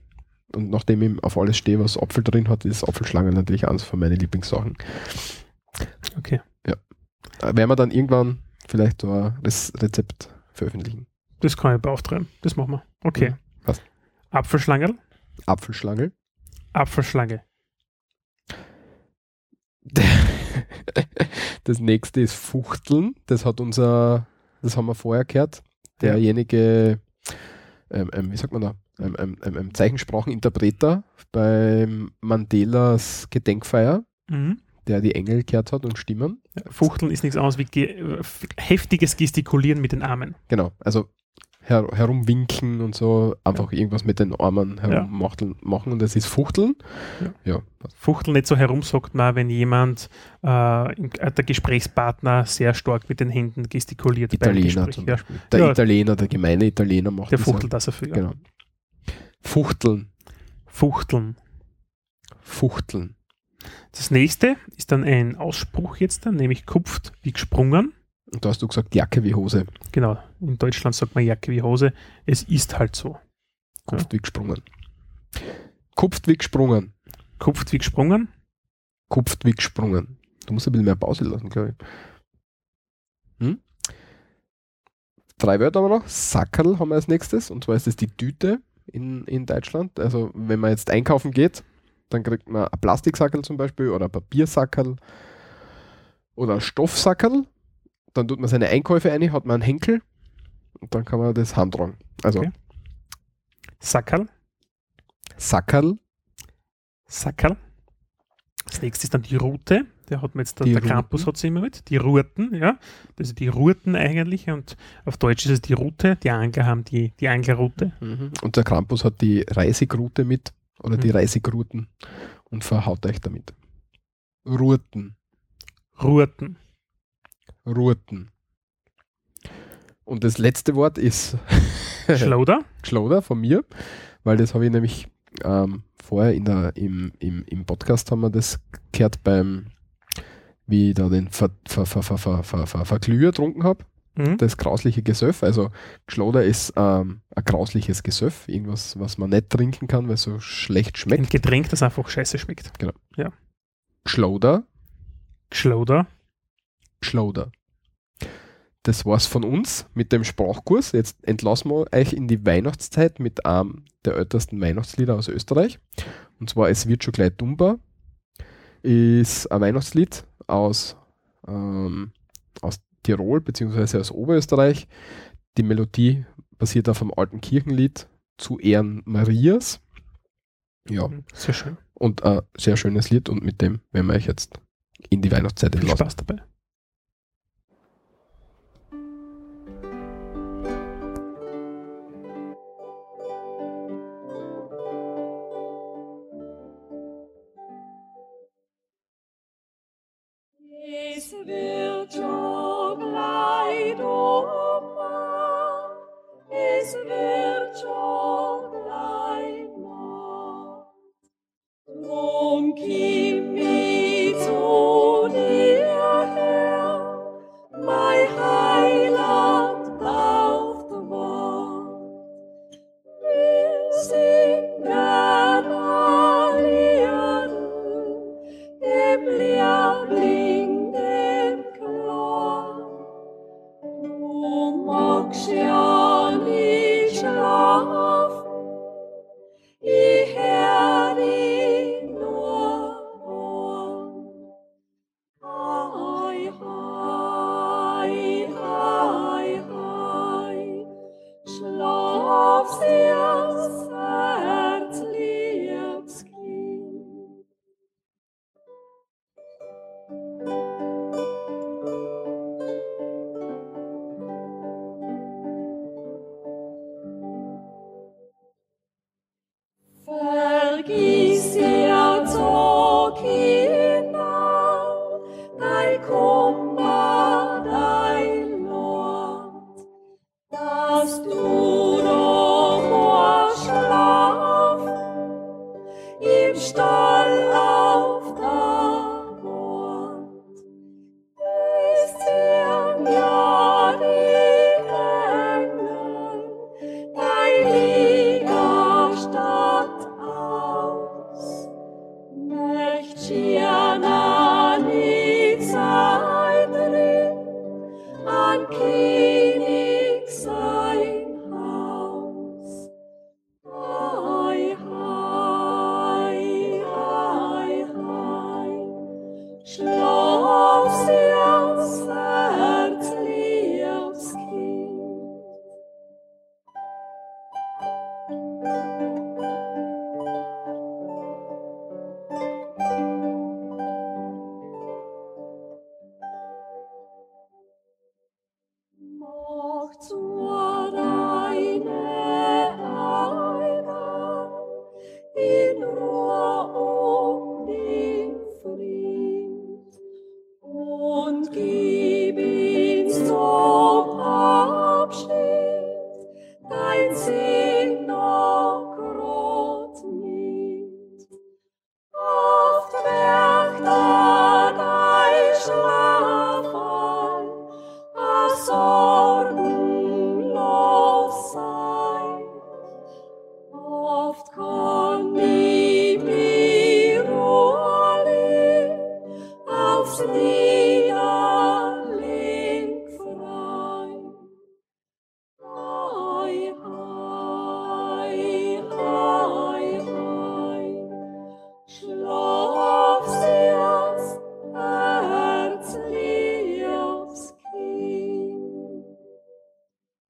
Und nachdem ich auf alles stehe, was Apfel drin hat, ist Apfelschlange natürlich eines von meinen Lieblingssachen. Okay. Äh, werden wir dann irgendwann vielleicht so ein Rezept veröffentlichen. Das kann ich beauftragen. Das machen wir. Okay. Mhm, passt. Apfelschlangerl. Apfelschlange. Apfelschlange. Das nächste ist Fuchteln. Das hat unser, das haben wir vorher gehört. Derjenige, ähm, ähm, wie sagt man da, ähm, ähm, ähm, ähm, Zeichenspracheninterpreter beim Mandelas Gedenkfeier, Mhm. der die Engel gehört hat und Stimmen. Fuchteln ist nichts anderes wie ge heftiges Gestikulieren mit den Armen. Genau, also her herumwinken und so, einfach irgendwas mit den Armen herummachteln machen und das ist Fuchteln. Ja, Fuchteln nicht so herum, sagt man, wenn jemand, äh, äh, der Gesprächspartner sehr stark mit den Händen gestikuliert. beim Italiener Gespräch, zum ja. Beispiel. Der Ja. Italiener, der gemeine Italiener macht Der das ja. fuchtelt das dafür. Ja. Genau. Fuchteln. Fuchteln. Fuchteln. Das nächste ist dann ein Ausspruch jetzt, dann, nämlich kupft wie gesprungen. Und da hast du gesagt, Jacke wie Hose. Genau, in Deutschland sagt man Jacke wie Hose. Es ist halt so. Kupft wie gesprungen. Kupft wie gesprungen. Kupft wie gesprungen. Kupft wie gesprungen. Du musst ein bisschen mehr Pause lassen, glaube ich. Hm? Drei Wörter haben wir noch. Sackerl haben wir als nächstes. Und zwar ist das die Tüte in, in Deutschland. Also wenn man jetzt einkaufen geht, dann kriegt man ein Plastiksackerl zum Beispiel oder ein Papiersackerl oder ein Stoffsackerl. Dann tut man seine Einkäufe ein, hat man einen Henkel und dann kann man das handtragen. Also Okay. Sackerl. Sackerl, Sackerl. Das nächste ist dann die Rute. Der hat man jetzt, der, Die der Krampus hat sie immer mit. Die Ruten, ja. Das sind die Ruten eigentlich. Und auf Deutsch ist es die Rute. Die Angler haben die, die Anglerrute. Und der Krampus hat die Reisigrute mit oder die Mhm. Reisigruten und verhaut euch damit. Ruten. Ruten. Ruten. Und das letzte Wort ist Schloder. Schloder von mir, weil das habe ich nämlich ähm, vorher in der, im, im, im Podcast haben wir das gehört beim, wie ich da den Ver, Ver, Ver, Ver, Ver, Ver, Ver, Verglüher getrunken habe. Mhm. Das grausliche Gesöff. Also Schloder ist ähm, ein grausliches Gesöff, irgendwas, was man nicht trinken kann, weil es so schlecht Ein schmeckt. Getränk, das einfach scheiße schmeckt. Schloder, Schloder. Schloder. Das war's von uns mit dem Sprachkurs. Jetzt entlassen wir euch in die Weihnachtszeit mit einem der ältesten Weihnachtslieder aus Österreich. Und zwar Es wird schon gleich dummer. Ist ein Weihnachtslied aus, ähm, aus Tirol bzw. aus Oberösterreich. Die Melodie basiert auf einem alten Kirchenlied zu Ehren Marias. Ja, Mhm. Sehr schön. und ein sehr schönes Lied und mit dem werden wir euch jetzt in die Weihnachtszeit Viel entlassen. Spaß dabei. Wird schon gleich dummer, es wird